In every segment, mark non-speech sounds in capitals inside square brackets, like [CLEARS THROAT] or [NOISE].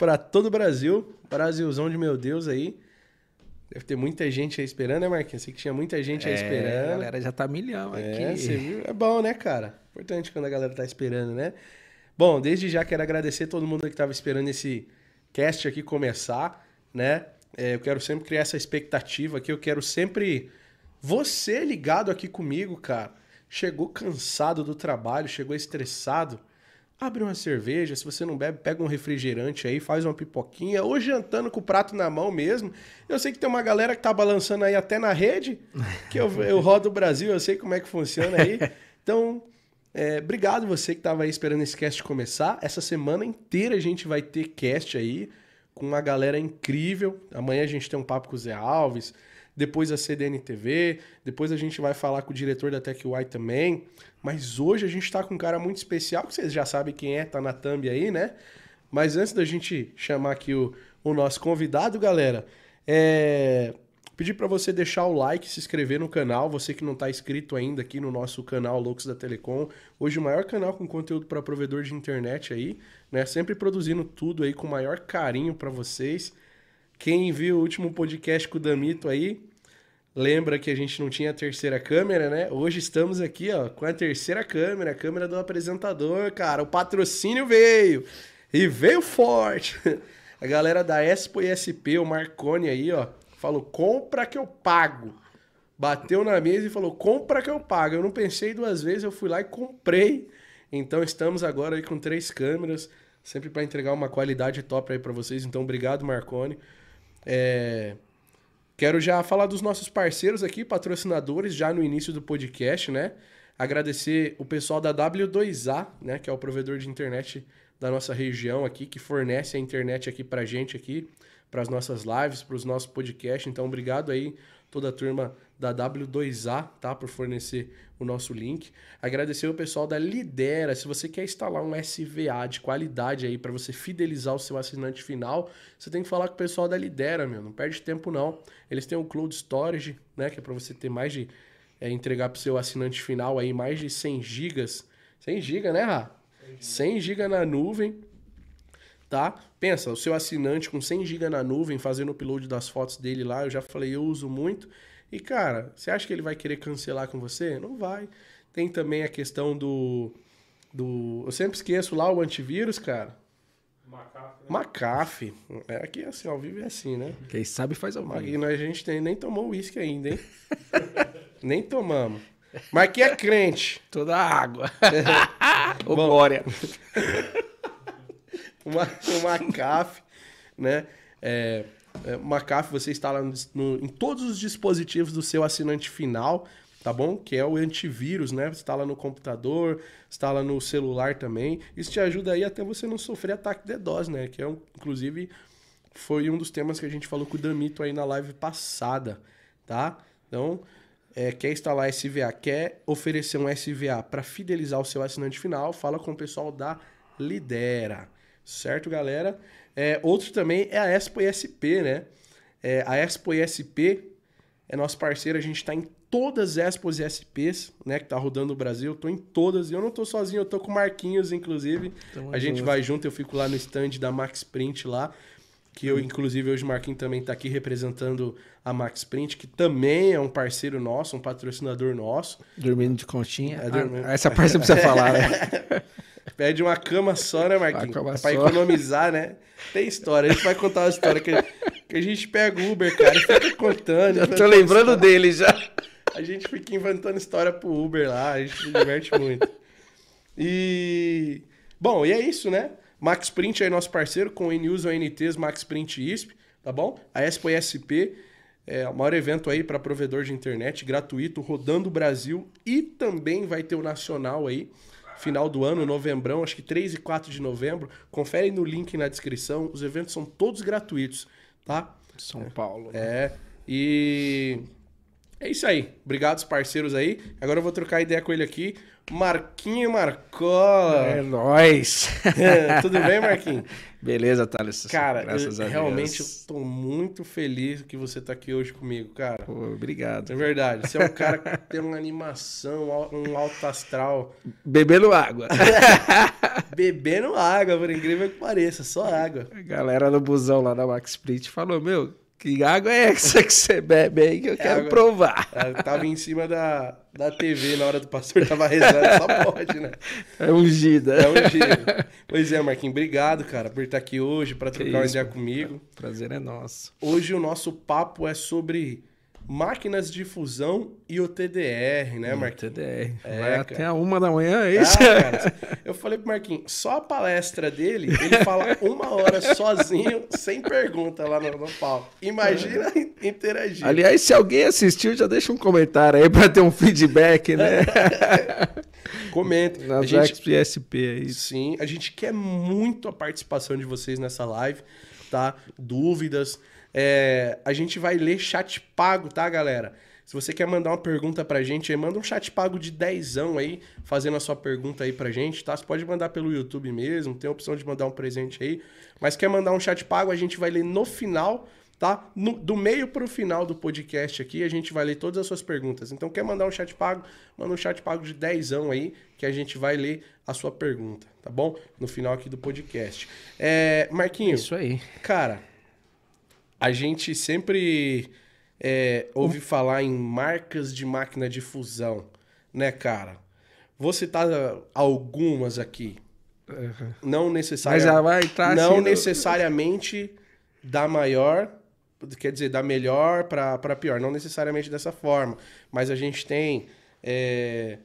para todo o Brasil. Brasilzão de meu Deus aí. Deve ter muita gente aí esperando, né, Marquinhos? Sei que tinha muita gente aí É, esperando. a galera já tá milhão É, aqui. viu? É bom, né, cara? Importante quando a galera tá esperando, né? Bom, desde já quero agradecer todo mundo que tava esperando esse cast aqui começar, né? É, eu quero sempre criar essa expectativa aqui, eu quero sempre você ligado aqui comigo, cara. Chegou cansado do trabalho, chegou estressado. Abre uma cerveja, se você não bebe, pega um refrigerante aí, faz uma pipoquinha, ou jantando com o prato na mão mesmo. Eu sei que tem uma galera que tá balançando aí até na rede, que eu, eu rodo o Brasil, eu sei como é que funciona aí. Então, é, obrigado você que tava aí esperando esse cast começar. Essa semana inteira a gente vai ter cast aí com uma galera incrível. Amanhã a gente tem um papo com o Zé Alves, depois a CDN TV, depois a gente vai falar com o diretor da TechY também. Mas hoje a gente tá com um cara muito especial, que vocês já sabem quem é, tá na thumb aí, né? Mas antes da gente chamar aqui o, o nosso convidado, galera, é... pedir para você deixar o like, se inscrever no canal, você que não tá inscrito ainda aqui no nosso canal Loucos da Telecom. Hoje o maior canal com conteúdo para provedor de internet aí, né? Sempre produzindo tudo aí com o maior carinho para vocês. Quem viu o último podcast com o Damito aí, lembra que a gente não tinha a terceira câmera, né? Hoje estamos aqui, ó, com a terceira câmera, a câmera do apresentador, cara. O patrocínio veio e veio forte. [LAUGHS] A galera da Expo e SP, o Marconi aí, ó, falou: "Compra que eu pago". Bateu na mesa e falou: "Compra que eu pago". Eu não pensei duas vezes, eu fui lá e comprei. Então estamos agora aí com três câmeras, sempre para entregar uma qualidade top aí para vocês. Então obrigado, Marconi. É... Quero já falar dos nossos parceiros aqui, patrocinadores, já no início do podcast, né? Agradecer o pessoal da W2A, né? Que é o provedor de internet da nossa região aqui, que fornece a internet aqui pra gente aqui, para as nossas lives, para os nossos podcasts. Então, obrigado aí toda a turma da W2A, tá? Por fornecer o nosso link. Agradecer o pessoal da Lidera. Se você quer instalar um SVA de qualidade aí para você fidelizar o seu assinante final, você tem que falar com o pessoal da Lidera, meu. Não perde tempo não. Eles têm o Cloud Storage, né? Que é para você ter mais de é, entregar para o seu assinante final aí mais de 100 gigas. 100 gigas, né, Rá? 100 GB na nuvem, tá? Pensa, o seu assinante com 100 GB na nuvem, fazendo o upload das fotos dele lá, eu já falei, eu uso muito. E, cara, você acha que ele vai querer cancelar com você? Não vai. Tem também a questão do... do eu sempre esqueço lá o antivírus, cara. McAfee. É, aqui, assim, ao vivo é assim, né? Quem sabe faz ao Aqui vivo. nós, a gente tem, nem tomou uísque ainda, hein? [LAUGHS] nem tomamos. Mas aqui é crente. Toda a água. [LAUGHS] Ô. Glória. [LAUGHS] uma CAF, né? É, é, CAF você instala no, no- em todos os dispositivos do seu assinante final, tá bom? Que é o antivírus, né? Instala no computador, instala no celular também. Isso te ajuda aí até você não sofrer ataque de DDoS, né? Que é, um, inclusive, foi um dos temas que a gente falou com o Damito aí na live passada, tá? Então, é, quer instalar SVA, quer oferecer um SVA para fidelizar o seu assinante final, fala com o pessoal da Lidera. Certo, galera? É, outro também é a Expo SP, né? É, a Expo SP é nosso parceiro, a gente está em todas as Expos e SPs, né? Que tá rodando o Brasil. Eu tô em todas. E eu não tô sozinho, eu tô com o Marquinhos, inclusive. Tamo a gente junto. vai junto, eu fico lá no stand da Max Print lá. Que eu, inclusive, hoje o Marquinhos também tá aqui representando a Max Print, que também é um parceiro nosso, um patrocinador nosso. Dormindo de conchinha. É, dormindo. Ah, essa parte você precisa falar, né? [LAUGHS] Pede uma cama só, né, Marquinhos? Uma cama pra só. economizar, né? Tem história. A gente vai contar uma história que, que a gente pega o Uber, cara, e fica contando. Já tô lembrando história. dele já. A gente fica inventando história pro Uber lá, a gente se diverte muito. E. Bom, e é isso, né? Max Print é nosso parceiro com o NUS ONTs Max Print ISP, tá bom? A Expo SP é o maior evento aí para provedor de internet gratuito, rodando o Brasil e também vai ter o nacional aí, final do ano, novembrão, acho que 3 e 4 de novembro. Confere no link na descrição, os eventos são todos gratuitos, tá? São Paulo. É, e é isso aí. Obrigado os parceiros aí. Agora eu vou trocar ideia com ele aqui. Marquinho Marcola. É nóis. [LAUGHS] Tudo bem, Marquinho? [LAUGHS] Beleza, Thales. Cara, Graças eu, a realmente eu Deus. tô muito feliz que você tá aqui hoje comigo, cara. Pô, obrigado. É verdade. Você é um cara que tem uma animação, um alto astral. Bebendo água. [LAUGHS] bebendo água, por incrível que pareça, só água. A galera no busão lá da Max Print falou, meu, que água é essa que você bebe aí que eu quero água. provar? Ela tava em cima da, da TV na hora do pastor tava rezando, só pode, né? É ungida. É giro. Pois é, Marquinhos, obrigado, cara, por estar aqui hoje, para trocar uma ideia comigo. Prazer é nosso. Hoje o nosso papo é sobre máquinas de fusão e o TDR, né, Marquinhos? TDR. É, Vai cara. até a uma da manhã, é isso? Ah, cara, [LAUGHS] eu falei pro Marquinhos, só a palestra dele, ele fala uma hora sozinho, sem pergunta lá no, no palco. Imagina interagir. Aliás, se alguém assistiu, já deixa um comentário aí pra ter um feedback, né? [LAUGHS] Comenta. [LAUGHS] Na gente, aí. sim, a gente quer muito a participação de vocês nessa live, tá? Dúvidas. É, a gente vai ler chat pago, tá, galera? Se você quer mandar uma pergunta pra gente, aí manda um chat pago de dezão aí, fazendo a sua pergunta aí pra gente, tá? Você pode mandar pelo YouTube mesmo, tem a opção de mandar um presente aí. Mas quer mandar um chat pago, a gente vai ler no final, tá? No- do meio pro final do podcast aqui, a gente vai ler todas as suas perguntas. Então, quer mandar um chat pago, manda um chat pago de dezão aí, que a gente vai ler a sua pergunta, tá bom? No final aqui do podcast. É, Marquinhos, Isso aí. Cara, a gente sempre é, ouve falar em marcas de máquina de fusão, né, cara? Vou citar algumas aqui. Não Mas necessariamente. já vai entrar não assim no- necessariamente da maior, quer dizer, da melhor para pior. Não necessariamente dessa forma. Mas a gente tem é,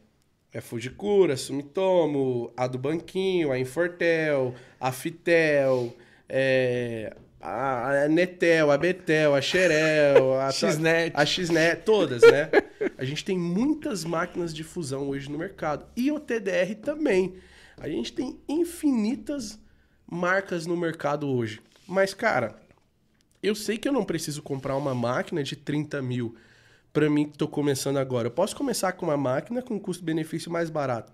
a Fujikura, Sumitomo, a do Banquinho, a Infortel, a Fitel, é, a, Netel, a Betel, a Xerel, [LAUGHS] a Xnet. a Xnet, todas, né? A gente tem muitas máquinas de fusão hoje no mercado. E o TDR também. A gente tem infinitas marcas no mercado hoje. Mas, cara, eu sei que eu não preciso comprar uma máquina de 30 mil para mim que tô começando agora. Eu posso começar com uma máquina com custo-benefício mais barato.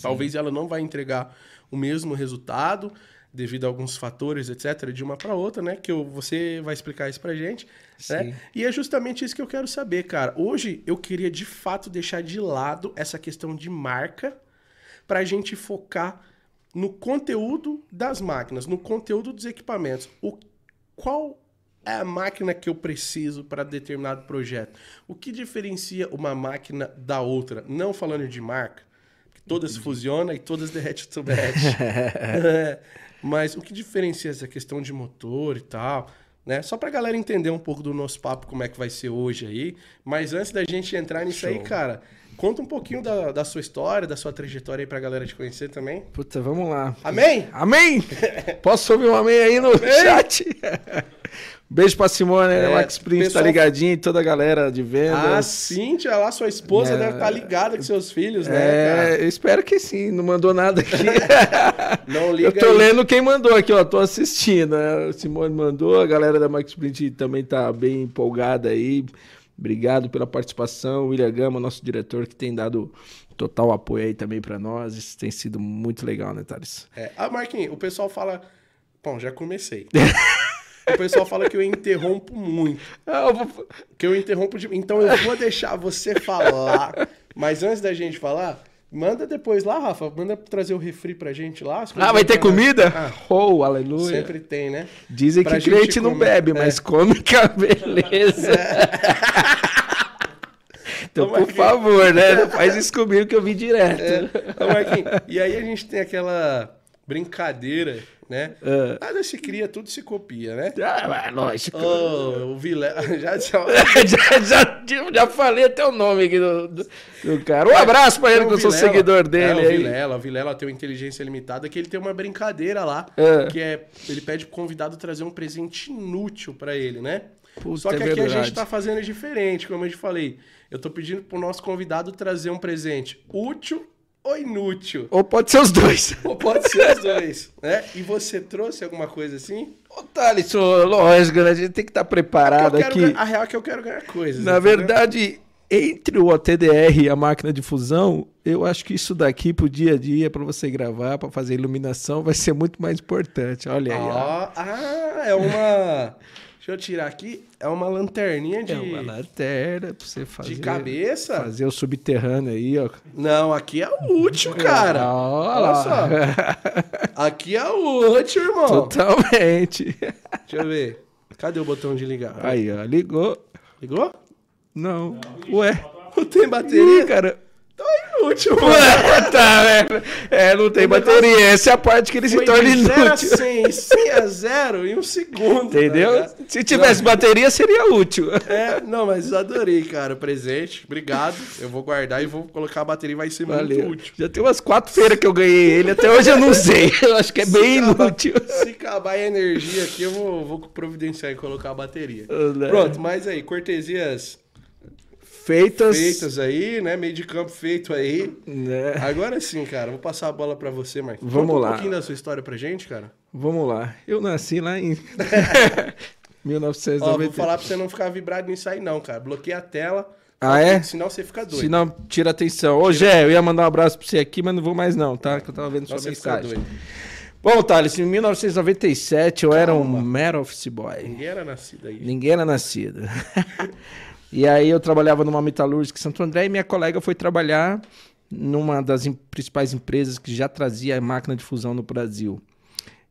Talvez ela não vai entregar o mesmo resultado devido a alguns fatores, etc, de uma para outra, né? Que eu, você vai explicar isso pra gente, né? Sim. E é justamente isso que eu quero saber, cara. Hoje eu queria de fato deixar de lado essa questão de marca pra gente focar no conteúdo das máquinas, no conteúdo dos equipamentos. O qual é a máquina que eu preciso para determinado projeto? O que diferencia uma máquina da outra? Não falando de marca, todas fusionam e todas derrete to batch. [LAUGHS] Mas o que diferencia essa questão de motor e tal, né? Só pra galera entender um pouco do nosso papo, como é que vai ser hoje aí. Mas antes da gente entrar nisso aí, Show. cara, conta um pouquinho da, da sua história, da sua trajetória aí pra galera te conhecer também. Puta, vamos lá. Amém? Amém? [LAUGHS] Posso ouvir um amém aí no chat? [LAUGHS] Beijo pra Simone, né? É, Max Prince pessoal- tá ligadinho, toda a galera de vendas. A Cíntia lá, sua esposa, É. deve estar ligada com seus filhos, né, cara? É, eu espero que sim, não mandou nada aqui. [LAUGHS] Não liga eu tô aí. lendo quem mandou aqui, ó, tô assistindo. né? O Simone mandou, a galera da Max Print também tá bem empolgada aí. Obrigado pela participação. William Gama, nosso diretor, que tem dado total apoio aí também pra nós. Isso tem sido muito legal, né, Thales? É. Ah, Marquinhos, o pessoal fala... Bom, já comecei. [LAUGHS] o pessoal fala que eu interrompo muito. [LAUGHS] Ah, eu vou- Que eu interrompo de... Então eu vou deixar você falar. Mas antes da gente falar, manda depois lá, Rafa. Manda trazer o refri pra gente lá. Ah, vai ter comida? Ah, Oh, aleluia. sempre tem, né? Dizem Pra que crente não comer. bebe, É. mas come com a beleza. [LAUGHS] então, Ô, por favor, né? Não faz isso comigo que eu vi direto. É. Marquinhos, e aí a gente tem aquela brincadeira, né? É. Nada se cria, tudo se copia, né? Ah, lógico. Ô, o Vilela... [LAUGHS] [LAUGHS] Já, já... já, já, falei até o nome aqui do, do, do cara. Um abraço pra ele, Tem que eu sou seguidor dele. É, o. Vilela, o Vilela tem uma inteligência limitada que ele tem uma brincadeira lá, É. que é ele pede pro convidado trazer um presente inútil pra ele, né? Puta, Só que é aqui a gente tá fazendo diferente, como eu te falei. Eu tô pedindo pro nosso convidado trazer um presente útil ou inútil. Ou pode ser os dois. Ou pode ser os dois, né? E você trouxe alguma coisa assim? Ô, Thales, ô, lógico, né? A gente tem que estar preparado Eu quero aqui. ganhar- a real é que eu quero ganhar coisas. Na entendeu? verdade, entre o TDR e a máquina de fusão, eu acho que isso daqui pro dia a dia, pra você gravar, pra fazer iluminação, vai ser muito mais importante. Olha aí. Ó, ah, é uma. Deixa eu tirar aqui. É uma lanterninha de, É uma lanterna pra você fazer. de cabeça. Fazer o subterrâneo aí, ó. Não, aqui é o útil, cara. Olha só. Aqui é o útil, irmão. Totalmente. Deixa eu ver. Cadê o botão de ligar? Aí, ó. Ligou. Ligou? Não. Ué. Não tem Ih, bateria? cara. É mano. Ué, tá, velho. É, não tem bateria. Essa é a parte que ele se torna de 0 a inútil. 100, 100 a 0 em um segundo. tá Entendeu? Se tivesse bateria, seria útil. É, não, mas adorei, cara, o presente. Obrigado. Eu vou guardar e vou colocar a bateria, vai ser muito Valeu. útil. Já tem umas quatro feiras que eu ganhei ele, até hoje eu não [LAUGHS] usei. Eu acho que é bem acabar- inútil. Se acabar a energia aqui, eu vou, vou providenciar e colocar a bateria. Né? Pronto, mas aí, cortesias Feitas. feitas aí, né? Meio de campo feito aí. né? Agora sim, cara, vou passar a bola pra você, Marcos. Vamos Conta lá. um pouquinho da sua história pra gente, cara. Vamos lá. Eu nasci lá em [LAUGHS] Ó, 1990. vou falar pra você não ficar vibrado nisso aí não, cara. Bloqueia a tela. Ah, é? Senão você fica doido. Se não, tira atenção. Ô, Gé, eu ia mandar um abraço pra você aqui, mas não vou mais não, tá? Que eu tava vendo Senão sua mensagem. doido. Bom, Thales, em 1997 eu era um Calma. mero office boy. Ninguém era nascido aí. Ninguém era nascido. [LAUGHS] e aí eu trabalhava numa metalúrgica em Santo André e minha colega foi trabalhar numa das principais empresas que já trazia máquina de fusão no Brasil.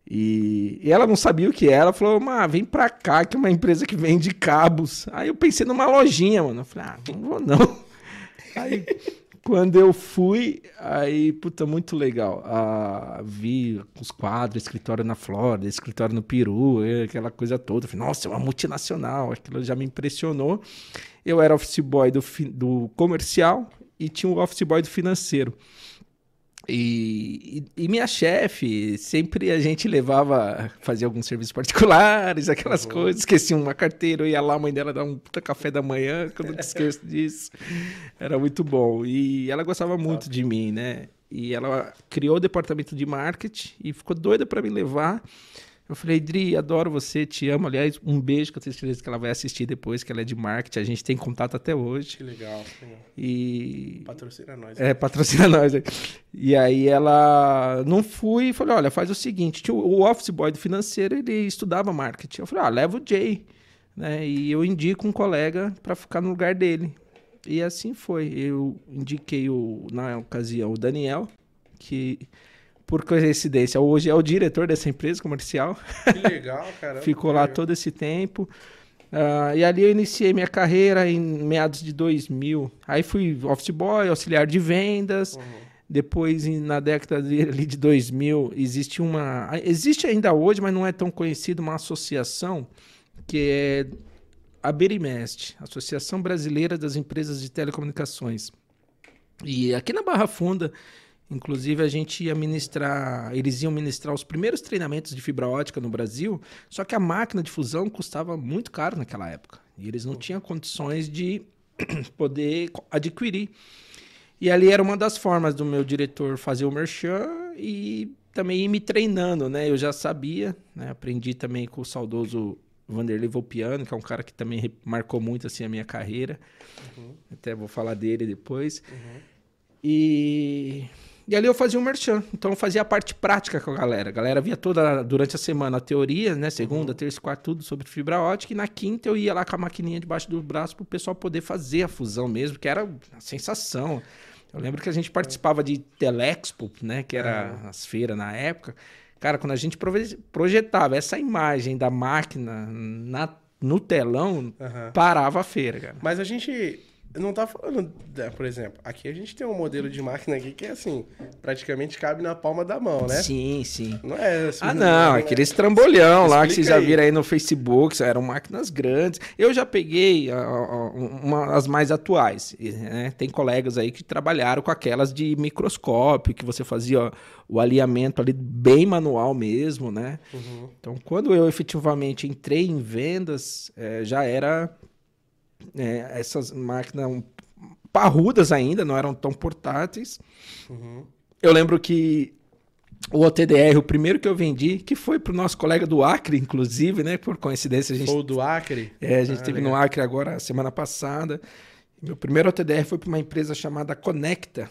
E, e ela não sabia o que era, ela falou, Má, vem pra cá, que é uma empresa que vende cabos. Aí eu pensei numa lojinha, mano. Eu falei, ah, não vou não. [LAUGHS] Aí, quando eu fui, aí, puta, muito legal. Ah, vi os quadros, escritório na Flórida, escritório no Peru, eh, aquela coisa toda. Falei, nossa, é uma multinacional. Aquilo já me impressionou. Eu era office boy do, do comercial e tinha o office boy do financeiro. E, e- e minha chefe, sempre a gente levava, fazia alguns serviços particulares, [LAUGHS] aquelas coisas, esquecia uma carteira, eu ia lá, a mãe dela dar um puta café da manhã, que eu nunca [LAUGHS] esqueço disso. Era muito bom. E ela gostava muito de mim, né? E ela criou o departamento de marketing e ficou doida para me levar. Eu falei, Dri, adoro você, te amo. Aliás, um beijo que eu tenho certeza que ela vai assistir depois, que ela é de marketing. A gente tem contato até hoje. Que legal. E Patrocina nós. é, patrocina [LAUGHS] nós. né? E aí ela não fui e falei, olha, faz o seguinte, o office boy do financeiro, ele estudava marketing. Eu falei, ah, leva o Jay, né? E eu indico um colega para ficar no lugar dele. E assim foi. Eu indiquei o na ocasião o Daniel, que por coincidência hoje é o diretor dessa empresa comercial. Que legal, [LAUGHS] cara. Ficou lá todo esse tempo. Ah, e ali eu iniciei minha carreira em meados de 2000. Aí fui office boy, auxiliar de vendas. Depois, em- na década de, ali de 2000, existe uma... Existe ainda hoje, mas não é tão conhecida, uma associação que é a Berimest, Associação Brasileira das Empresas de Telecomunicações. E aqui na Barra Funda, inclusive, a gente ia ministrar, eles iam ministrar os primeiros treinamentos de fibra ótica no Brasil, só que a máquina de fusão custava muito caro naquela época. E eles não tinham condições de [CLEARS THROAT] poder adquirir. E ali era uma das formas do meu diretor fazer o merchan e também ir me treinando, né? Eu já sabia, né? Aprendi também com o saudoso Vanderlei Volpiano, que é um cara que também marcou muito assim a minha carreira. Até vou falar dele depois. E, e ali eu fazia o merchan. Então eu fazia a parte prática com a galera. A galera via toda durante a semana a teoria, né? Segunda, terça e quarta, tudo sobre fibra ótica. E na quinta eu ia lá com a maquininha debaixo do braço para o pessoal poder fazer a fusão mesmo, que era a sensação. Eu lembro que a gente participava de Telexpo, né? Que era as feiras na época. Cara, quando a gente projetava essa imagem da máquina na, no telão, Aham. parava a feira, cara. Mas a gente não tá falando, da- por exemplo, aqui a gente tem um modelo de máquina aqui que é assim, praticamente cabe na palma da mão, né? Sim, sim. Não é assim. Ah, não, aqueles trambolhão lá que Explica vocês já viram aí no Facebook, eram máquinas grandes. Eu já peguei ah, uma, as mais atuais. né, Tem colegas aí que trabalharam com aquelas de microscópio, que você fazia ó, o alinhamento ali bem manual mesmo, né? Uhum. Então, quando eu efetivamente entrei em vendas, eh, já era eh, essas máquinas parrudas ainda, não eram tão portáteis. Uhum. Eu lembro que o OTDR, o primeiro que eu vendi, que foi pro nosso colega do Acre, inclusive, né? Por coincidência, a gente, Ou do Acre. é, a gente Ah, teve legal. no Acre agora, semana passada. Meu primeiro OTDR foi para uma empresa chamada Conecta.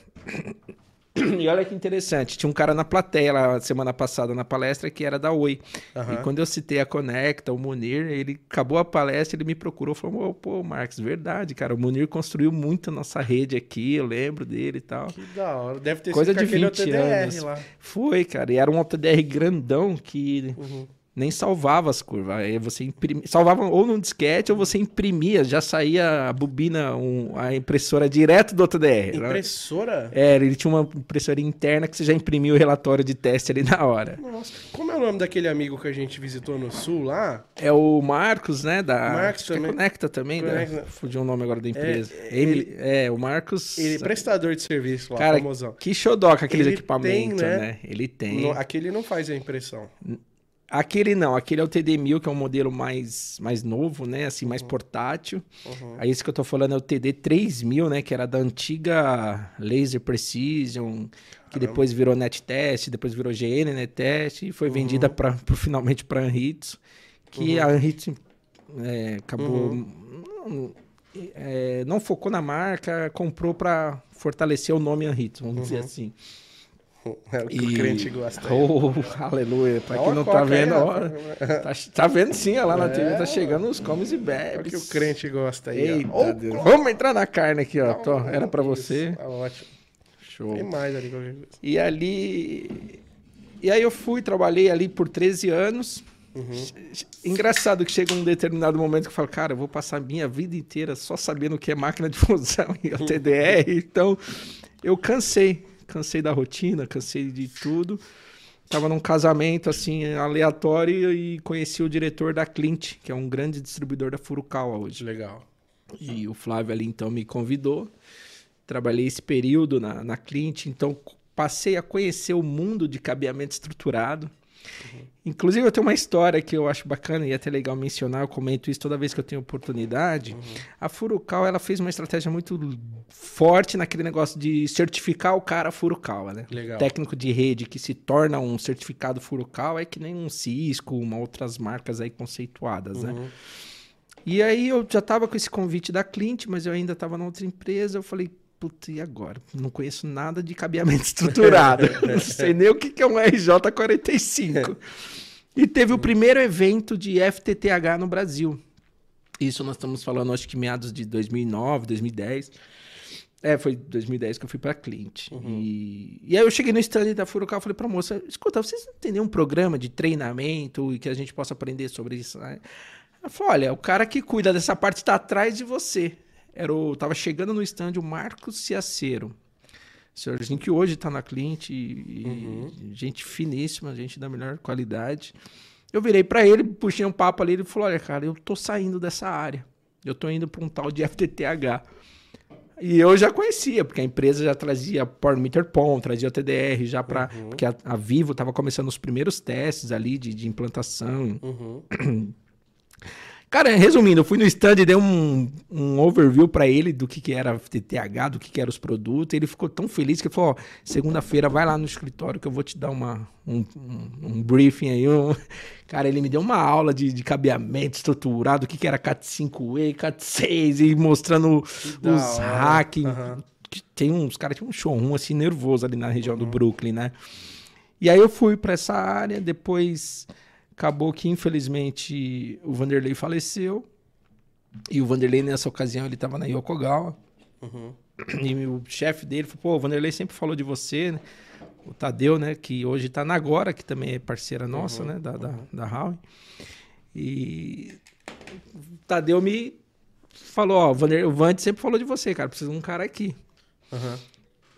[CLEARS THROAT] E olha que interessante, tinha um cara na plateia lá semana passada na palestra que era da Oi. Aham. E quando eu citei a Conecta, o Munir, ele acabou a palestra, ele me procurou, falou: "Pô, Marcos, verdade, cara, o Munir construiu muito a nossa rede aqui, eu lembro dele e tal". Que da hora. Deve ter Coisa sido de aquele 20 OTDR anos. lá. Foi, cara, e era um OTDR grandão que Uhum. Nem salvava as curvas. Aí você imprimia, salvava ou num disquete ou você imprimia, já saía a bobina, um- a impressora direto do OTDR. Impressora? É, ele tinha uma impressora interna que você já imprimia o relatório de teste ali [LAUGHS] na hora. Nossa, como é o nome daquele amigo que a gente visitou no sul lá? É o Marcos, né? Da Marcos é também. Conecta também, Conecta. né? Fugiu o nome agora da empresa. É, ele, é, o Marcos. Ele é prestador de serviço lá, Cara, famosão. que xodóca aqueles Ele equipamentos, tem, né? né? Ele tem. No- aquele não faz a impressão. Aquele não, aquele é o TD1000, que é um modelo mais, mais novo, né? Assim, Uhum. mais portátil. Uhum. Aí esse que eu tô falando é o TD3000, né? Que era da antiga Laser Precision, que depois virou NetTest, depois virou GN NetTest e foi Uhum. vendida pra, pro- finalmente para Anritsu. Que a Anritsu é, acabou... Uhum. Não, é, não focou na marca, comprou para fortalecer o nome Anritsu, vamos dizer Uhum. assim. É o que o E- crente gosta. Oh, aleluia. Pra quem não tá vendo, ó, tá, tá vendo sim, ó, lá na É, TV tá chegando os comes e É o bebes. que o crente gosta aí. Eita, Deus. Vamos entrar na carne aqui, ó. Não, era pra isso, você. Tá ótimo. Show. Tem mais ali qualquer coisa. E ali. E aí eu fui, trabalhei ali por 13 anos. Uhum. Engraçado que chega um determinado momento que eu falo, cara, eu vou passar a minha vida inteira só sabendo o que é máquina de fusão e [LAUGHS] o TDR. Então, eu cansei. Cansei da rotina, cansei de tudo. Tava num casamento, assim, aleatório e conheci o diretor da Clint, que é um grande distribuidor da Furukawa hoje. Legal. E o Flávio ali então me convidou. Trabalhei esse período na, na Clint, então passei a conhecer o mundo de cabeamento estruturado. Inclusive, eu tenho uma história que eu acho bacana e é até legal mencionar, eu comento isso toda vez que eu tenho oportunidade. A Furukawa, ela fez uma estratégia muito forte naquele negócio de certificar o cara Furukawa, né? Legal. Técnico de rede que se torna um certificado Furukawa é que nem um Cisco, uma outras marcas aí conceituadas, né? Uhum. E aí eu já tava com esse convite da Clint, mas eu ainda tava na outra empresa. Eu falei, puta, e agora? Não conheço nada de cabeamento [LAUGHS] estruturado. Não sei nem o que que é um RJ45. E teve o primeiro evento de FTTH no Brasil. Isso nós estamos falando, acho que meados de 2009, 2010. É, foi 2010 que eu fui pra Clint. E, e aí eu cheguei no stand da Furukawa e falei pra moça, escuta, vocês não tem nenhum programa de treinamento e que a gente possa aprender sobre isso? né?" Ela falou, olha, o cara que cuida dessa parte está atrás de você. Era o, tava chegando no stand o Marcos Ciaceiro. Senhorzinho que hoje tá na Clint e, e gente finíssima, gente da melhor qualidade. Eu virei pra ele, puxei um papo ali, ele falou, olha, cara, eu tô saindo dessa área. Eu tô indo pra um tal de [LAUGHS] FTTH. E eu já conhecia, porque a empresa já trazia Power Meter POM, trazia o TDR já para Porque a, a Vivo estava começando os primeiros testes ali de, de implantação. Uhum. [CLEARS THROAT] Cara, resumindo, eu fui no stand e dei um, um overview para ele do que, que era FTTH, do que, que eram os produtos. Ele ficou tão feliz que ele falou: ó, segunda-feira vai lá no escritório que eu vou te dar uma, um, um, um briefing aí. um-" [LAUGHS] Cara, ele me deu uma aula de, de cabeamento estruturado, o que, que era CAT5E, CAT6, e mostrando os hacking. Que Tem uns caras tinham um showroom assim nervoso ali na região do Brooklyn, né? E aí eu fui para essa área, depois acabou que infelizmente o Vanderlei faleceu. E o Vanderlei nessa ocasião ele tava na Yokogawa. Uhum. E o chefe dele falou: "Pô, o Vanderlei sempre falou de você, né? O Tadeu, né, que hoje tá na Agora, que também é parceira nossa, né, da da, da Howe. E o Tadeu me falou, ó, o Vander- o Vande sempre falou de você, cara, precisa de um cara aqui. Aham.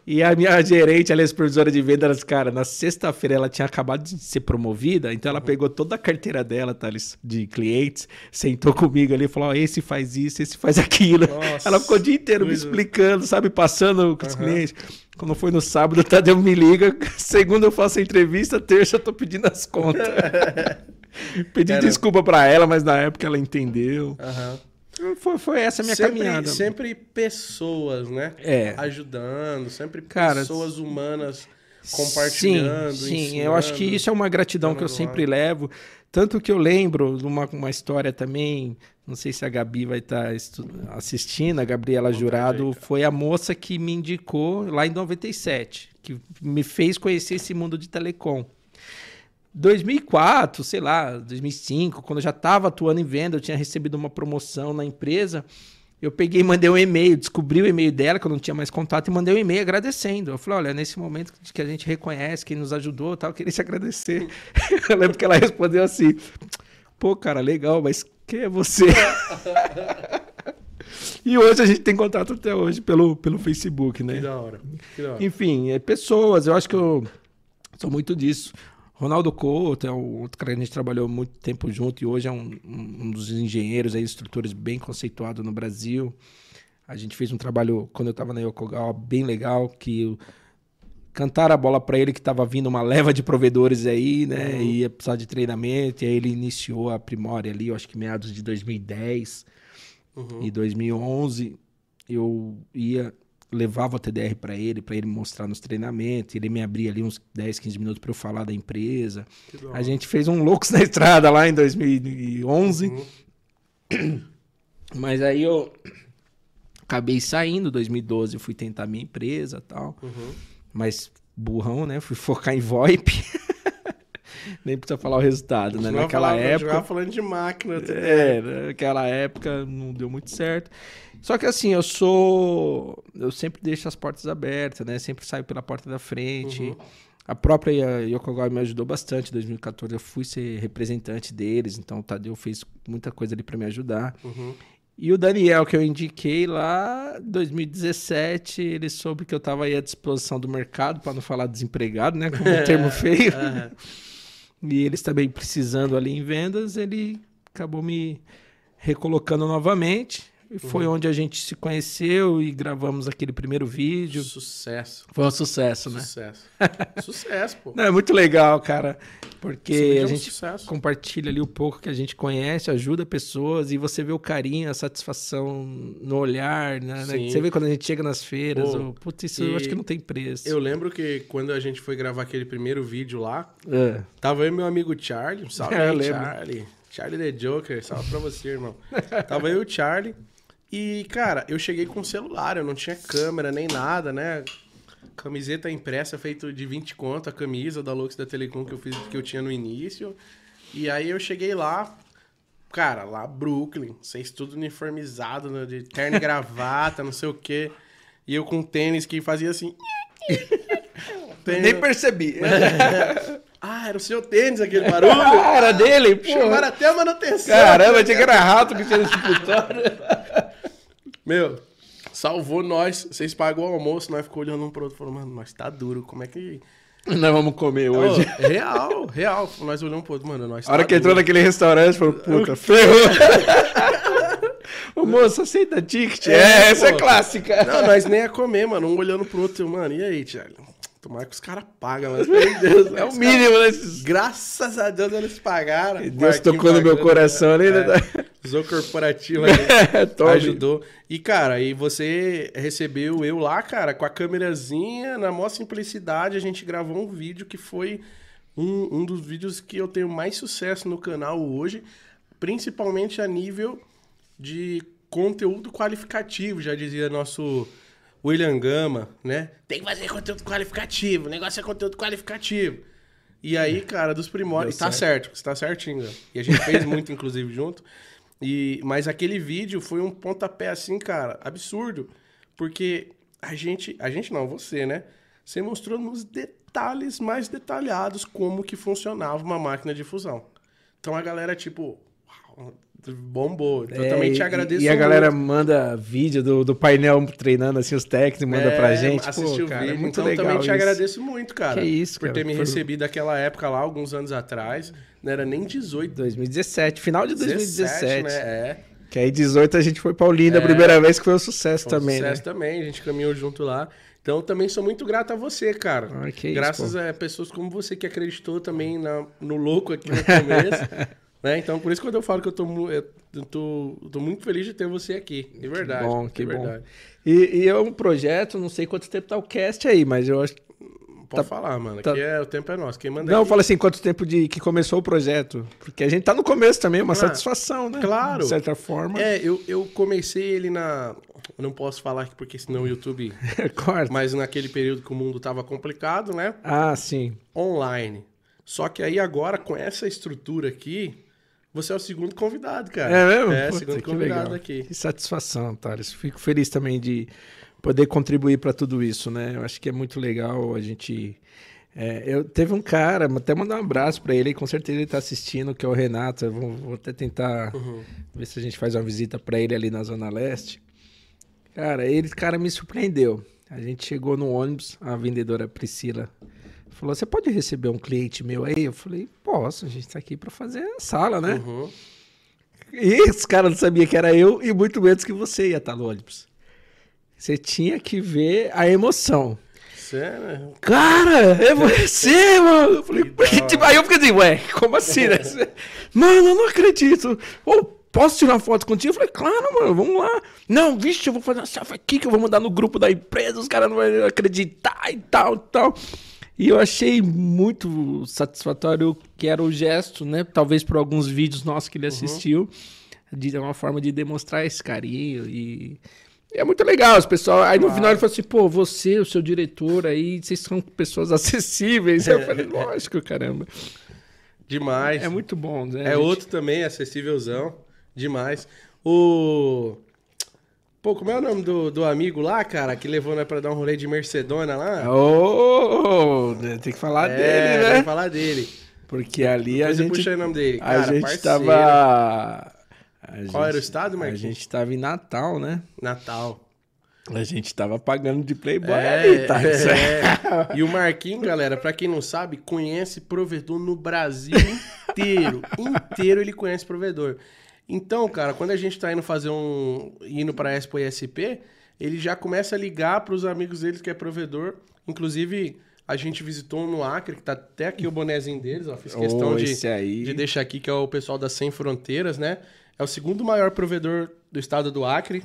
E a minha gerente, ela é supervisora de vendas, cara, na sexta-feira ela tinha acabado de ser promovida, então ela pegou toda a carteira dela, Thales, de clientes, sentou comigo ali e falou: ó, esse faz isso, esse faz [LAUGHS] aquilo. Nossa, ela ficou o dia inteiro me doido. explicando, sabe, passando com os clientes. Quando foi no sábado, o Tadeu me liga, [LAUGHS] segunda eu faço a entrevista, terça eu tô pedindo as contas. [LAUGHS] Pedi Era- desculpa pra ela, mas na época ela entendeu. Aham. Foi, foi essa a minha sempre, caminhada. sempre pessoas, né? É. Ajudando, sempre Cara, pessoas humanas compartilhando. Sim, sim eu acho que isso é uma gratidão que eu sempre levo. Tanto que eu lembro de uma, uma história também, não sei se a Gabi vai tá estar assistindo, a Gabriela Jurado foi a moça que me indicou lá em 97, que me fez conhecer esse mundo de telecom. 2004, sei lá, 2005, quando eu já estava atuando em venda, eu tinha recebido uma promoção na empresa. Eu peguei e mandei um e-mail, descobri o e-mail dela, que eu não tinha mais contato, e mandei um e-mail agradecendo. Eu falei, olha, nesse momento que a gente reconhece, quem nos ajudou tal, eu queria te agradecer. [LAUGHS] eu lembro que ela respondeu assim, pô, cara, legal, mas quem é você? [LAUGHS] e hoje a gente tem contato até hoje pelo, pelo Facebook, né? Que da hora. Que da hora. Enfim, é pessoas, eu acho que eu sou muito disso. Ronaldo Couto é um outro cara que a gente trabalhou muito tempo junto e hoje é um, um dos engenheiros, aí, instrutores bem conceituado no Brasil. A gente fez um trabalho, quando eu estava na Yokogawa, bem legal, que eu, cantaram a bola para ele que estava vindo uma leva de provedores aí, né? Uhum. E ia precisar de treinamento, e aí ele iniciou a Primória ali, eu acho que meados de 2010 uhum. e 2011. Eu ia levava o TDR para ele, para ele mostrar nos treinamentos, ele me abria ali uns 10, 15 minutos para eu falar da empresa. A gente fez um Loucos [LAUGHS] na Estrada lá em 2011. Uhum. [CLEARS THROAT] Mas aí eu acabei saindo, 2012 eu fui tentar minha empresa tal. Uhum. Mas burrão, né? Fui focar em VoIP. [LAUGHS] Nem precisa falar o resultado, né? Naquela época. falando de máquina. É, naquela época não deu muito certo. Só que assim, eu sou. Eu sempre deixo as portas abertas, né? Sempre saio pela porta da frente. Uhum. A própria Yokogawa me ajudou bastante. Em 2014 eu fui ser representante deles, então o Tadeu fez muita coisa ali para me ajudar. Uhum. E o Daniel, que eu indiquei lá em 2017, ele soube que eu estava aí à disposição do mercado, para não falar desempregado, né? Como um [LAUGHS] termo feio. e eles também precisando ali em vendas, ele acabou me recolocando novamente. E foi uhum. onde a gente se conheceu e gravamos aquele primeiro vídeo. Sucesso. Foi um sucesso, né? Sucesso. sucesso, pô. [LAUGHS] Não, é muito legal, cara. Porque a gente compartilha ali o pouco que a gente conhece, ajuda pessoas e você vê o carinho, a satisfação no olhar, né? né? Você vê quando a gente chega nas feiras. Pô, putz, isso eu acho que não tem preço. Eu lembro que quando a gente foi gravar aquele primeiro vídeo lá, é. tava e meu amigo Charlie. Salve [LAUGHS] é, aí, Charlie. Charlie the Joker, salve pra você, irmão. tava eu e o Charlie. E, cara, eu cheguei com celular, eu não tinha câmera nem nada, né? Camiseta impressa, feito de 20 conto, a camisa da Lux da Telecom que eu fiz, que eu tinha no início. E aí eu cheguei lá, cara, lá Brooklyn, vocês tudo uniformizado, né, de terno e gravata, não sei o quê. E eu com tênis que fazia assim. [LAUGHS] tênis... Nem percebi. [LAUGHS] ah, era o seu tênis aquele barulho? ah, [LAUGHS] era dele? Pô. Chamaram até a manutenção. Caramba, tinha que era rato que tinha no escritório. Meu, salvou nós. Vocês pagou o almoço, nós ficou olhando um pro outro, falando, mano, nós tá duro, como é que. [LAUGHS] Nós vamos comer hoje. Oh, [LAUGHS] real, real. Nós olhamos pro outro, mano, nós A hora tá que duro. entrou naquele restaurante, falou, puta, [LAUGHS] ferrou. O moço aceita ticket? É, é essa é clássica. Não, nós nem ia comer, mano. Um olhando pro outro, mano. E aí, Thiago? Tomara que os caras pagam, mas meu Deus. [LAUGHS] é o mínimo, né? Graças a Deus eles pagaram. E Deus tocou no meu coração ali, né? É, [LAUGHS] Zou corporativo [LAUGHS] ajudou. E, cara, e você recebeu eu lá, cara, com a câmerazinha, na maior simplicidade, a gente gravou um vídeo que foi um, um dos vídeos que eu tenho mais sucesso no canal hoje, principalmente a nível de conteúdo qualificativo, já dizia nosso William Gama, né? Tem que fazer conteúdo qualificativo, o negócio é conteúdo qualificativo. E aí, cara, dos primórdios. Tá certo, você tá certinho. E a gente fez muito, [LAUGHS] inclusive, junto. E, mas aquele vídeo foi um pontapé assim, cara, absurdo. Porque a gente. A gente não, você, né? Você mostrou nos detalhes mais detalhados como que funcionava uma máquina de fusão. Então a galera, tipo, bombou. Então, é, também te agradeço E, a galera manda vídeo do, do painel treinando assim os técnicos, manda é, pra gente. Assistiu o cara, vídeo. É muito então legal também te agradeço muito, cara. Que isso, Por ter me recebido naquela época lá, alguns anos atrás. Não era nem 18. 2017, final de 2017. 17, né? É. Que aí 18 a gente foi pra Olinda é, a primeira vez, que foi um sucesso foi um também, sucesso né? também, a gente caminhou junto lá. Então também sou muito grato a você, cara. Ah, Graças isso, a pessoas como você que acreditou também na, no louco aqui no começo. [LAUGHS] Né? Então, por isso quando eu falo que eu tô, eu tô, tô muito feliz de ter você aqui. De verdade. Que bom, que de bom. Verdade. E, e, é um projeto, não sei quanto tempo tá o cast aí, mas eu acho Pode Tá- falar, mano. tá- é, o tempo é nosso. Quem manda Não, aqui... fala assim, quanto tempo de que começou o projeto? Porque a gente tá no começo também, uma Claro. satisfação, né? Claro. De certa forma. É, eu, eu comecei ele na... eu Não posso falar aqui porque senão o YouTube... [LAUGHS] Corta. Mas naquele período que o mundo tava complicado, né? Ah, sim. Online. Só que aí agora, com essa estrutura aqui, você é o segundo convidado, cara. É mesmo? É, Puta, segundo convidado legal. aqui. Que satisfação, Thales. Fico feliz também de poder contribuir para tudo isso, né? Eu acho que é muito legal a gente. é, eu teve um cara, até mandar um abraço para ele, com certeza ele tá assistindo, que é o Renato. Vou, vou até tentar Uhum. ver se a gente faz uma visita para ele ali na Zona Leste. Cara, ele, cara, me surpreendeu. A gente chegou no ônibus, a vendedora Priscila falou: Você pode receber um cliente meu aí? Eu falei: Posso, a gente tá aqui para fazer a sala, né? Uhum. E os caras não sabiam que era eu e muito menos que você ia estar no ônibus. Você tinha que ver a emoção. Sério? Cara, é você, [LAUGHS] mano. Eu falei, tipo, aí eu fiquei assim, ué, como assim, né? [LAUGHS] mano, eu não acredito. Ô, posso tirar uma foto contigo? Eu falei, claro, mano, vamos lá. Não, vixe, eu vou fazer uma selfie aqui que eu vou mandar no grupo da empresa, os caras não vão acreditar e tal, tal. E eu achei muito satisfatório que era o gesto, né? Talvez por alguns vídeos nossos que ele assistiu, de uma forma de demonstrar esse carinho e é muito legal, os pessoal. Aí no final ele falou assim: pô, você, o seu diretor aí, vocês são pessoas [LAUGHS] acessíveis. Eu falei: lógico, caramba. Demais. É muito bom, né? É gente- outro também, acessívelzão. Demais. O. Pô, como é o nome do, do amigo lá, cara, que levou nós pra dar um rolê de Mercedona lá? Ô, né, tem que falar é, dele, vai né? falar dele. Porque ali a Depois eu gente, puxei o nome dele. a Cara, gente parceiro. tava. a Qual era o gente- estado, A Marquinhos? gente tava em Natal, né? Natal. A gente tava pagando de playboy É, ali, tá? é. E o Marquinhos, galera, pra quem não sabe, conhece provedor no Brasil inteiro. [LAUGHS] inteiro ele conhece provedor. Então, cara, quando a gente tá indo fazer um. indo pra Expo ISP, ele já começa a ligar pros amigos deles que é provedor. Inclusive, a gente visitou um no Acre, que tá até aqui o bonezinho deles, ó. Fiz questão Ô, de, aí. de deixar aqui, que é o pessoal da Sem Fronteiras, né? É o segundo maior provedor do estado do Acre.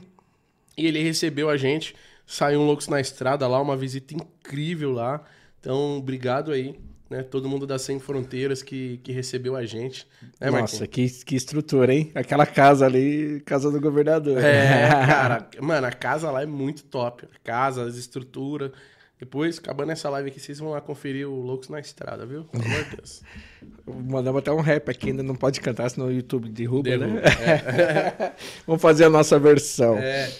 E ele recebeu a gente, saiu um Loucos na Estrada lá, uma visita incrível lá. Então, obrigado aí, né? Todo mundo da Sem Fronteiras que, que recebeu a gente. Né, Nossa, que, que estrutura, hein? Aquela casa ali, casa do governador. É, [LAUGHS] cara, mano, a casa lá é muito top. A casa, as estruturas. Depois, acabando essa live aqui, vocês vão lá conferir o Loucos na Estrada, viu? Pelo amor de Deus. [LAUGHS] Mandamos até um rap aqui, ainda não pode cantar, senão o YouTube derruba, Derruba, né? [LAUGHS] Vamos fazer a nossa versão. É,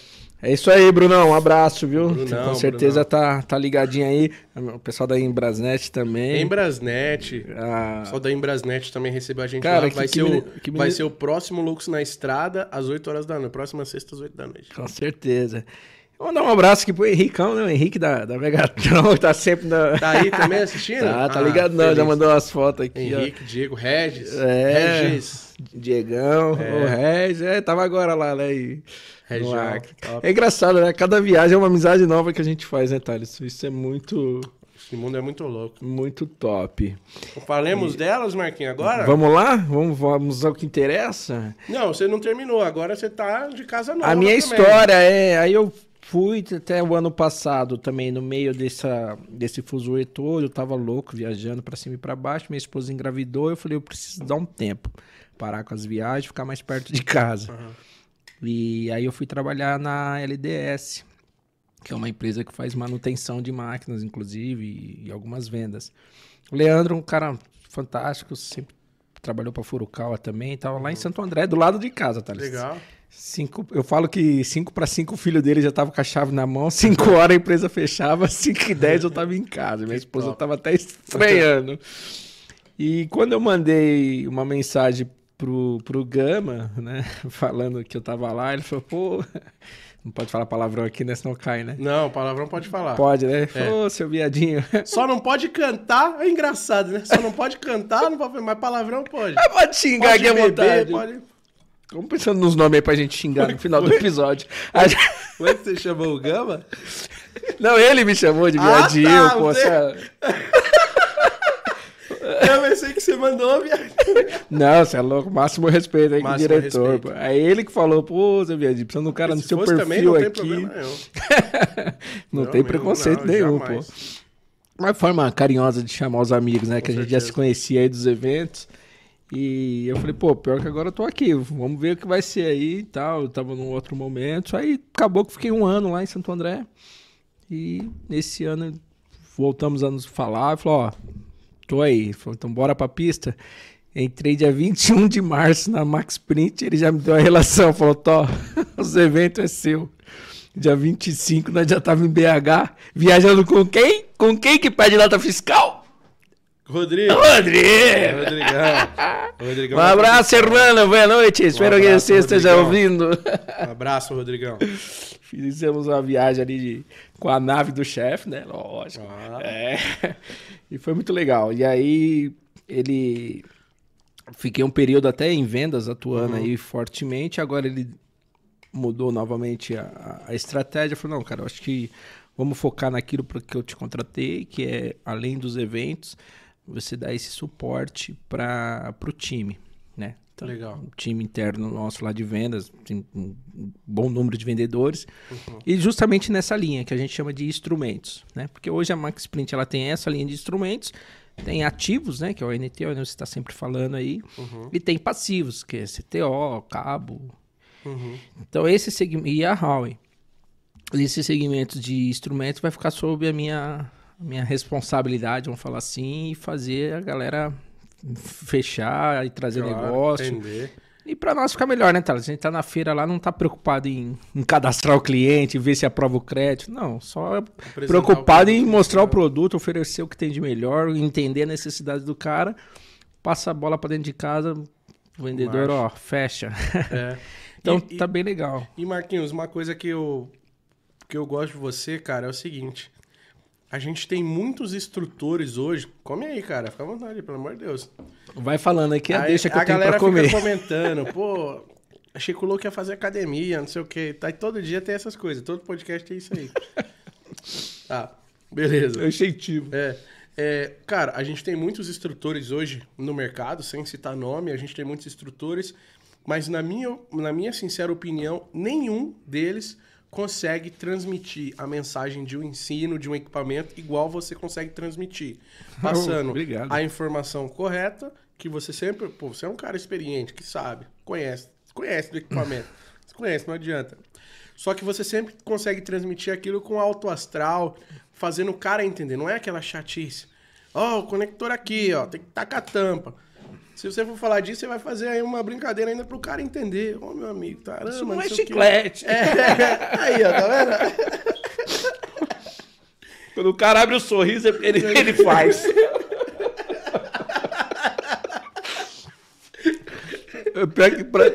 É isso aí, Brunão. Um abraço, viu? Brunão, Com certeza Brunão. tá, tá ligadinho aí. O pessoal da Embrasnet também. Embrasnet. Ah, O pessoal da Embrasnet também recebeu a gente Cara, lá. que- Vai, que ser, o, que vai ser o próximo Loucos na Estrada, às 8 horas da noite. Próxima sexta, às 8 da noite. com certeza. Vamos dar um abraço aqui pro Henricão, né? O Henrique da, da Megatron, que tá sempre na. Tá aí também assistindo? [LAUGHS] Tá, tá Ah, ligado? Não, já mandou umas fotos aqui, ó. Henrique, Diego, Regis. É. Regis. Diegão, o Regis, é, tava agora lá, né? E, Região, no Acre. É engraçado, né? Cada viagem é uma amizade nova que a gente faz, né, Thales? Isso é muito, Esse mundo é muito louco. muito top. Falemos delas, Marquinhos, agora? Vamos lá? Vamos, vamos ao que interessa? Não, você não terminou. Agora você tá de casa nova A minha também. história é. Aí eu fui até o ano passado também, no meio dessa, desse fuzuê todo. Eu tava louco, viajando pra cima e pra baixo. Minha esposa engravidou. Eu falei, eu preciso dar um tempo. Parar com as viagens, ficar mais perto de casa. E aí eu fui trabalhar na LDS, que é uma empresa que faz manutenção de máquinas, inclusive, e, e algumas vendas. O Leandro, um cara fantástico, sempre trabalhou para Furukawa também, tava lá em Santo André, do lado de casa, tá? Legal. Cinco, eu falo que 5 para 5 o filho dele já tava com a chave na mão, 5 [LAUGHS] horas a empresa fechava, 5 e 10 eu tava em casa. Minha esposa top. tava até estranhando. E quando eu mandei uma mensagem pro, pro Gama, né, [LAUGHS] falando que eu tava lá, ele falou, pô, [LAUGHS] não pode falar palavrão aqui, né, senão cai, né? Não, palavrão pode falar. Pode, né? Ô, seu viadinho. [LAUGHS] Só não pode cantar, é engraçado, né? Só não pode cantar, não pode, mas palavrão pode. pode xingar Pode aqui à beber, vontade. pode... Vamos pensando nos nomes aí pra gente xingar no final do episódio. A é que você chamou o Gama? Não, ele me chamou de Ah, viadinho, tá, pô. você- Eu pensei que você mandou, viado. Não, você é louco. Máximo respeito aí com o diretor. respeito. pô. É ele que falou, pô, Zé Viadinho, precisando de um cara no Se seu fosse perfil também, não tem aqui. problema nenhum. [LAUGHS] não, tem preconceito não, nenhum, jamais. pô. uma forma carinhosa de chamar os amigos, né? Com que a gente já certeza. se conhecia aí dos eventos. E eu falei, pô, pior que agora eu tô aqui, vamos ver o que vai ser aí e tal. Eu tava num outro momento. Aí acabou que fiquei um ano lá em Santo André. E nesse ano voltamos a nos falar. Falou, ó, tô aí. Falou, então bora pra pista. Entrei dia 21 de março na Max Print, ele já me deu a relação, falou, Tó, [LAUGHS] os eventos é seu. Dia 25 nós já tava em BH, viajando com quem? Com quem que pede nota fiscal? Rodrigo. Rodrigo! Rodrigão. Rodrigão. Um abraço, hermano, boa noite, espero que abraço, você esteja Rodrigão. ouvindo. Um abraço, Rodrigão. [LAUGHS] Fizemos uma viagem ali de- com a nave do chefe, né? Lógico. Ah. É. E foi muito legal. E aí ele fiquei um período até em vendas atuando aí fortemente. Agora ele mudou novamente a, a estratégia. Falou, não, cara, eu acho que vamos focar naquilo para que eu te contratei, que é além dos eventos, você dar esse suporte para o time, né? Então, Legal. o time interno nosso lá de vendas, tem um bom número de vendedores. Uhum. E justamente nessa linha que a gente chama de instrumentos, né? Porque hoje a Max Print ela tem essa linha de instrumentos, tem ativos, né? Que é o NT, onde você está sempre falando aí, Uhum. e tem passivos, que é CTO, cabo. Uhum. Então esse segmento e a Huawei. Esse segmento de instrumentos vai ficar sob a minha minha responsabilidade, vamos falar assim, e fazer a galera fechar e trazer Claro, negócio. Entender. E pra nós ficar melhor, né, Thales? A gente tá na feira lá, não tá preocupado em, em cadastrar o cliente, ver se aprova o crédito. Não, só Apresentar preocupado em mostrar o né? produto, oferecer o que tem de melhor, entender a necessidade do cara, passa a bola pra dentro de casa, o vendedor, ó, fecha. É. [LAUGHS] Então E- tá bem legal. E Marquinhos, uma coisa que eu, que eu gosto de você, cara, é o seguinte. A gente tem muitos instrutores hoje. Come aí, cara. Fica à vontade, pelo amor de Deus. Vai falando aqui, a Aí deixa que a eu tenho galera pra comer. fica comentando, [LAUGHS] pô, achei que o louco ia fazer academia, não sei o quê. Tá, e todo dia tem essas coisas. Todo podcast tem isso aí. [LAUGHS] tá, beleza. É o jeitinho. É, é, cara, a gente tem muitos instrutores hoje no mercado, sem citar nome, a gente tem muitos instrutores, mas na minha, na minha sincera opinião, nenhum deles consegue transmitir a mensagem de um ensino, de um equipamento, igual você consegue transmitir. [LAUGHS] Passando a informação correta, que você sempre. Pô, você é um cara experiente, que sabe, conhece, conhece do equipamento. Você [LAUGHS] conhece, não adianta. Só que você sempre consegue transmitir aquilo com alto astral, fazendo o cara entender. Não é aquela chatice. Ó, o conector aqui, ó, tem que tacar a tampa. Se você for falar disso, você vai fazer aí uma brincadeira ainda pro cara entender. Ô, meu amigo, caramba. Isso não é chiclete. É, [LAUGHS] aí, ó, tá vendo? [LAUGHS] Quando o cara abre o sorriso, ele, ele faz. Eu pego que pra...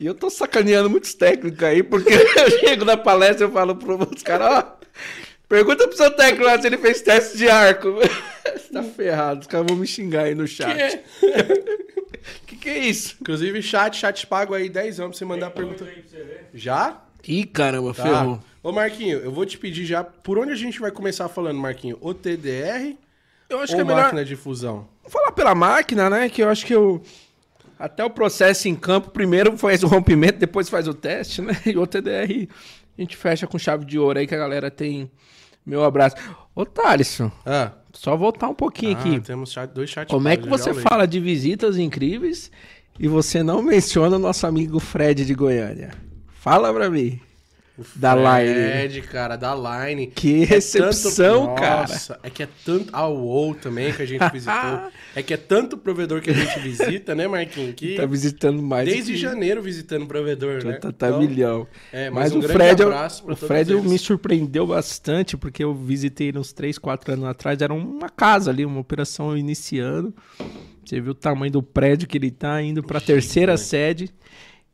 E eu tô sacaneando muitos técnicos aí, porque [LAUGHS] eu chego na palestra e eu falo pros caras, ó, pergunta pro seu técnico lá se ele fez teste de arco. [LAUGHS] Você tá ferrado, os caras vão me xingar aí no chat. Que [LAUGHS] que é isso? Inclusive, chat, chat pago aí 10 anos pra você mandar pergunta. Já? Ih, caramba, Tá. ferrou. Ô, Marquinho, eu vou te pedir já, por onde a gente vai começar falando, Marquinho? O TDR Eu acho ou que é melhor... máquina de fusão? Vou falar pela máquina, né? Que eu acho que eu. Até o processo em campo, primeiro faz o rompimento, depois faz o teste, né? [LAUGHS] E o TDR a gente fecha com chave de ouro aí que a galera tem. Meu abraço. Ô, Thalisson, Ah, só voltar um pouquinho ah, aqui. temos chat, dois chats Como é que você fala de visitas incríveis e você não menciona o nosso amigo Fred de Goiânia? Fala pra mim. Da Line. Fred, cara, da Line. Que recepção, tanto, cara. Nossa, é que é tanto. A UOL também que a gente visitou. [LAUGHS] é que é tanto provedor que a gente visita, né, Marquinhos? Que Tá visitando mais. desde que- janeiro visitando provedor, né? Tá, tá Então, milhão. É, mas, Mas um o grande Fred, abraço pra o Fred eles. me surpreendeu bastante, porque eu visitei uns 3, 4 anos atrás, era uma casa ali, uma operação iniciando. Você viu o tamanho do prédio que ele tá, indo pra terceira sede.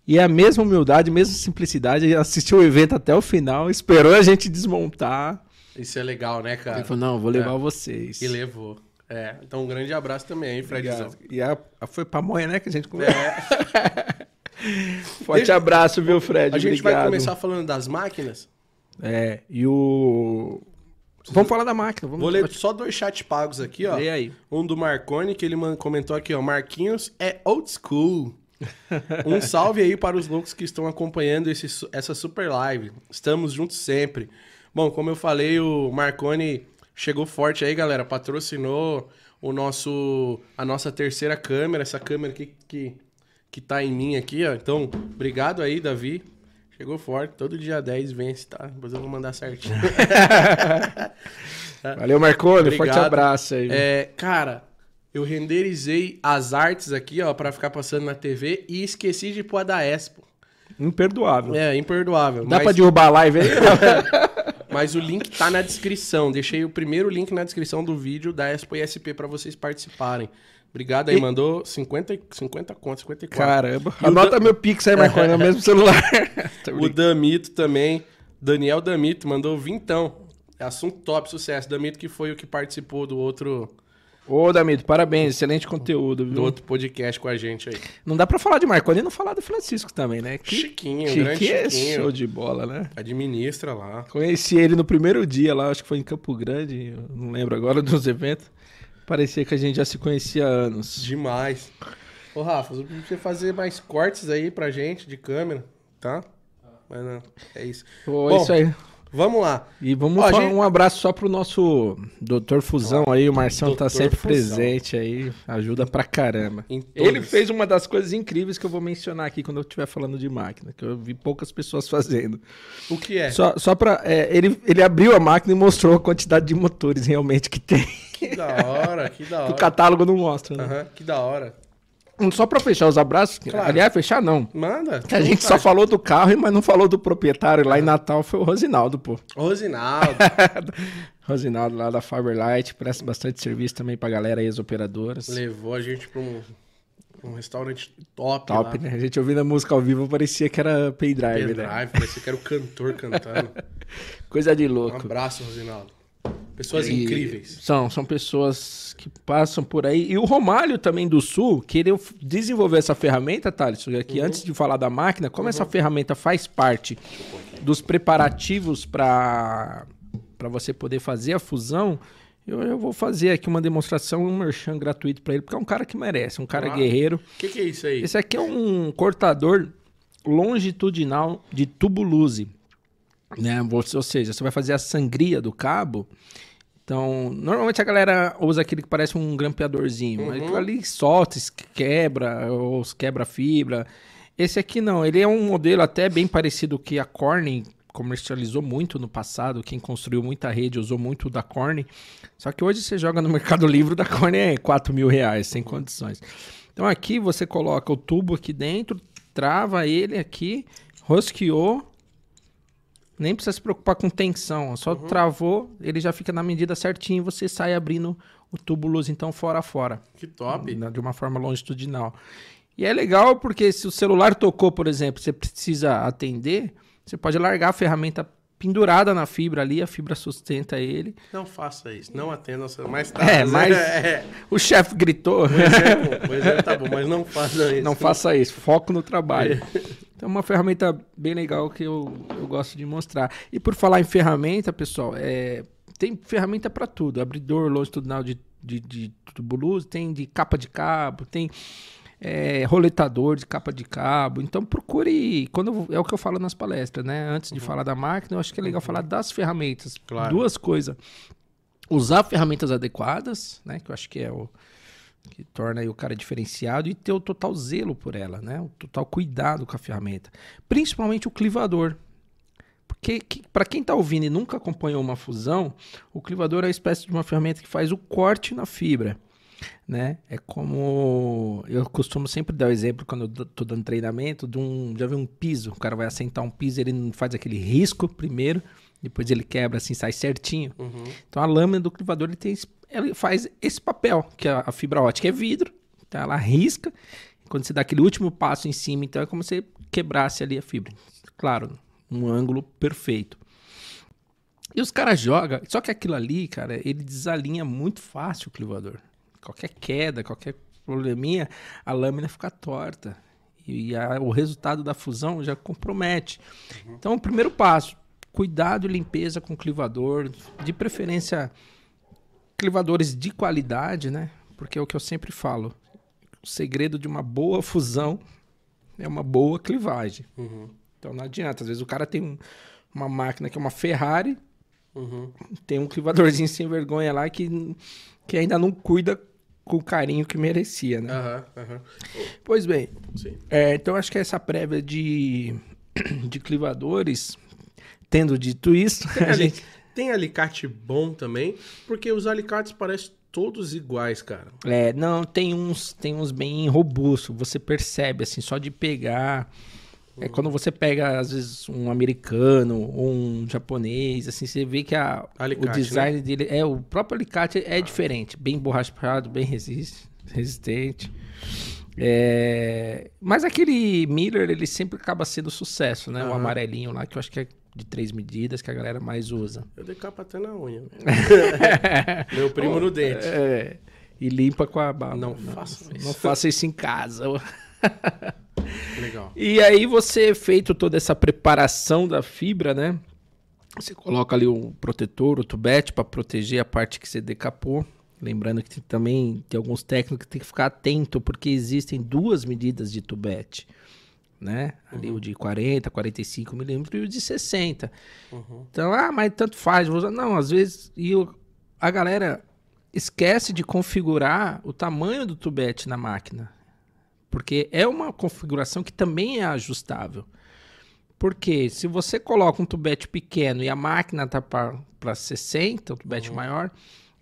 E é a mesma humildade, mesma simplicidade, ele assistiu o evento até o final, esperou a gente desmontar. Isso é legal, né, cara? Ele falou, não, vou levar vocês. E levou. É, então um grande abraço também, hein, Fredzão. E a, a foi pamonha, né, que a gente conversou. É, [LAUGHS] Forte Deixa- abraço, viu, Fred? a gente Obrigado. vai começar falando das máquinas. É, e o... Vamos falar da máquina, vamos Vou ler só dois chats pagos aqui, ó. Lê aí. Um do Marconi, que ele comentou aqui, ó. Marquinhos é old school. [LAUGHS] Um salve aí para os loucos que estão acompanhando esse essa super live. Estamos juntos sempre. Bom, como eu falei, o Marconi chegou forte aí, galera. Patrocinou o nosso, a nossa terceira câmera, essa câmera aqui que, que tá em mim aqui, ó. Então, obrigado aí, Davi. Chegou forte. Todo dia 10 vence, tá? Depois eu vou mandar certinho. [LAUGHS] Valeu, Marconi. Forte Obrigado. abraço aí. É, cara, eu renderizei as artes aqui, ó, pra ficar passando na TV e esqueci de pôr a da Expo. Imperdoável. É, imperdoável. Dá mas, pra derrubar a live aí? [LAUGHS] mas o link tá na descrição. Deixei o primeiro link na descrição do vídeo da Expo ISP pra vocês participarem. Obrigado aí, E- mandou 50, 50 conto, 54. Caramba. E Anota meu pix aí, Marconi, no mesmo celular. [LAUGHS] O. Damito também, Daniel Damito, mandou vintão. É assunto top, sucesso. Damito que foi o que participou do outro, Ô, Damito, parabéns. Excelente conteúdo, viu? do outro podcast com a gente aí. Não dá pra falar de Marconi e não falar do Francisco também, né? Que Chiquinho, grande é Chiquinho. show de bola, né? Administra lá. Conheci ele no primeiro dia lá, acho que foi em Campo Grande, não lembro agora dos eventos. Parecia que a gente já se conhecia há anos. Demais. Ô, Rafa, você fazer mais cortes aí pra gente de câmera, tá? Mas não, é isso. Pô, Bom, isso aí. Vamos lá. E vamos Ó, falar gente- um abraço só pro nosso Doutor Fusão aí, o Marcião tá sempre Fusão. presente aí, ajuda pra caramba. Ele fez uma das coisas incríveis que eu vou mencionar aqui quando eu estiver falando de máquina, que eu vi poucas pessoas [LAUGHS] fazendo. O que é? Só, só pra. é, ele, ele abriu a máquina e mostrou a quantidade de motores realmente que tem. Que da hora, que da [LAUGHS] Que o hora. catálogo não mostra, né? Aham, que da hora. Só pra fechar os abraços. Claro. Aliás, fechar não. Manda. Que a gente só falou do carro, mas não falou do proprietário. Lá em Natal foi o Rosinaldo, pô. Rosinaldo. [LAUGHS] Rosinaldo lá da Faberlight, presta bastante serviço também pra galera aí, as operadoras. levou a gente pra um, um restaurante top, Top, lá. né? A gente ouvindo a música ao vivo parecia que era paydrive, né? Pendrive, parecia que era o cantor cantando. [LAUGHS] Coisa de Um louco. abraço, Rosinaldo. Pessoas E incríveis. São, são pessoas que passam por aí. E o Romário também do Sul queria desenvolver essa ferramenta, Thales, que Uhum. antes de falar da máquina, como essa ferramenta faz parte dos preparativos para você poder fazer a fusão, eu, eu vou fazer aqui uma demonstração, um merchan gratuito para ele, porque é um cara que merece, um cara Claro. guerreiro. O que, que é isso aí? Esse aqui é um cortador longitudinal de tubo luze. Né? Você- Ou seja, você vai fazer a sangria do cabo. Então, normalmente a galera usa aquele que parece um grampeadorzinho. mas Aquilo ali solta, quebra, ou quebra fibra. Esse aqui não, ele é um modelo até bem parecido que a Corning comercializou muito no passado. Quem construiu muita rede usou muito da Corning. Só que hoje você joga no Mercado Livre da Corning é 4 mil reais, sem condições. Então aqui você coloca o tubo aqui dentro, trava ele aqui, rosqueou. Nem precisa se preocupar com tensão, só travou, ele já fica na medida certinha e você sai abrindo o luz então fora a fora, Que top. de uma forma longitudinal. E é legal porque se o celular tocou, por exemplo, você precisa atender, você pode largar a ferramenta pendurada na fibra ali, a fibra sustenta ele. Não faça isso. Não atenda. Mais [LAUGHS] É, tarde. mas- [LAUGHS] É, O chefe gritou, o exemplo, o exemplo tá bom, [LAUGHS] mas não faça isso. não faça isso, foco no trabalho. Então é uma ferramenta bem legal que eu, eu gosto de mostrar. E por falar em ferramenta, pessoal, é, tem ferramenta para tudo. Abridor longitudinal de, de, de tubo luz, tem de capa de cabo, tem é, roletador de capa de cabo. Então procure, quando eu- é o que eu falo nas palestras, né? Antes de falar da máquina, eu acho que é legal falar das ferramentas. Claro. Duas coisas. Usar ferramentas adequadas, né? Que eu acho que é o que torna aí o cara diferenciado e ter o total zelo por ela, né? O total cuidado com a ferramenta. Principalmente o clivador. Porque para quem está ouvindo e nunca acompanhou uma fusão, o clivador é uma espécie de uma ferramenta que faz o corte na fibra. Né? É como eu costumo sempre dar o exemplo quando eu estou dando treinamento de um, já viu um piso, o cara vai assentar um piso, ele não faz aquele risco primeiro, depois ele quebra assim, sai certinho. Uhum. Então a lâmina do clivador ele tem, ele faz esse papel, que a, a fibra ótica é vidro, então ela risca. Quando você dá aquele último passo em cima, então é como se quebrasse ali a fibra. Claro, um ângulo perfeito. E os caras jogam, só que aquilo ali, cara, ele desalinha muito fácil o clivador. Qualquer queda, qualquer probleminha, a lâmina fica torta. E a- o resultado da fusão já compromete. Então, o primeiro passo, cuidado e limpeza com o clivador, de preferência clivadores de qualidade, né? Porque é o que eu sempre falo. O segredo de uma boa fusão é uma boa clivagem. Uhum. Então não adianta. Às vezes o cara tem um- uma máquina que é uma Ferrari, Uhum. Tem um clivadorzinho sem vergonha lá que, que ainda não cuida com o carinho que merecia, né? Aham. Pois bem, é, então acho que essa prévia de, [CLEARS THROAT] de clivadores, tendo dito isso, [LAUGHS] a gente, tem alicate bom também, porque os alicates parecem todos iguais, cara. é, não, tem uns, tem uns bem robustos, você percebe, assim, só de pegar... É quando você pega, às vezes, um americano ou um japonês, assim, você vê que a, Alicate, o design dele... É, o próprio alicate é diferente. Bem borrachado, bem resist, resistente. É, mas aquele Miller, ele sempre acaba sendo sucesso, né? O amarelinho lá, que eu acho que é de três medidas, que a galera mais usa. Eu decapo até na unha. [LAUGHS] Meu primo no dente. É, e limpa com a bala. Não Não isso. faça isso em casa. [LAUGHS] Legal. E aí você, feito toda essa preparação da fibra, né? Você coloca ali o protetor, o tubete, para proteger a parte que você decapou. Lembrando que tem- também tem alguns técnicos que tem que ficar atento, porque existem duas medidas de tubete. Né? Ali o de 40, 45 milímetros e o de 60. Uhum. Então, ah, mas tanto faz. vou usar. Não, às vezes e o- a galera esquece de configurar o tamanho do tubete na máquina. Porque é uma configuração que também é ajustável. Porque se você coloca um tubete pequeno e a máquina tá para 60, o tubete maior,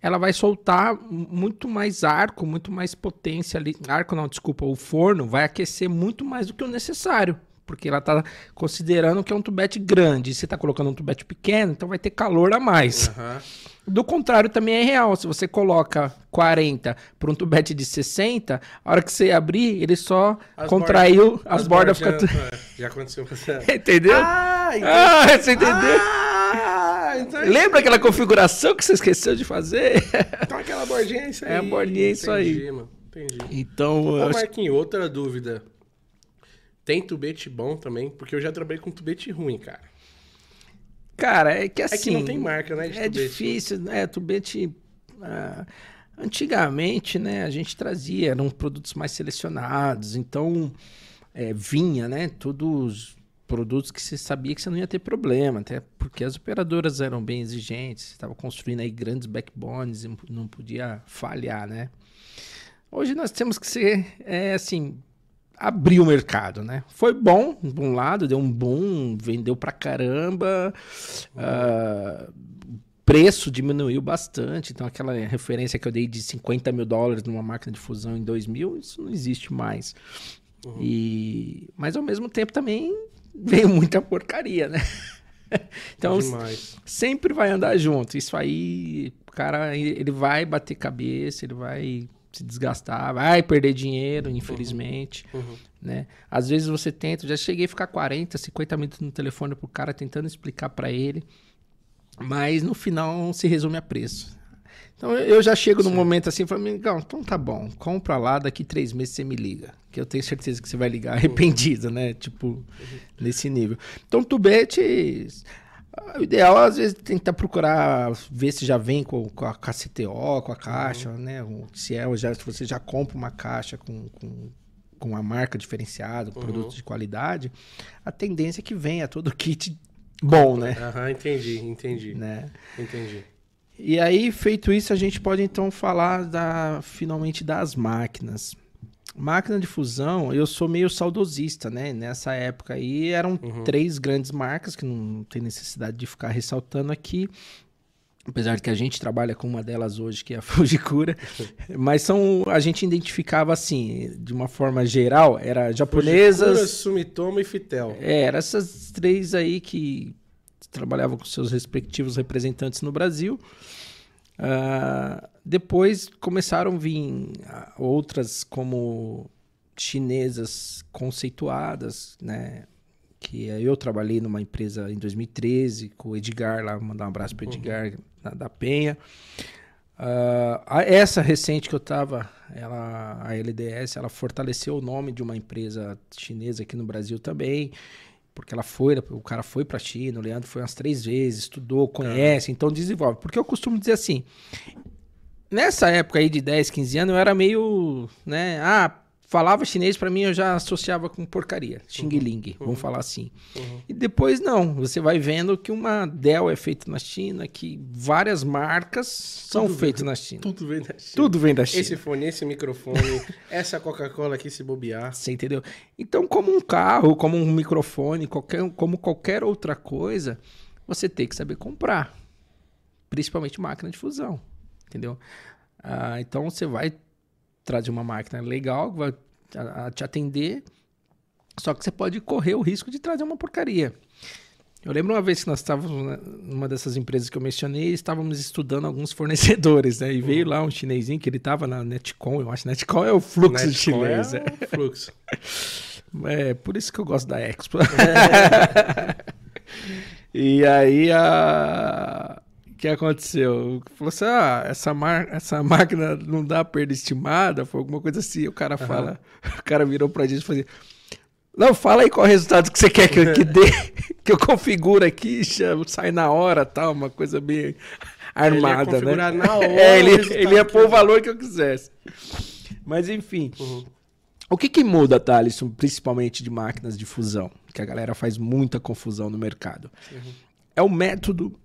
ela vai soltar muito mais arco, muito mais potência ali. Arco não, desculpa, o forno vai aquecer muito mais do que o necessário. Porque ela tá considerando que é um tubete grande. E você tá colocando um tubete pequeno, então vai ter calor a mais. Aham. Do contrário, também é real. Se você coloca 40 para um tubete de 60, a hora que você abrir, ele só As contraiu, bordas- as, bordas ficam. já, é, já aconteceu com você. [LAUGHS] Entendeu? Ah. Ah, você entendeu? Ah, então, Lembra aquela configuração que você esqueceu de fazer? [LAUGHS] então aquela bordinha é isso aí. É, a bordinha é isso aí. Entendi, mano. Entendi. Então, Ô, eu Marquinhos, outra dúvida. Tem tubete bom também? Porque eu já trabalhei com tubete ruim, cara. Cara, é que É assim. que não tem marca, né? É tubete. difícil, né? Tubete. ah, antigamente, né, a gente trazia, eram produtos mais selecionados, então é, vinha, né? Todos produtos que você sabia que você não ia ter problema, até porque as operadoras eram bem exigentes, estava construindo aí grandes backbones e não podia falhar, né? Hoje nós temos que ser, é, assim, abrir o mercado, né? Foi bom, por um lado, deu um boom, vendeu pra caramba, ah, preço diminuiu bastante, então aquela referência que eu dei de 50 mil dólares numa máquina de fusão em 2000, isso não existe mais. E, mas ao mesmo tempo também veio muita porcaria, né? [LAUGHS] Então, Demais. sempre vai andar junto. Isso aí, o cara, ele vai bater cabeça, ele vai se desgastar, vai perder dinheiro, infelizmente, Uhum. né? Às vezes você tenta, já cheguei a ficar 40, 50 minutos no telefone pro cara tentando explicar para ele, mas no final se resume a preço. Então eu já chego num momento assim falo, amigão, então tá bom, compra lá, daqui três meses você me liga. Que eu tenho certeza que você vai ligar arrependido, né? Tipo, nesse nível. Então, tubete, o ideal às vezes tentar procurar ver se já vem com, com a KCTO, com a caixa, né? O- Se é, já, se você já compra uma caixa com, com, com uma marca diferenciada, com produto de qualidade, a tendência é que venha todo kit bom, né? Aham, entendi, entendi. né? Entendi. E aí, feito isso, a gente pode então falar da, finalmente das máquinas. Máquina de fusão, eu sou meio saudosista, né? Nessa época aí eram três grandes marcas que não tem necessidade de ficar ressaltando aqui. Apesar de que a gente trabalha com uma delas hoje, que é a [LAUGHS] Fujikura, [LAUGHS] mas são a gente identificava assim, de uma forma geral, era japonesas, Fujikura, Sumitomo e Fitel. é, eram essas três aí que trabalhavam com seus respectivos representantes no Brasil. Ah, depois começaram a vir ah, outras como chinesas conceituadas, né? Que eu trabalhei numa empresa em 2013 com o Edgar, lá mandar um abraço para Edgar da, da Penha. A- essa recente que eu tava, ela, a LDS, ela fortaleceu o nome de uma empresa chinesa aqui no Brasil também, porque ela foi, o cara foi pra China, o Leandro foi umas três vezes, estudou, conhece, então desenvolve. Porque eu costumo dizer assim, nessa época aí de 10, 15 anos, eu era meio, né, ah, falava chinês, para mim eu já associava com porcaria, Xing Ling, vamos falar assim. E depois não, você vai vendo que uma Dell é feita na China, que várias marcas são feitas na China. Tudo vem da China. Tudo vem da China. Esse fone, esse microfone, [LAUGHS] essa Coca-Cola aqui se bobear. Você entendeu? Então, como um carro, como um microfone, qualquer, como qualquer outra coisa, você tem que saber comprar. Principalmente máquina de fusão. Entendeu? Ah, então, você vai trazer uma máquina legal, que vai te atender, só que você pode correr o risco de trazer uma porcaria. Eu lembro uma vez que nós estávamos numa dessas empresas que eu mencionei, estávamos estudando alguns fornecedores, né? E veio lá um chinesinho que ele estava na Netcom, eu acho. Netcom é o fluxo chinês. é o fluxo. [LAUGHS] É, por isso que eu gosto da Expo. [LAUGHS] e aí, a... o que aconteceu? Falou assim, ah, essa, mar... essa [LAUGHS] máquina não dá perda estimada, foi alguma coisa assim. O cara fala, [LAUGHS] o cara virou pra gente e falou assim, não, fala aí qual é o resultado que você quer que eu que dê, [LAUGHS] que eu configuro aqui, já sai na hora, tal, uma coisa bem armada, né? configurar na hora É, ele, ele ia pôr o valor que eu quisesse. Mas enfim, o que, que muda, Thaleson, principalmente de máquinas de fusão? Que a galera faz muita confusão no mercado. É o método.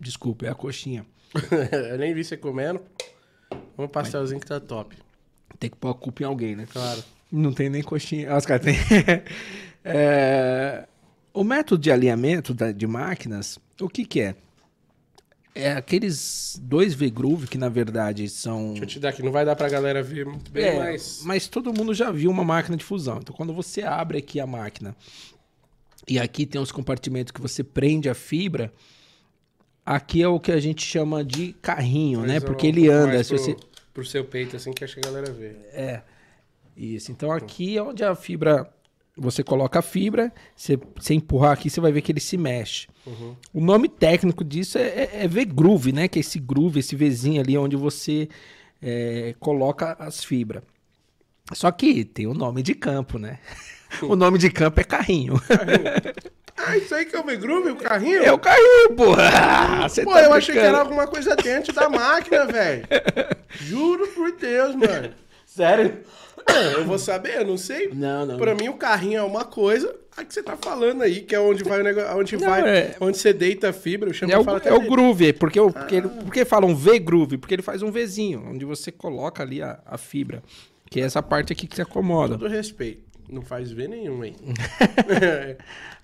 Desculpa, é a coxinha. [LAUGHS] eu nem vi você comendo. Um pastelzinho que tá top. Tem que pôr a culpa em alguém, né? Claro. Não tem nem coxinha. Ah, os caras têm. [LAUGHS] É, O método de alinhamento de máquinas, o que, que é? É aqueles dois V-Groove que, na verdade, são. Deixa eu te dar aqui. Não vai dar pra galera ver muito bem, É, mas... mas todo mundo já viu uma máquina de fusão. Então, quando você abre aqui a máquina e aqui tem os compartimentos que você prende a fibra, aqui é o que a gente chama de carrinho, né? Mas Porque um ele anda. Se você... Pro, pro seu peito, assim, que acho que a galera vê. É. Isso. Então, aqui é onde a fibra. Você coloca a fibra, você, você empurrar aqui, você vai ver que ele se mexe. O nome técnico disso é, é, é V-groove, né? Que é esse groove, esse Vzinho ali onde você é, coloca as fibras. Só que tem o nome de campo, né? [LAUGHS] [LAUGHS] o nome de campo é carrinho. [LAUGHS] Ah, isso aí que é o V-Groove, o carrinho? é o carrinho, porra! [LAUGHS] Ah, Você Pô, tá eu achei que era alguma coisa dentro da máquina, velho. Juro por Deus, mano. Sério? Eu vou saber, eu não sei. Não, não. Pra mim, o carrinho é uma coisa, a que você tá falando aí, que é onde vai o negócio, onde Não, vai, é- onde você deita a fibra, eu chamo É o, fala até é o dele. groove, porque, o- porque, ele, por que falam V-groove? Porque ele faz um Vzinho, onde você coloca ali a, a fibra, que é essa parte aqui que se acomoda. Todo respeito. Não faz V nenhum, hein? [LAUGHS]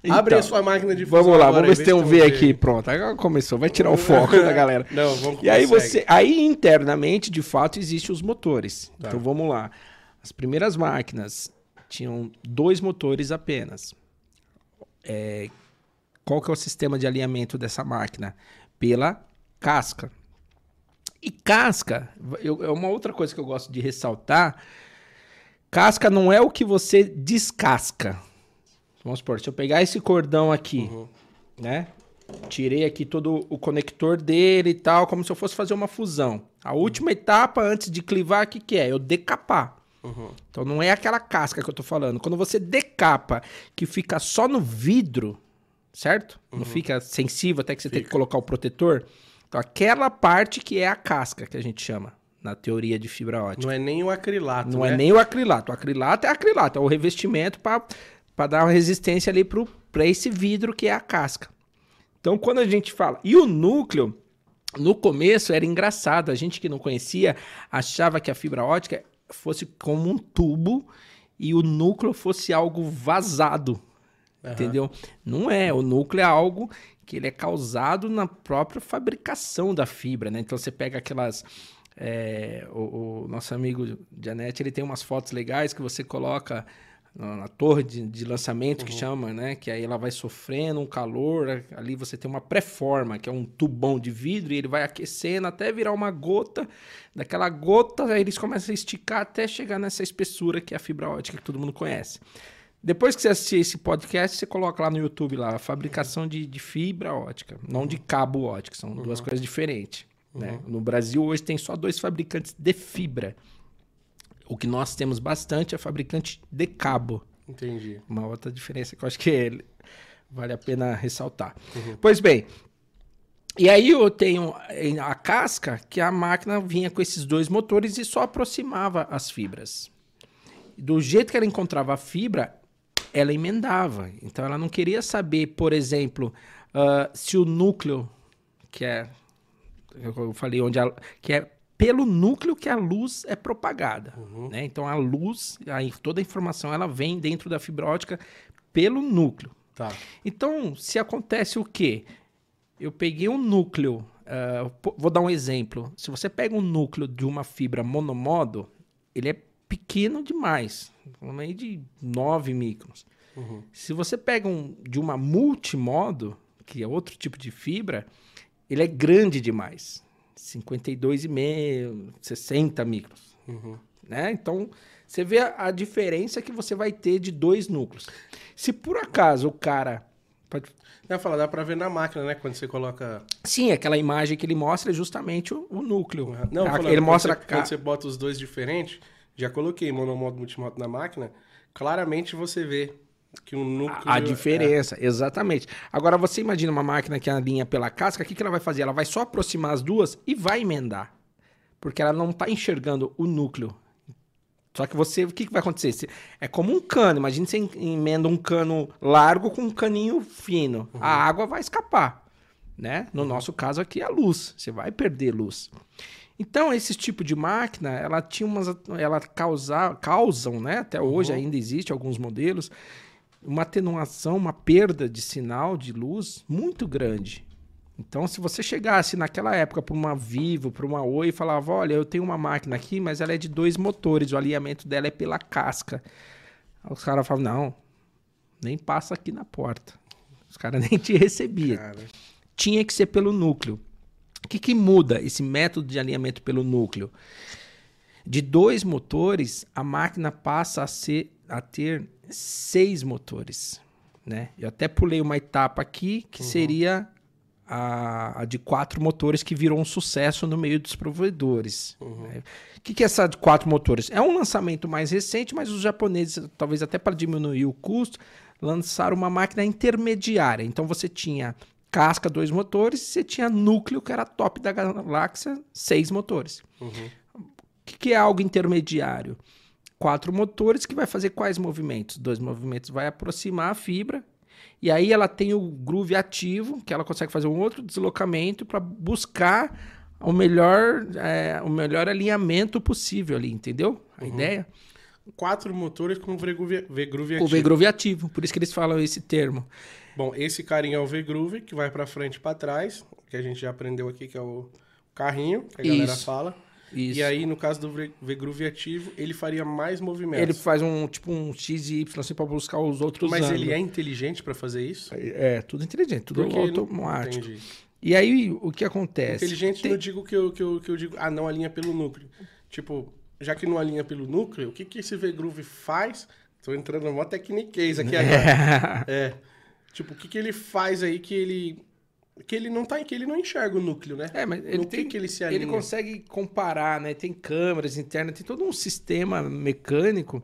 Então, Abre a sua máquina de fusão Vamos lá, agora, vamos ver se tem um V aqui. Pronto, agora começou, vai tirar o foco da galera. [LAUGHS] Não, vamos E aí consegue. você, aí internamente, de fato, existem os motores. Tá. Então vamos lá. As primeiras máquinas tinham dois motores apenas. É, qual que é o sistema de alinhamento dessa máquina? Pela casca. E casca, eu- é uma outra coisa que eu gosto de ressaltar. Casca não é o que você descasca. Vamos supor, se eu pegar esse cordão aqui, Uhum. né? Tirei aqui todo o conector dele e tal, como se eu fosse fazer uma fusão. A última etapa antes de clivar, o que, que é? Eu decapar. Uhum. Então não é aquela casca que eu tô falando. Quando você decapa, que fica só no vidro, certo? Não fica sensível até que você tem que Fica. colocar o protetor. Então aquela parte que é a casca que a gente chama na teoria de fibra ótica. Não é nem o acrilato, Não né? é nem o acrilato. O acrilato é acrilato, é o revestimento para dar uma resistência ali para esse vidro que é a casca. Então, quando a gente fala. E o núcleo, no começo era engraçado. A gente que não conhecia achava que a fibra ótica fosse como um tubo e o núcleo fosse algo vazado. Aham. Entendeu? Não é. O núcleo é algo que ele é causado na própria fabricação da fibra, né? Então você pega aquelas. É, o, o nosso amigo Janete, ele tem umas fotos legais que você coloca na, na torre de, de lançamento, que chama, né? Que aí ela vai sofrendo um calor. Ali você tem uma pré-forma, que é um tubão de vidro, e ele vai aquecendo até virar uma gota. Daquela gota, aí eles começam a esticar até chegar nessa espessura que é a fibra ótica que todo mundo conhece. Depois que você assistir esse podcast, você coloca lá no YouTube lá, a fabricação de, de fibra ótica, não de cabo ótico, são duas coisas diferentes. Né? No Brasil hoje tem só dois fabricantes de fibra. O que nós temos bastante é fabricante de cabo. Entendi. Uma outra diferença que eu acho que vale a pena ressaltar. Pois bem, E aí eu tenho a casca, que a máquina vinha com esses dois motores e só aproximava as fibras. Do jeito que ela encontrava a fibra, ela emendava. Então ela não queria saber, por exemplo, uh, se o núcleo, que é. Eu falei onde a, que é pelo núcleo que a luz é propagada. Uhum. Né? Então a luz, aí, toda a informação, ela vem dentro da fibra ótica pelo núcleo. Tá. Então, se acontece o quê? Eu peguei um núcleo, uh, vou dar um exemplo. Se você pega um núcleo de uma fibra monomodo, ele é pequeno demais, meio de 9 microns. Uhum. Se você pega um de uma multimodo, que é outro tipo de fibra, ele é grande demais. 52,5, 60 microns. Uhum. Né? Então, você vê a, a, diferença que você vai ter de dois núcleos. Se por acaso o cara. Pode... Não, fala, dá pra ver na máquina, né? Quando você coloca. Sim, aquela imagem que ele mostra é justamente o, o núcleo. Uhum. Não, a, falando, ele mostra. Quando você, quando você bota os dois diferentes, já coloquei monomodo multimodo na máquina, claramente você vê que o núcleo. A, diferença, é... exatamente. Agora você imagina uma máquina que alinha pela casca, o que, que ela vai fazer? Ela vai só aproximar as duas e vai emendar. Porque ela não está enxergando o núcleo. Só que você, o que, que vai acontecer? É como um cano. Imagina você emenda um cano largo com um caninho fino. Uhum. A água vai escapar. Né? No nosso caso aqui, a luz. Você vai perder luz. Então, esse tipo de máquina, ela tinha umas. Ela causa, causam, né? Até hoje uhum. ainda existe alguns modelos, uma atenuação, uma perda de sinal de luz muito grande. Então, se você chegasse naquela época para uma Vivo, para uma Oi e falava: Olha, eu tenho uma máquina aqui, mas ela é de dois motores, o alinhamento dela é pela casca. Aí os caras falavam: Não, nem passa aqui na porta. Os caras [LAUGHS] nem te recebiam. Tinha que ser pelo núcleo. O que, que muda esse método de alinhamento pelo núcleo? De dois motores, a máquina passa a, ser, a ter seis motores. Né? Eu até pulei uma etapa aqui que uhum. seria a, a, de quatro motores que virou um sucesso no meio dos provedores. Uhum. Né? O que, que é essa de quatro motores? É um lançamento mais recente, mas os japoneses, talvez até para diminuir o custo, lançaram uma máquina intermediária. Então você tinha casca, dois motores, e você tinha núcleo, que era top da galáxia, seis motores. Uhum. O que, que é algo intermediário? Quatro motores que vai fazer quais movimentos? Dois movimentos vai aproximar a fibra e aí ela tem o groove ativo, que ela consegue fazer um outro deslocamento para buscar o melhor, é, o melhor alinhamento possível ali, entendeu? A uhum. ideia? Quatro motores com V-groove ativo. O V-groove ativo, por isso que eles falam esse termo. Bom, esse carinha é o V-groove, que vai para frente e para trás, que a gente já aprendeu aqui, que é o carrinho, que a isso. galera fala. Isso. E aí, no caso do V-Groove ativo, ele faria mais movimentos. Ele faz um tipo um X e Y assim, para buscar os outros Mas ele é inteligente para fazer isso? É, é, tudo inteligente, tudo Porque automático. E aí, o que acontece? Inteligente Tem... não digo que eu, que, eu, que eu digo, ah, não alinha pelo núcleo. Tipo, já que não alinha pelo núcleo, o que, que esse V-Groove faz? Tô entrando numa tecniquez aqui [LAUGHS] agora. [LAUGHS] é. Tipo, o que, que ele faz aí que ele que ele não tá que ele não enxerga o núcleo, né? É, mas ele tem que ele se alinha. Ele consegue comparar, né? Tem câmeras internas, tem todo um sistema mecânico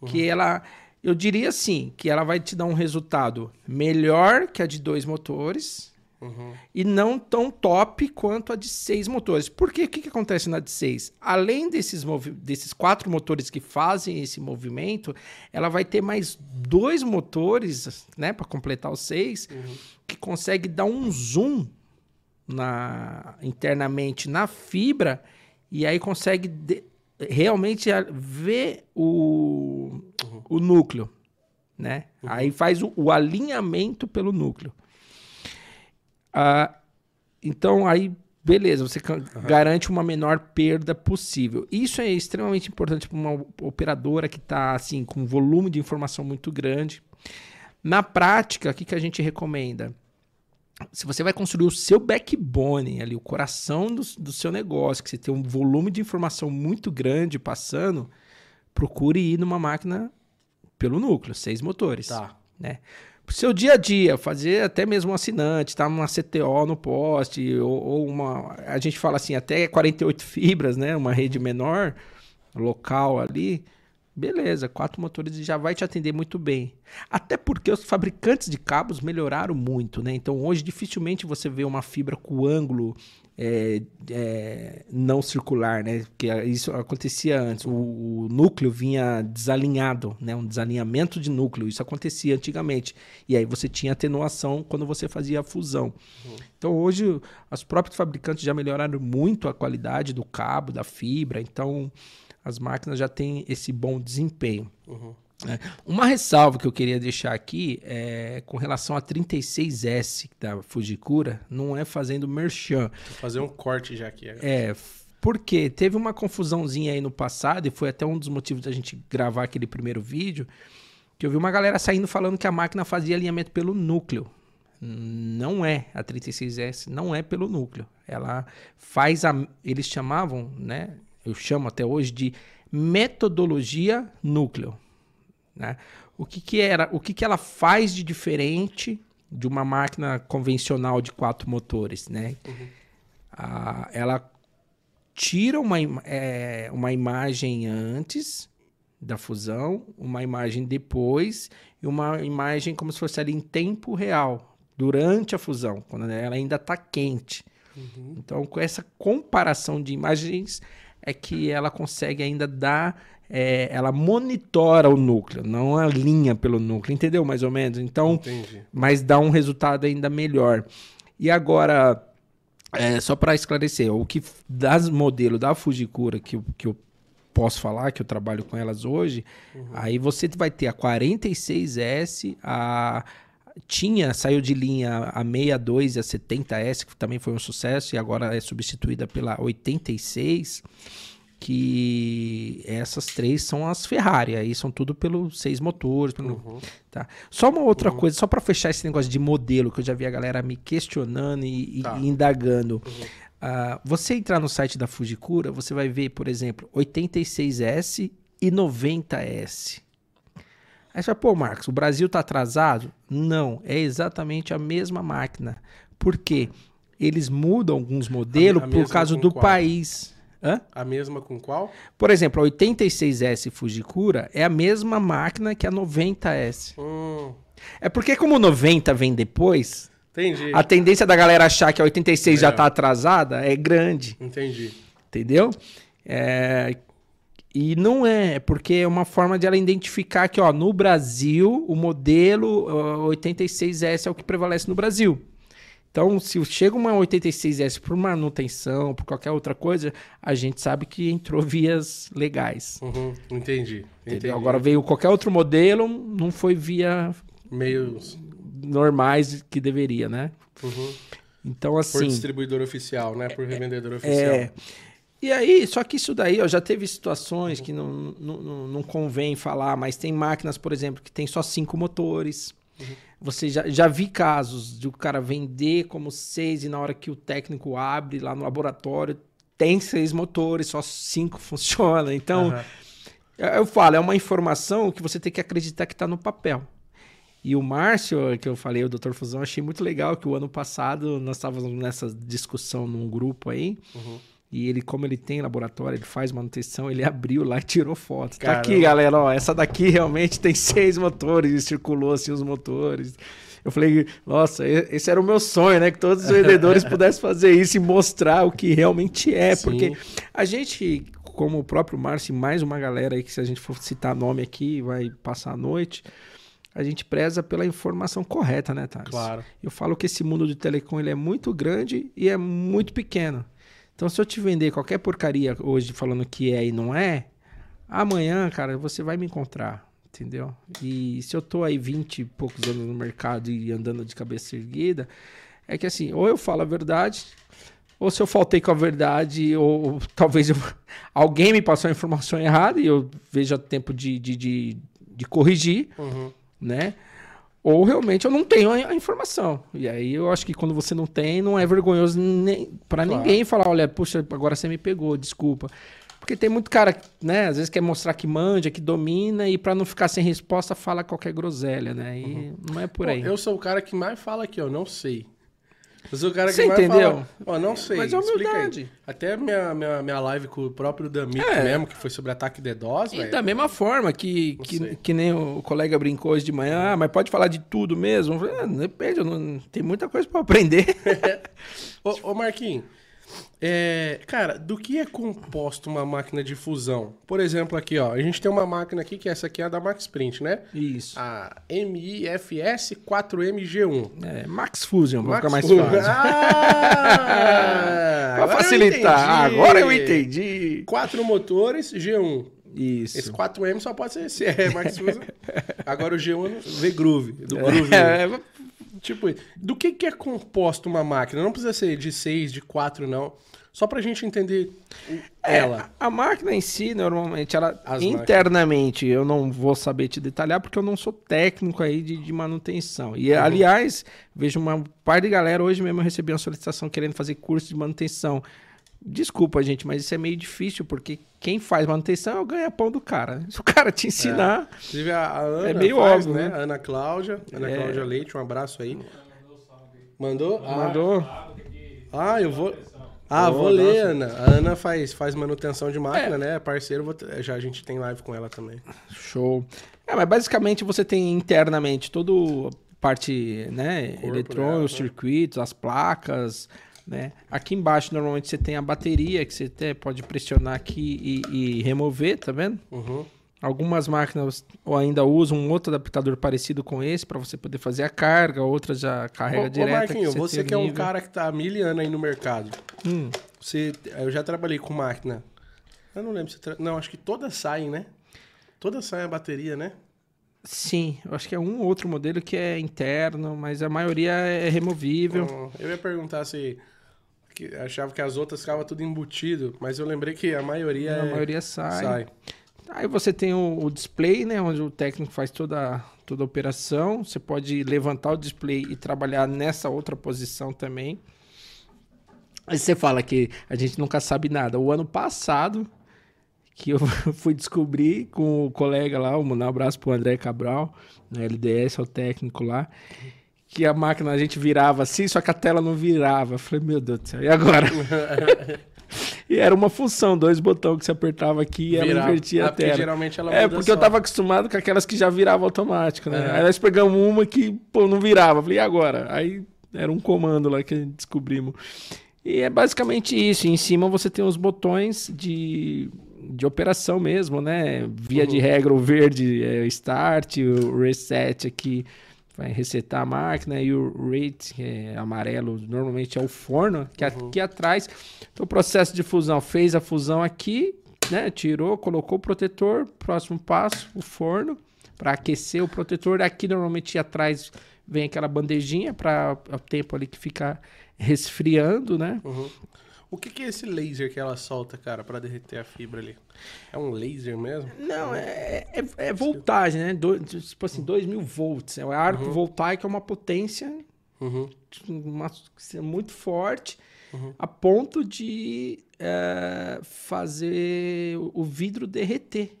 uhum. que ela eu diria assim, que ela vai te dar um resultado melhor que a de dois motores, Uhum. E não tão top quanto a de seis motores. Por quê? O que, que acontece na de seis? Além desses, desses quatro motores que fazem esse movimento, ela vai ter mais dois motores, né, para completar os seis, uhum. que consegue dar um zoom na, internamente na fibra e aí consegue realmente ver o, uhum. o núcleo. Né? Uhum. Aí faz o, o alinhamento pelo núcleo. Ah, então, aí, beleza, você uhum. garante uma menor perda possível. Isso é extremamente importante para uma operadora que está assim, com um volume de informação muito grande. Na prática, o que, que a gente recomenda? Se você vai construir o seu backbone, ali, o coração do, do seu negócio, que você tem um volume de informação muito grande passando, procure ir numa máquina pelo núcleo, seis motores. Tá. Né? Pro seu dia a dia, fazer até mesmo um assinante, tá uma CTO no poste, ou, ou, uma. A gente fala assim, até 48 [LAUGHS] fibras, né? Uma rede menor, local ali. Beleza, quatro motores já vai te atender muito bem. Até porque os fabricantes de cabos melhoraram muito, né? Então hoje dificilmente você vê uma fibra com ângulo é, é, não circular, né? Porque isso acontecia antes. O, o, núcleo vinha desalinhado, né? Um desalinhamento de núcleo. Isso acontecia antigamente. E aí você tinha atenuação quando você fazia a fusão. Uhum. Então hoje os próprios fabricantes já melhoraram muito a qualidade do cabo, da fibra. Então as máquinas já têm esse bom desempenho. Uhum. É. Uma ressalva que eu queria deixar aqui é com relação a 36S da Fujikura, não é fazendo merchan. Vou fazer um corte já aqui. Agora. É, porque teve uma confusãozinha aí no passado, e foi até um dos motivos da gente gravar aquele primeiro vídeo, que eu vi uma galera saindo falando que a máquina fazia alinhamento pelo núcleo. Não é a 36S, não é pelo núcleo. Ela faz a. Eles chamavam, né? eu chamo até hoje de metodologia núcleo. Né? O que, que era, o que, que ela faz de diferente de uma máquina convencional de quatro motores, né? Uhum. Ah, ela tira uma, é, uma imagem antes da fusão, uma imagem depois e uma imagem como se fosse ali em tempo real, durante a fusão, quando ela ainda está quente. Uhum. Então, com essa comparação de imagens, é que ela consegue ainda dar. É, ela monitora o núcleo, não alinha pelo núcleo, entendeu? Mais ou menos. Então, Entendi. mas dá um resultado ainda melhor. E agora, é, só para esclarecer, o que das modelos da Fujikura que, que eu posso falar, que eu trabalho com elas hoje, uhum. aí você vai ter a 46S, a tinha, saiu de linha a 62 e a 70S, que também foi um sucesso, e agora é substituída pela 86, que essas três são as Ferrari, aí são tudo pelos seis motores. Pelo, uhum. tá? Só uma outra uhum. coisa, só para fechar esse negócio de modelo, que eu já vi a galera me questionando e, tá. e indagando. Uhum. Uh, você entrar no site da Fujikura, você vai ver, por exemplo, 86S e 90S. Aí você fala, pô, Marcos, o Brasil está atrasado? Não, é exatamente a mesma máquina. Por quê? Eles mudam alguns modelos a, a por causa do qual? país. Hã? A mesma com qual? Por exemplo, a 86S Fujikura é a mesma máquina que a 90S. Hum. É porque como o 90 vem depois, Entendi. a tendência da galera achar que a 86 é. já está atrasada é grande. Entendi. Entendeu? É, e não é, porque é uma forma de ela identificar que, ó, no Brasil, o modelo 86S é o que prevalece no Brasil. Então, se chega uma 86S por manutenção, por qualquer outra coisa, a gente sabe que entrou [LAUGHS] vias legais. Uhum, entendi, entendi. Agora veio qualquer outro modelo, não foi via meios normais que deveria, né? Uhum. Então, assim. Por distribuidor oficial, né? Por revendedor é, oficial. É. E aí, só que isso daí, ó, já teve situações que não, não, não convém falar, mas tem máquinas, por exemplo, que tem só cinco motores. Uhum. Você já, já vi casos de o cara vender como seis e na hora que o técnico abre lá no laboratório tem seis motores, só cinco [LAUGHS] funcionam. Então, uhum. eu falo, é uma informação que você tem que acreditar que está no papel. E o Márcio, que eu falei, o Dr. Fusão, achei muito legal que o ano passado nós estávamos nessa discussão num grupo aí. Uhum. E ele, como ele tem laboratório, ele faz manutenção, ele [LAUGHS] abriu lá e tirou foto. Tá aqui, galera, ó, essa daqui realmente tem [LAUGHS] seis motores e circulou assim os motores. Eu falei, nossa, esse era o meu sonho, né? Que todos os [LAUGHS] vendedores pudessem fazer isso e mostrar o que realmente é. Sim. Porque a gente, como o próprio Márcio e mais uma galera aí, que se a gente for citar nome aqui, vai passar a noite a gente preza pela informação correta, né, Thales? Claro. Eu falo que esse mundo de telecom ele é muito grande e é muito pequeno. Então, se eu te vender qualquer porcaria hoje falando que é e não é, amanhã, cara, você vai me encontrar, entendeu? E se eu tô aí 20 e poucos anos no mercado e andando de cabeça erguida, é que assim, ou eu falo a verdade, ou se eu faltei com a verdade, ou, ou talvez eu, [LAUGHS] alguém me passou a informação errada e eu veja tempo de, de, de, de corrigir, uhum. né? Ou realmente eu não tenho a, informação. E aí eu acho que quando você não tem, não é vergonhoso nem, para claro. ninguém falar, olha, puxa, agora você me pegou, desculpa. Porque tem muito cara, né, às vezes quer mostrar que manja, que domina, e para não ficar sem resposta, fala qualquer groselha, né? E uhum. não é por aí. eu sou o cara que mais fala aqui, ó, não sei. Eu sou o cara que Você vai entendeu? falar. Ó, não sei. Mas é humildade. Até minha, minha, minha live com o próprio D'Amico É. mesmo, que foi sobre ataque de DOS, E velho. da mesma forma que, que, que nem o colega brincou hoje de manhã, ah, mas pode falar de tudo mesmo? Falei, ah, depende, não, tem muita coisa pra aprender. [LAUGHS] [LAUGHS] Ô, ô Marquinhos, é, cara, do que é composto uma máquina de fusão? Por exemplo, aqui, ó, a gente tem uma máquina aqui, que essa aqui é a da Max Print, né? Isso. A MIFS 4MG1. É, Max Fusion, pra Max ficar mais fácil. Ah, [LAUGHS] pra eu facilitar. entendi. Agora eu entendi. Quatro motores, G1. Isso. Esse 4M só pode ser esse, é, Max Fusion. [LAUGHS] Agora o G1 V Groove, do Groove. É, Tipo, do que, que é composto uma máquina? Não precisa ser de 6, de 4, não. Só pra gente entender o- ela. A máquina em si, normalmente, ela As internamente, eu não vou saber te detalhar porque eu não sou técnico aí de, de manutenção. E, aliás, vejo uma par de galera, hoje mesmo eu recebi uma solicitação querendo fazer curso de manutenção. Desculpa, gente, mas isso é meio difícil, porque quem faz manutenção é o ganha-pão do cara. Se o cara te ensinar, Inclusive a, a Ana É meio faz, óbvio, né? né? Ana Cláudia. Ana É. Cláudia Leite, um abraço aí. Mandou? Ah, mandou. Ah, eu vou. Ah, vou ler. Ana. A Ana faz, faz manutenção de máquina, né? É parceiro, vou já a gente tem live com ela também. Show. É, mas basicamente você tem internamente toda a parte, né, dela, os circuitos, as placas, né? Aqui embaixo normalmente você tem a bateria que você até pode pressionar aqui e, e remover, tá vendo? Uhum. Algumas máquinas ou ainda usam um outro adaptador parecido com esse para você poder fazer a carga, outras já carrega Ô, ô direta. Marquinho, você você tem que é um cara que tá há mil anos aí no mercado. Hum, Você, eu já trabalhei com máquina. Eu não lembro se. Tra... Não, acho que todas saem, né? Todas saem a bateria, né? sim, eu acho que é um ou outro modelo que é interno, mas a maioria é removível. Eu ia perguntar se. Que achava que as outras ficavam tudo embutido, mas eu lembrei que a maioria. a é- maioria sai. sai. Aí você tem o, o display, né? Onde o técnico faz toda, toda a operação. Você pode levantar o display e trabalhar nessa outra posição também. Aí você fala que a gente nunca sabe nada. O ano passado, que eu [LAUGHS] fui descobrir com o colega lá, um abraço pro André Cabral, no LDS, é o técnico lá, que a máquina a gente virava assim, só que a tela não virava. Eu falei, meu Deus do céu, e agora? [LAUGHS] e era uma função, dois botões que você apertava aqui e ela Virava. invertia Ah, a tela. geralmente ela É, porque eu só. tava acostumado com aquelas que já viravam automático, né? É. Aí nós pegamos uma que, pô, não virava. Eu Falei, e agora? Aí era um comando lá que a gente descobrimos. E é basicamente isso. Em cima você tem os botões de, de operação mesmo, né? Via Uhum. de regra, o verde é o start, o reset aqui vai resetar a máquina e o rate, que é amarelo, normalmente é o forno, que Uhum. aqui atrás. Então, o processo de fusão, fez a fusão aqui, né? Tirou, colocou o protetor, próximo passo, o forno, para aquecer o protetor. Aqui, normalmente, atrás vem aquela bandejinha para o tempo ali que fica resfriando, né? Uhum. O que, que é esse laser que ela solta, cara, pra derreter a fibra ali? É um laser mesmo? Não, é, é, é voltagem, né? Do, tipo assim, 2 mil volts. É o arco voltaico é uma potência Uhum. uma, muito forte a ponto de é, fazer o vidro derreter.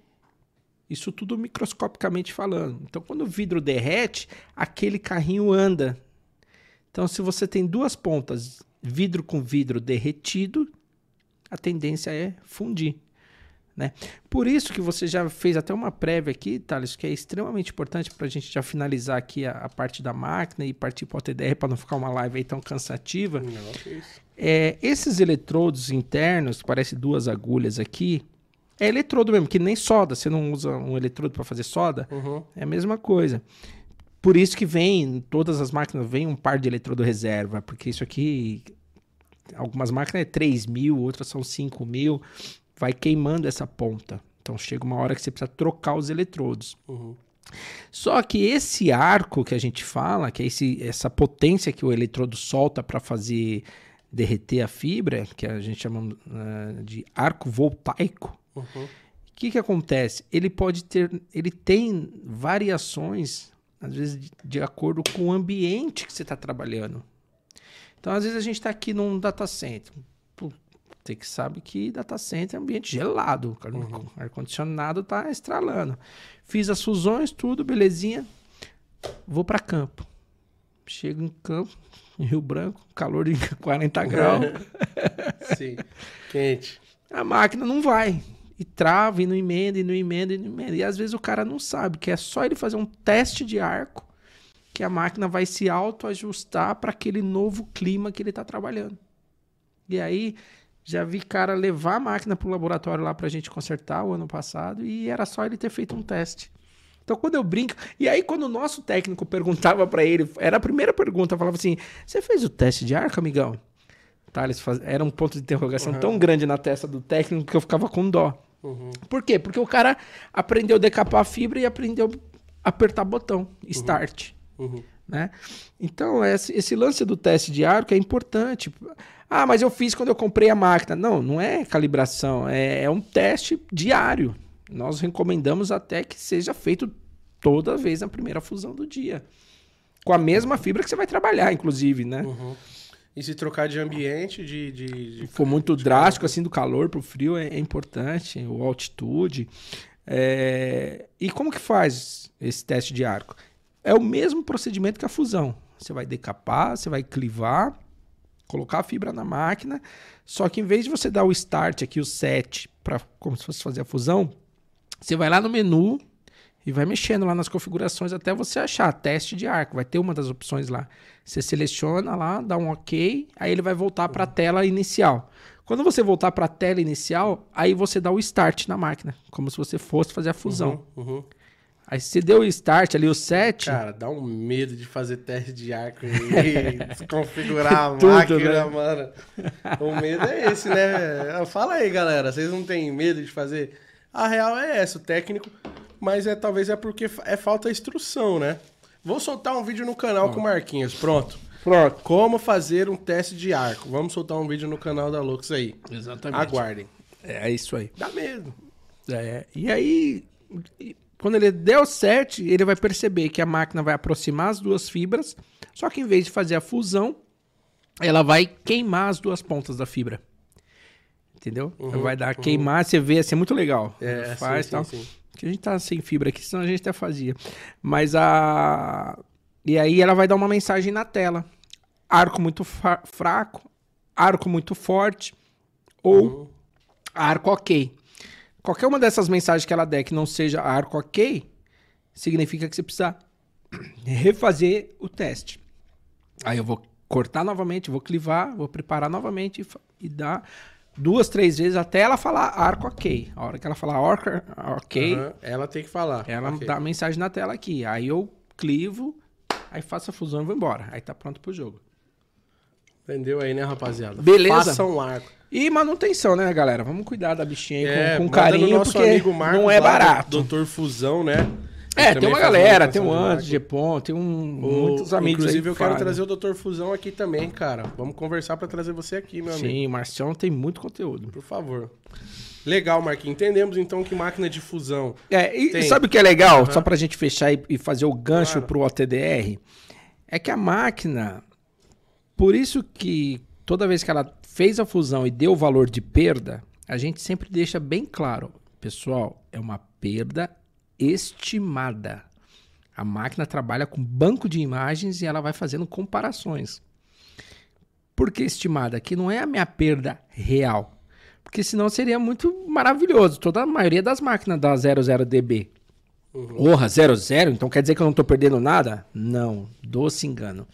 Isso tudo microscopicamente falando. Então, quando o vidro derrete, aquele carrinho anda. Então, se você tem duas pontas, vidro com vidro derretido, a tendência é fundir. Né? Por isso que você já fez até uma prévia aqui, Thales, que é extremamente importante para a gente já finalizar aqui a, a parte da máquina e partir para o TDR para não ficar uma live aí tão cansativa. Não. É, esses eletrodos internos, parece duas agulhas aqui, é eletrodo mesmo, que nem soda. Você não usa um eletrodo para fazer soda, Uhum. é a mesma coisa. Por isso que vem, todas as máquinas vem um par de eletrodo reserva, porque isso aqui, algumas máquinas é 3 mil, outras são 5 mil, vai queimando essa ponta. Então chega uma hora que você precisa trocar os eletrodos. Uhum. Só que esse arco que a gente fala, que é esse, essa potência que o eletrodo solta para fazer derreter a fibra, que a gente chama eh, de arco voltaico, Uhum. o que, que acontece? Ele pode ter, ele tem variações, às vezes, de, de acordo com o ambiente que você está trabalhando. Então, às vezes, a gente está aqui num data center. Você que sabe que data center é ambiente gelado. O ar-condicionado está estralando. Fiz as fusões, tudo, belezinha. Vou para campo. chego em campo, em [LAUGHS] Rio Branco, calor de [LAUGHS] 40 graus. Sim, quente. A máquina não vai. E trava, e não emenda, e não emenda, e não emenda. E às vezes o cara não sabe que é só ele fazer um teste de arco que a máquina vai se autoajustar para aquele novo clima que ele está trabalhando. E aí, já vi cara levar a máquina para o laboratório lá para a gente consertar o ano passado e era só ele ter feito um teste. Então, quando eu brinco. E aí, quando o nosso técnico perguntava para ele, era a primeira pergunta, falava assim: Você fez o teste de arco, amigão? Faz... Era um ponto de interrogação Uhum. tão grande na testa do técnico que eu ficava com dó. Uhum. Por quê? Porque o cara aprendeu a decapar a fibra e aprendeu a apertar botão, start. Uhum. Né? Então, esse, esse lance do teste de arco é importante. Ah, mas eu fiz quando eu comprei a máquina. Não, não é calibração, é, é um teste diário. Nós recomendamos até que seja feito toda vez na primeira fusão do dia. Com a mesma fibra que você vai trabalhar, inclusive, né? Uhum. E se trocar de ambiente, de. de, de- Se for muito drástico, assim, do calor pro frio, é, é importante, o altitude. É, E como que faz esse teste de arco? É o mesmo procedimento que a fusão. Você vai decapar, você vai clivar, colocar a fibra na máquina, só que em vez de você dar o start aqui, o set, pra, como se fosse fazer a fusão, você vai lá no menu e vai mexendo lá nas configurações até você achar teste de arco. Vai ter uma das opções lá. Você seleciona lá, dá um OK, aí ele vai voltar para a tela inicial. Quando você voltar para a tela inicial, aí você dá o start na máquina, como se você fosse fazer a fusão. Uhum, uhum. Aí você deu o start ali, o set, Cara, dá um medo de fazer teste de arco e [LAUGHS] desconfigurar a Tudo, máquina, né? mano. O medo é esse, né? Fala aí, galera. Vocês não têm medo de fazer? A real é essa, o técnico. Mas é talvez é porque é falta instrução, né? Vou soltar um vídeo no canal com o Marquinhos. Pronto. pronto. Como fazer um teste de arco. Vamos soltar um vídeo no canal da Lux aí. Exatamente. Aguardem. É isso aí. Dá medo. É, e aí, quando ele der certo, ele vai perceber que a máquina vai aproximar as duas fibras, só que em vez de fazer a fusão, ela vai queimar as duas pontas da fibra. Entendeu? vai dar queimar, você vê, assim, é muito legal. Uhum, É, faz sim, tal. sim, sim. Que a gente tá sem fibra aqui, senão a gente até fazia. Mas a. E aí ela vai dar uma mensagem na tela: arco muito fraco, arco muito forte, ou Uhum. arco ok. Qualquer uma dessas mensagens que ela der que não seja arco ok, significa que você precisa [CLEARS THROAT] refazer o teste. Aí eu vou cortar novamente, vou clivar, vou preparar novamente e, e dar duas, três vezes até ela falar arco ok. A hora que ela falar arco ok, Aham, Ela tem que falar. ela Ok. dá a mensagem na tela aqui. Aí eu clivo, aí faço a fusão e vou embora. Aí tá pronto pro jogo. Entendeu aí, né, rapaziada? Beleza. Faça um arco. E manutenção, né, galera? Vamos cuidar da bichinha aí É, com, com no carinho, nosso porque amigo Marcos não é barato. Doutor Fusão, né? É, tem uma galera, tem o Anderson, máquina. Gepon, tem um, O- muitos amigos Inclusive, aí eu que quero trazer o Doutor Fusão aqui também, cara. Vamos conversar pra trazer você aqui, meu amigo. Sim, o Marcião tem muito conteúdo. Por favor. Legal, Marquinhos. Entendemos então que máquina de fusão. É, e Tem. sabe o que é legal? Aham. Só pra gente fechar e, e fazer o gancho Claro. pro OTDR, é que a máquina, por isso que toda vez que ela fez a fusão e deu o valor de perda, a gente sempre deixa bem claro, pessoal, é uma perda estimada. A máquina trabalha com banco de imagens e ela vai fazendo comparações. Por que estimada? Que não é a minha perda real. Porque senão seria muito maravilhoso. Toda a maioria das máquinas dá 00dB. Porra, 00? Então quer dizer que eu não estou perdendo nada? Não, doce engano.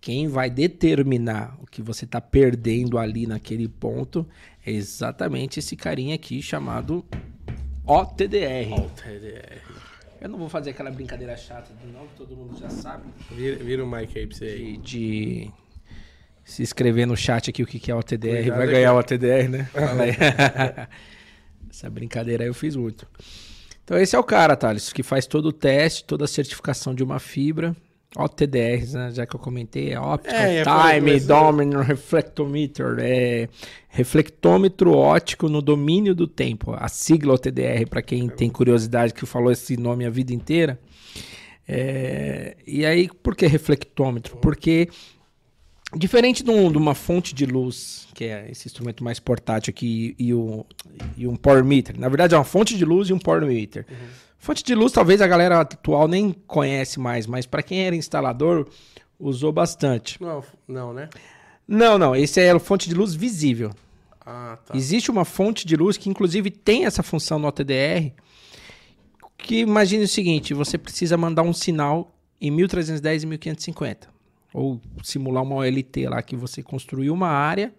Quem vai determinar o que você está perdendo ali naquele ponto é exatamente esse carinha aqui chamado OTDR. Eu não vou fazer aquela brincadeira chata de novo, todo mundo já sabe. Vira, vira o mic aí pra você aí. De, de se inscrever no chat aqui o que que é OTDR. Cuidado vai ganhar o OTDR, né? [LAUGHS] [LAUGHS] Essa brincadeira aí eu fiz muito. Então esse é o cara, Thales, que faz todo o teste, toda a certificação de uma fibra. OTDRs, né? Já que eu comentei, é Optical É, é, Time mas- Dominant Reflectometer, é reflectômetro óptico no domínio do tempo. A sigla OTDR, para quem tem curiosidade, que falou esse nome a vida inteira. É, e aí, por que reflectômetro? Porque Diferente de, um- de uma fonte de luz, que é esse instrumento mais portátil aqui, e, o, e um power meter. Na verdade, é uma fonte de luz e um power meter. Fonte de luz, talvez a galera atual nem conhece mais, mas para quem era instalador, usou bastante. Não, não, né? Não, não, esse é a fonte de luz visível. Ah, tá. Existe uma fonte de luz que inclusive tem essa função no OTDR, que imagine o seguinte, você precisa mandar um sinal em 1310 e 1550, ou simular uma OLT lá que você construiu uma área,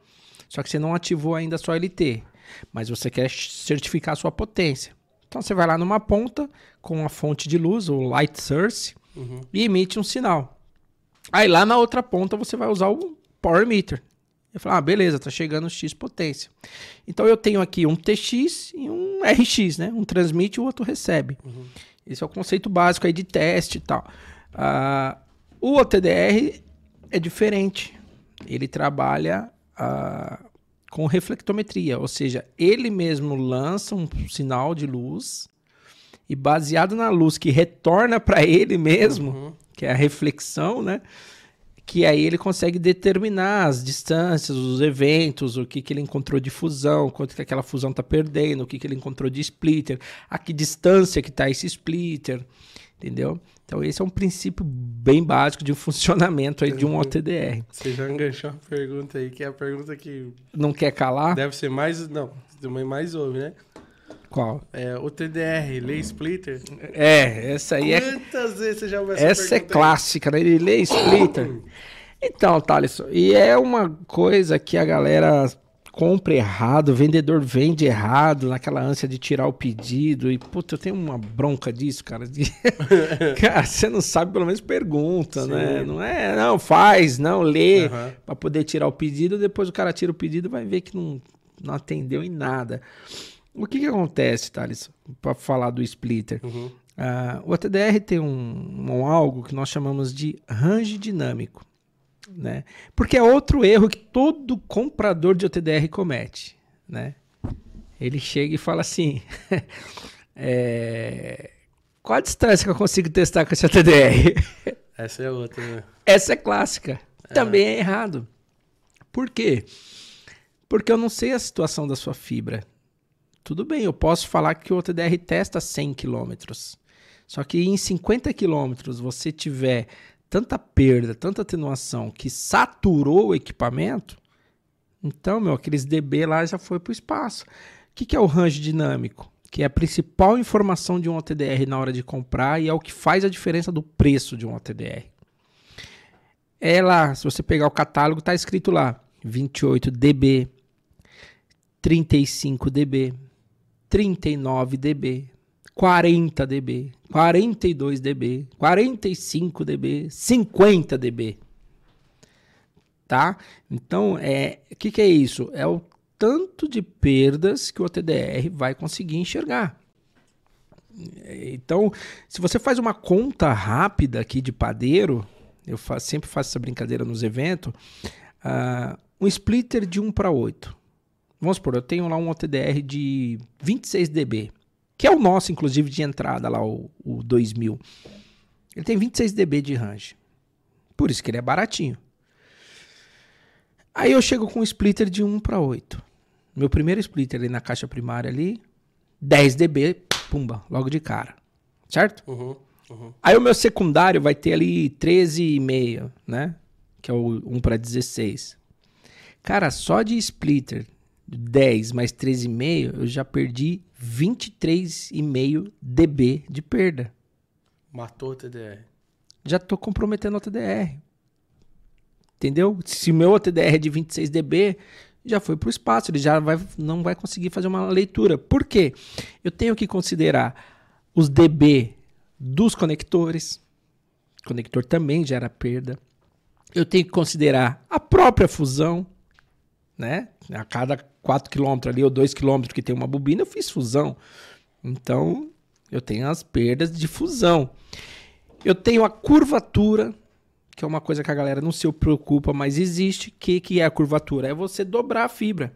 só que você não ativou ainda a sua OLT, mas você quer certificar a sua potência. Então você vai lá numa ponta com a fonte de luz, o light source, Uhum. e emite um sinal. Aí lá na outra ponta você vai usar o power meter. Eu falo, ah, beleza, tá chegando X potência. Então eu tenho aqui um TX e um RX, né? Um transmite e o outro recebe. Esse é o conceito básico aí de teste e tal. Ah, o OTDR é diferente. Ele trabalha ah, com reflectometria, ou seja, ele mesmo lança um sinal de luz e baseado na luz que retorna para ele mesmo, Uhum. que é a reflexão, né? Que aí ele consegue determinar as distâncias, os eventos, o que, que ele encontrou de fusão, quanto que aquela fusão está perdendo, o que, que ele encontrou de splitter, a que distância que está esse splitter, entendeu? Então esse é um princípio bem básico de [LAUGHS] funcionamento aí de um OTDR. Você já enganchou uma pergunta aí, que é a pergunta que Não quer calar? deve ser mais. Não, também mais ouve, né? Qual? É, o TDR, lei splitter. É, essa aí é Quantas vezes você já ouviu essa Essa é clássica, né? Ele lê splitter. [COUGHS] Então, Thaleson, e é uma coisa que a galera compra errado, o vendedor vende errado, naquela ânsia de tirar o pedido. E, puta, eu tenho uma bronca disso, cara. de- [LAUGHS] cara, você não sabe, pelo menos pergunta, Sim. né? Não é, não, faz, não, lê, Aham. pra poder tirar o pedido. Depois o cara tira o pedido e vai ver que não, não atendeu em nada. O que que acontece, Thales, pra falar do splitter? Uhum. Ah, o ATDR tem um, um algo que nós chamamos de range dinâmico, né? Porque é outro erro que todo comprador de OTDR comete, né? Ele chega e fala assim, [LAUGHS] é, qual a distância que eu consigo testar com esse ATDR? [LAUGHS] Essa é outra, né? Essa é clássica. Também é errado. Por quê? Porque eu não sei a situação da sua fibra. Tudo bem, eu posso falar que o OTDR testa 100 km. Só que em 50 km você tiver tanta perda, tanta atenuação que saturou o equipamento, então, meu, aqueles dB lá já foi para o espaço. O que, que é o range dinâmico? Que é a principal informação de um OTDR na hora de comprar e é o que faz a diferença do preço de um OTDR. É lá, se você pegar o catálogo, tá escrito lá 28 dB, 35 dB, 39 dB, 40 dB, 42 dB, 45 dB, 50 dB. Tá? Então, é, o que, que é isso? É o tanto de perdas que o OTDR vai conseguir enxergar. Então, se você faz uma conta rápida aqui de padeiro, eu fa- sempre faço essa brincadeira nos eventos, ah, um splitter de 1 para 8. Vamos supor, eu tenho lá um OTDR de 26 dB, que é o nosso, inclusive, de entrada lá, o, o 2000. Ele tem 26 dB de range. Por isso que ele é baratinho. Aí eu chego com um splitter de 1 para 8. Meu primeiro splitter ali na caixa primária ali, 10 dB, pumba, logo de cara. Certo? Uhum. Uhum. Aí o meu secundário vai ter ali 13,5, né? Que é o 1 para 16. Cara, só de splitter 10 mais 13,5, eu já perdi 23,5 dB de perda. Matou o TDR. Já tô comprometendo o TDR. Entendeu? Se o meu OTDR é de 26 dB, já foi para o espaço, ele já vai, não vai conseguir fazer uma leitura. Por quê? Eu tenho que considerar os dB dos conectores. O conector também gera perda. Eu tenho que considerar a própria fusão, né? A cada 4 km ali ou 2 km que tem uma bobina, eu fiz fusão. Então, eu tenho as perdas de fusão. Eu tenho a curvatura, que é uma coisa que a galera não se preocupa, mas existe. O que, que é a curvatura? É você dobrar a fibra.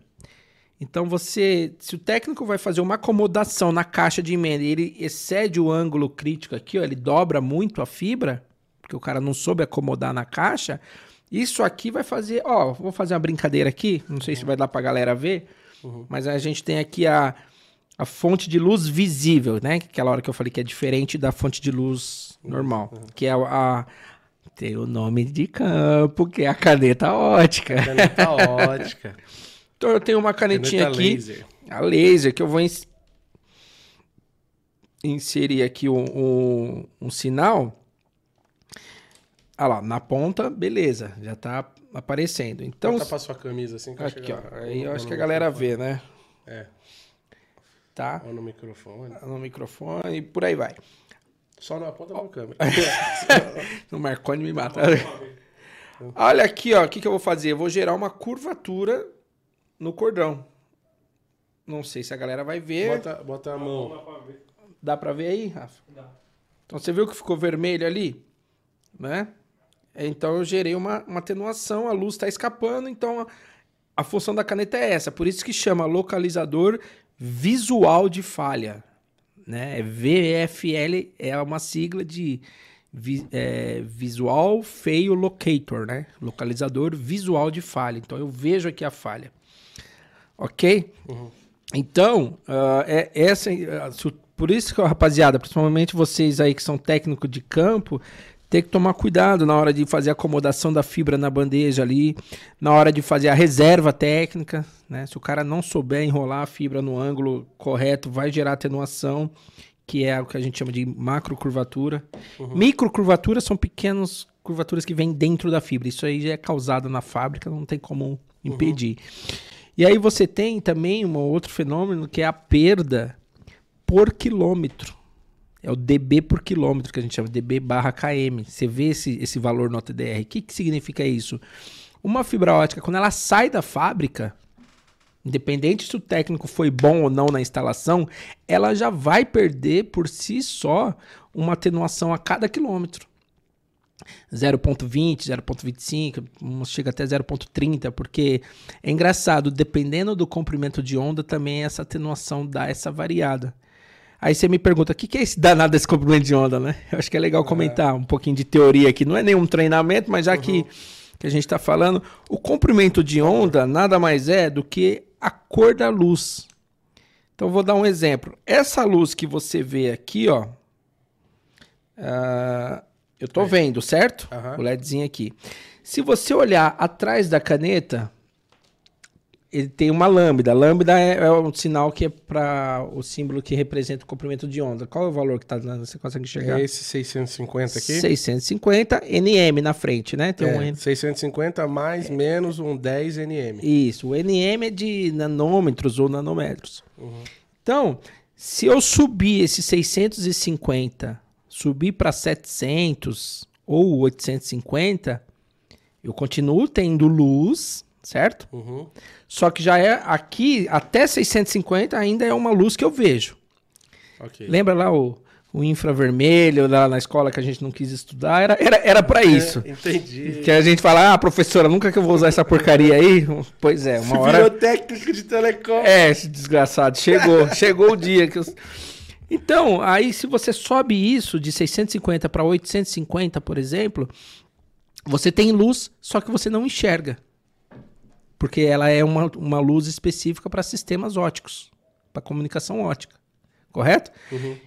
Então você, se o técnico vai fazer uma acomodação na caixa de emenda e ele excede o ângulo crítico aqui, ó, ele dobra muito a fibra, porque o cara não soube acomodar na caixa, isso aqui vai fazer, ó, vou fazer uma brincadeira aqui, não sei se vai dar pra galera ver, mas a gente tem aqui a, a fonte de luz visível, né? Aquela hora que eu falei que é diferente da fonte de luz normal, que é a, Tem o nome de campo, que é a caneta ótica. Caneta [LAUGHS] ótica. Então eu tenho uma canetinha Caneta aqui, laser. a laser, que eu vou ins- inserir aqui um, um, um sinal. Ah lá, na ponta, beleza, já tá aparecendo. Então, Então, pra sua camisa assim que eu aqui, ó, aí eu acho que a galera microfone. vê, né? É, Tá? ou no microfone. No microfone e por aí vai. Só não aponta pra câmera. [LAUGHS] [LAUGHS] No Marconi me mata. Olha aqui, ó, o que, que eu vou fazer? Eu vou gerar uma curvatura no cordão. Não sei se a galera vai ver. bota, bota a mão. Dá pra ver aí, Rafa? Então você viu que ficou vermelho ali? Né? Então eu gerei uma, uma atenuação, a luz está escapando, então a, a função da caneta é essa. Por isso que chama localizador visual de falha. Né? É VFL é uma sigla de vi- é, Visual Fail Locator, né? Localizador visual de falha. Então eu vejo aqui a falha. Ok? Então, ah, é essa, ah, por isso que, rapaziada, principalmente vocês aí que são técnicos de campo, tem que tomar cuidado na hora de fazer a acomodação da fibra na bandeja ali, na hora de fazer a reserva técnica, né? Se o cara não souber enrolar a fibra no ângulo correto, vai gerar atenuação, que é o que a gente chama de macrocurvatura. Microcurvaturas são pequenas curvaturas que vêm dentro da fibra. Isso aí já é causado na fábrica, não tem como impedir. E aí você tem também um outro fenômeno que é a perda por quilômetro. É o dB por quilômetro que a gente chama, dB barra km. Você vê esse, esse valor no TDR. O que, que significa isso? Uma fibra ótica, quando ela sai da fábrica, independente se o técnico foi bom ou não na instalação, ela já vai perder por si só uma atenuação a cada quilômetro. 0.20, 0.25, um chega até 0.30, porque é engraçado, dependendo do comprimento de onda, também essa atenuação dá essa variada. Aí você me pergunta, o que, que é esse danado desse comprimento de onda, né? Eu acho que é legal comentar um pouquinho de teoria aqui. Não é nenhum treinamento, mas já que, que a gente está falando, o comprimento de onda nada mais é do que a cor da luz. Então eu vou dar um exemplo. Essa luz que você vê aqui, ó, ah, eu tô vendo, certo? Aham. O LEDzinho aqui. Se você olhar atrás da caneta, ele tem uma lambda. Lambda é, é um sinal que é para o símbolo que representa o comprimento de onda. Qual é o valor que tá dando? Você consegue enxergar? É esse 650 aqui? 650 nm na frente, né? Tem um É, N. 650 mais menos um 10 nm. Isso, o nm é de nanômetros ou nanômetros. Uhum. Então, se eu subir esse 650, subir para 700 ou 850, eu continuo tendo luz, certo? Uhum. Só que já é aqui, até 650 ainda é uma luz que eu vejo. Ok. Lembra lá o, o infravermelho lá na escola que a gente não quis estudar? Era, era, era para isso. É, entendi. Que a gente fala, ah, professora, nunca que eu vou usar essa porcaria aí. Pois é, uma Você hora. virou técnico de telecom. É, esse desgraçado, chegou, [LAUGHS] chegou o dia que os... Então, aí se você sobe isso de 650 para 850, por exemplo, você tem luz, só que você não enxerga. Porque ela é uma, uma luz específica para sistemas óticos, para comunicação ótica. Correto? Uhum.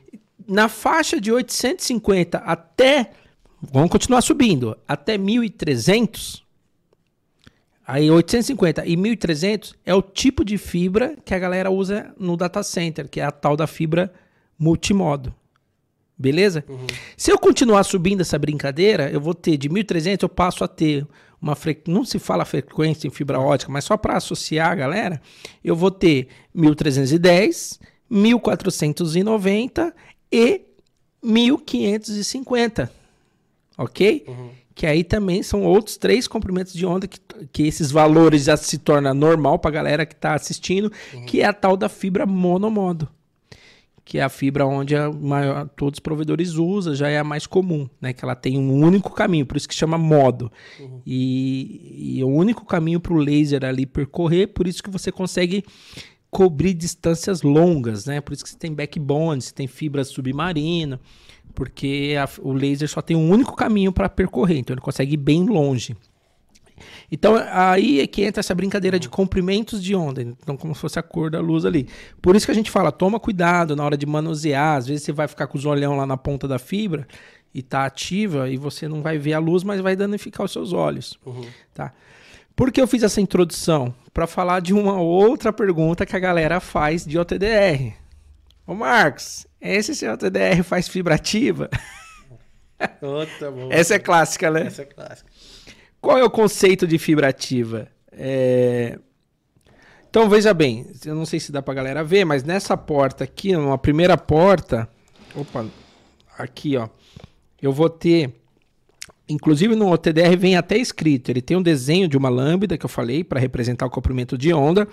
Na faixa de 850 até. Vamos continuar subindo. Até 1300. Aí 850 e 1300 é o tipo de fibra que a galera usa no data center, que é a tal da fibra multimodo. Beleza? Se eu continuar subindo essa brincadeira, eu vou ter de 1300 eu passo a ter uma fre... não se fala frequência em fibra ótica, mas só para associar a galera, eu vou ter 1310, 1490 e 1550. OK? Que aí também são outros três comprimentos de onda que, que esses valores já se torna normal para a galera que está assistindo, que é a tal da fibra monomodo que é a fibra onde a maior, todos os provedores usam, já é a mais comum, né? Que ela tem um único caminho, por isso que chama modo. E, e é o único caminho para o laser ali percorrer, por isso que você consegue cobrir distâncias longas, né? Por isso que você tem backbone, você tem fibra submarina, porque a- o laser só tem um único caminho para percorrer, então ele consegue ir bem longe. Então aí é que entra essa brincadeira de comprimentos de onda, então como se fosse a cor da luz ali. Por isso que a gente fala, toma cuidado na hora de manusear, às vezes você vai ficar com os olhão lá na ponta da fibra e tá ativa e você não vai ver a luz, mas vai danificar os seus olhos, Uhum. tá? Por que eu fiz essa introdução? Para falar de uma outra pergunta que a galera faz de OTDR. Ô Marcos, esse seu OTDR faz fibra ativa? Oh, [LAUGHS] tá. Essa é clássica, né? Essa é clássica. Qual é o conceito de fibra ativa? É, Então veja bem, eu não sei se dá pra galera ver, mas nessa porta aqui, numa primeira porta, opa, aqui ó, eu vou ter, inclusive no OTDR vem até escrito, ele tem um desenho de uma lambda que eu falei para representar o comprimento de onda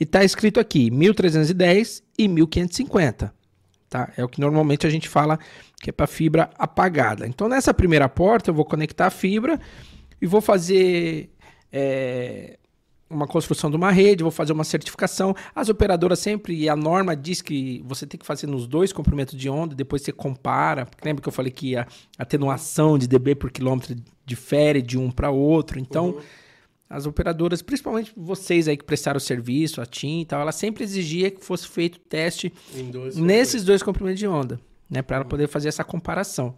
e tá escrito aqui 1310 e 1550, tá? É o que normalmente a gente fala que é para fibra apagada. Então nessa primeira porta eu vou conectar a fibra e vou fazer é, uma construção de uma rede, vou fazer uma certificação. As operadoras sempre, e a norma diz que você tem que fazer nos dois comprimentos de onda, depois você compara. Lembra que eu falei que a atenuação de dB por quilômetro difere de um para outro? Então, as operadoras, principalmente vocês aí que prestaram o serviço, a TIM e tal, ela sempre exigia que fosse feito teste dois nesses dois comprimentos de onda, né, para ela poder fazer essa comparação.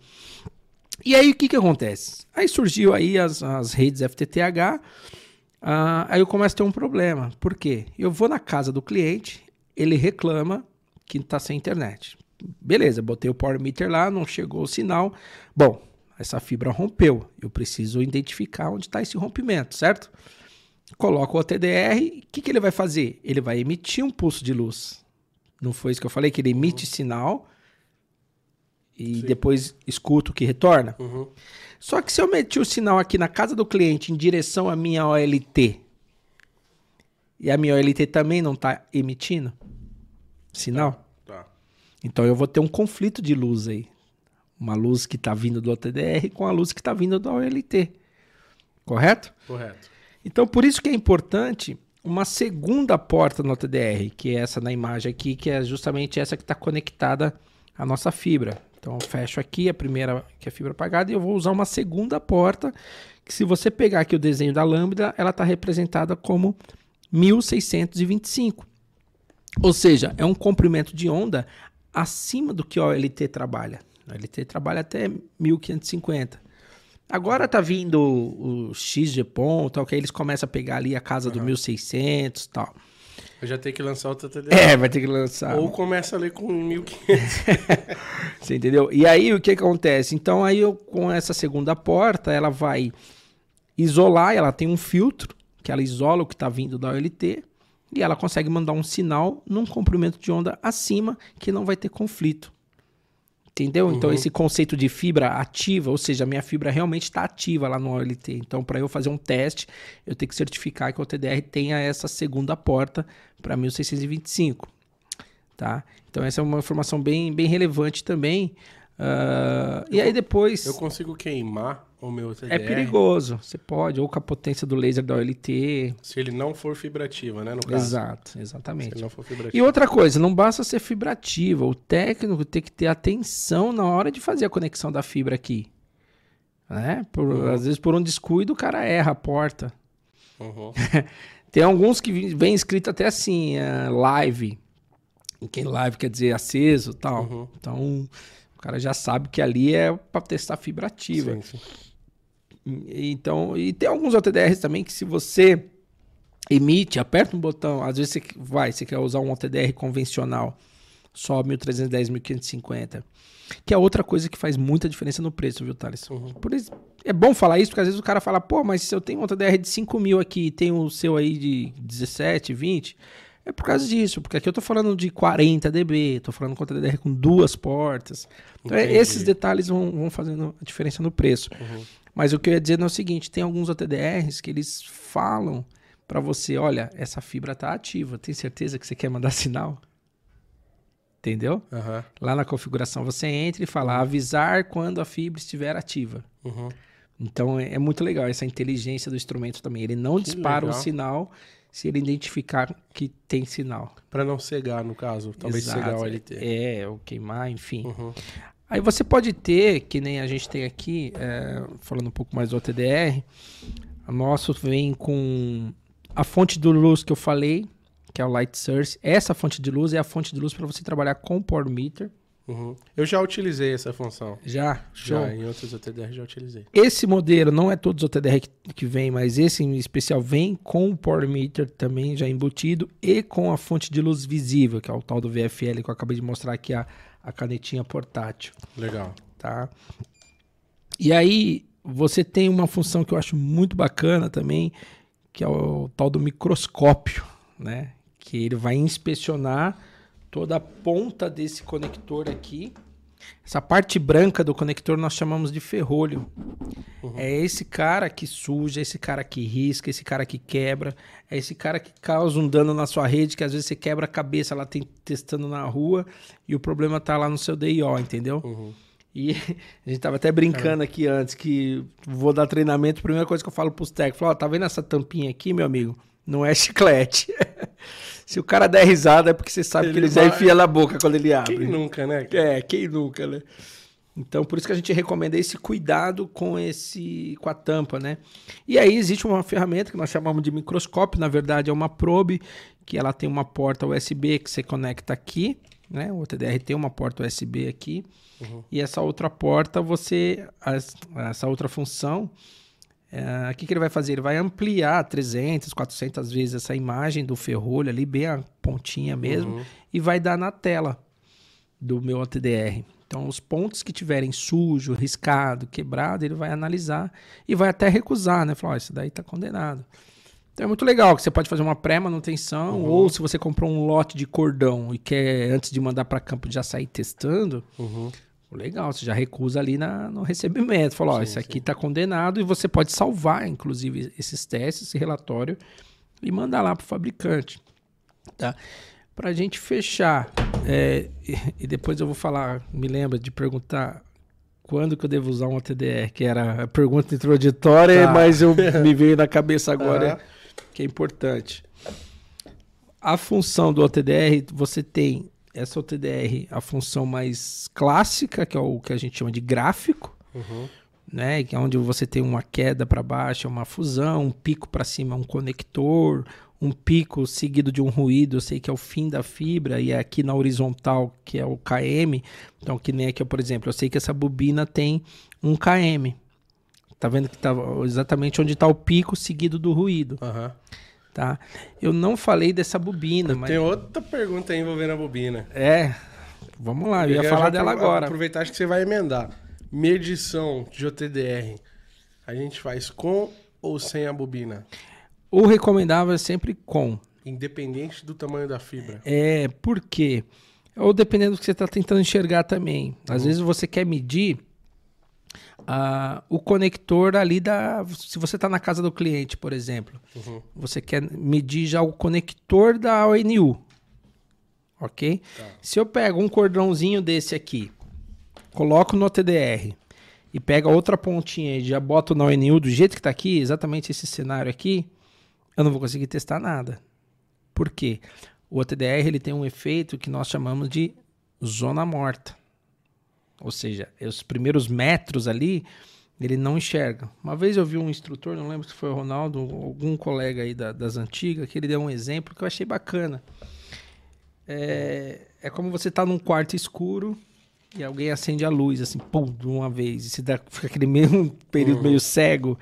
E aí o que que acontece? Aí surgiu aí as, as redes FTTH, ah, aí eu começo a ter um problema. Por quê? Eu vou na casa do cliente, ele reclama que está sem internet. Beleza, botei o power meter lá, não chegou o sinal. Bom, essa fibra rompeu. Eu preciso identificar onde está esse rompimento, certo? Coloco o TDR, o que, que ele vai fazer? Ele vai emitir um pulso de luz. Não foi isso que eu falei? Que ele emite sinal e Sim. depois escuta o que retorna? Uhum. Só que se eu meter o sinal aqui na casa do cliente em direção à minha OLT e a minha OLT também não está emitindo sinal, Tá. então eu vou ter um conflito de luz aí. Uma luz que está vindo do OTDR com a luz que está vindo da OLT. Correto? Correto. Então, por isso que é importante uma segunda porta no OTDR, que é essa na imagem aqui, que é justamente essa que está conectada à nossa fibra. Então, eu fecho aqui a primeira, que é a fibra apagada, e eu vou usar uma segunda porta, que se você pegar aqui o desenho da lambda, ela está representada como 1625. Ou seja, é um comprimento de onda acima do que o OLT trabalha. O OLT trabalha até 1550. Agora tá vindo o XG tal, que aí eles começam a pegar ali a casa do 1600 e tal. Eu já tenho que lançar outra TDR. É, vai ter que lançar. Ou começa ali com 1500. [LAUGHS] Você entendeu? E aí o que que acontece? Então aí eu com essa segunda porta, ela vai isolar, ela tem um filtro que ela isola o que está vindo da OLT e ela consegue mandar um sinal num comprimento de onda acima que não vai ter conflito. Entendeu? Então, esse conceito de fibra ativa, ou seja, a minha fibra realmente está ativa lá no OLT. Então, para eu fazer um teste, eu tenho que certificar que o TDR tenha essa segunda porta para 1625. Tá? Então, essa é uma informação bem, bem relevante também. Ah, e aí depois. Eu consigo queimar o meu TDR É perigoso. Você pode, ou com a potência do laser da OLT. se ele não for fibrativa, né? No caso. Exato, Se exatamente. ele não for fibrativa. E outra coisa, não basta ser fibrativa, o técnico tem que ter atenção na hora de fazer a conexão da fibra aqui. Né? Por- Às vezes por um descuido o cara erra a porta. Uhum. [LAUGHS] Tem alguns que vem escrito até assim, eh, live. E Quem live quer dizer aceso e tal. Uhum. Então o cara já sabe que ali é para testar fibra ativa. Sim, sim. Então, e tem alguns OTDRs também que se você emite, aperta um botão, às vezes você vai, você quer usar um OTDR convencional, só 1310, 1550, que é outra coisa que faz muita diferença no preço, viu, Thales? Uhum. Por isso, é bom falar isso, porque às vezes o cara fala, pô, mas se eu tenho um OTDR de 5 mil aqui e tem o seu aí de 17, 20, é por causa disso, porque aqui eu tô falando de 40 dB, tô falando com OTDR com duas portas. Então, é- Entendi. esses detalhes vão, vão fazendo a diferença no preço. Uhum. Mas o que eu ia dizer é o seguinte: tem alguns OTDRs que eles falam para você, olha, essa fibra tá ativa, tem certeza que você quer mandar [LAUGHS] sinal? Entendeu? Aham. Lá na configuração você entra e fala avisar quando a fibra estiver ativa. Uhum. Então é, é muito legal essa inteligência do instrumento também. Ele não Que dispara o legal. sinal se ele identificar que tem sinal. Pra não cegar, no caso. Talvez Exato. cegar o LT. É, ou queimar, enfim. Uhum. Aí você pode ter, que nem a gente tem aqui, é, falando um pouco mais do OTDR, o nosso vem com a fonte de luz que eu falei, que é o Light Source. Essa fonte de luz é a fonte de luz para você trabalhar com o Power Meter, Uhum. Eu já utilizei essa função. Já? Show. Já, em outros OTDR já utilizei. Esse modelo, não é todos os OTDR que, que vem, mas esse em especial vem com o Power Meter também já embutido e com a fonte de luz visível, que é o tal do VFL que eu acabei de mostrar aqui, a, a canetinha portátil. Legal. Tá? E aí, você tem uma função que eu acho muito bacana também, que é o tal do microscópio, né? Que ele vai inspecionar toda a ponta desse conector aqui. Essa parte branca do conector nós chamamos de ferrolho. Uhum. É esse cara que suja, esse cara que risca, esse cara que quebra, é esse cara que causa um dano na sua rede, que às vezes você quebra a cabeça lá tem, testando na rua e o problema tá lá no seu DIO, entendeu? Uhum. E [LAUGHS] a gente tava até brincando aqui antes que vou dar treinamento, a primeira coisa que eu falo pros técnicos, ó, oh, tá vendo essa tampinha aqui, meu amigo? Não é chiclete. [LAUGHS] Se o cara der risada é porque você sabe ele que ele vai... já enfia na boca quando ele abre. Quem nunca, né? É, quem nunca, né? Então, por isso que a gente recomenda esse cuidado com esse com a tampa, né? E aí existe uma ferramenta que nós chamamos de microscópio, na verdade é uma probe que ela tem uma porta USB que você conecta aqui, né? O TDR tem uma porta USB aqui. Uhum. E essa outra porta, você essa outra função é, o que, que ele vai fazer? Ele vai ampliar 300, 400 vezes essa imagem do ferrolho ali, bem a pontinha mesmo, uhum. e vai dar na tela do meu OTDR. Então, os pontos que tiverem sujo, riscado, quebrado, ele vai analisar e vai até recusar, né? Falar, oh, isso daí está condenado. Então é muito legal que você pode fazer uma pré-manutenção, uhum. ou se você comprou um lote de cordão e quer, antes de mandar para campo, já sair testando, uhum. Legal, você já recusa ali na, no recebimento. Fala, ó, esse aqui está condenado e você pode salvar, inclusive, esses testes, esse relatório e mandar lá para o fabricante. Tá? Para a gente fechar, é, e depois eu vou falar, me lembra de perguntar quando que eu devo usar um OTDR, que era a pergunta introdutória, tá. mas eu [LAUGHS] me veio na cabeça agora uhum. que é importante. A função do OTDR, você tem essa OTDR a função mais clássica, que é o que a gente chama de gráfico, uhum. né? Que é onde você tem uma queda para baixo, uma fusão, um pico para cima, um conector, um pico seguido de um ruído, eu sei que é o fim da fibra, e é aqui na horizontal, que é o KM. Então, que nem aqui, por exemplo, eu sei que essa bobina tem um KM. Tá vendo que tá exatamente onde está o pico seguido do ruído. Uhum. Tá? Eu não falei dessa bobina, mas... Tem outra pergunta aí envolvendo a bobina. É, vamos lá, eu ia eu falar dela agora. Aproveitar, acho que você vai emendar. Medição de OTDR, a gente faz com ou sem a bobina? O recomendável é sempre com. Independente do tamanho da fibra. É, por quê? Ou dependendo do que você está tentando enxergar também. Às uhum. vezes você quer medir o conector ali da. Se você está na casa do cliente, por exemplo, uhum. você quer medir já o conector da ONU. Ok? Tá. Se eu pego um cordãozinho desse aqui, coloco no TDR e pego outra pontinha e já boto na ONU do jeito que está aqui, exatamente esse cenário aqui, eu não vou conseguir testar nada. Por quê? O OTDR ele tem um efeito que nós chamamos de zona morta. Ou seja, os primeiros metros ali, ele não enxerga. Uma vez eu vi um instrutor, não lembro se foi o Ronaldo, algum colega aí da, das antigas, que ele deu um exemplo que eu achei bacana. É, é como você tá num quarto escuro e alguém acende a luz, assim, pum, de uma vez. E se dá, fica aquele [LAUGHS] mesmo período uhum. meio cego.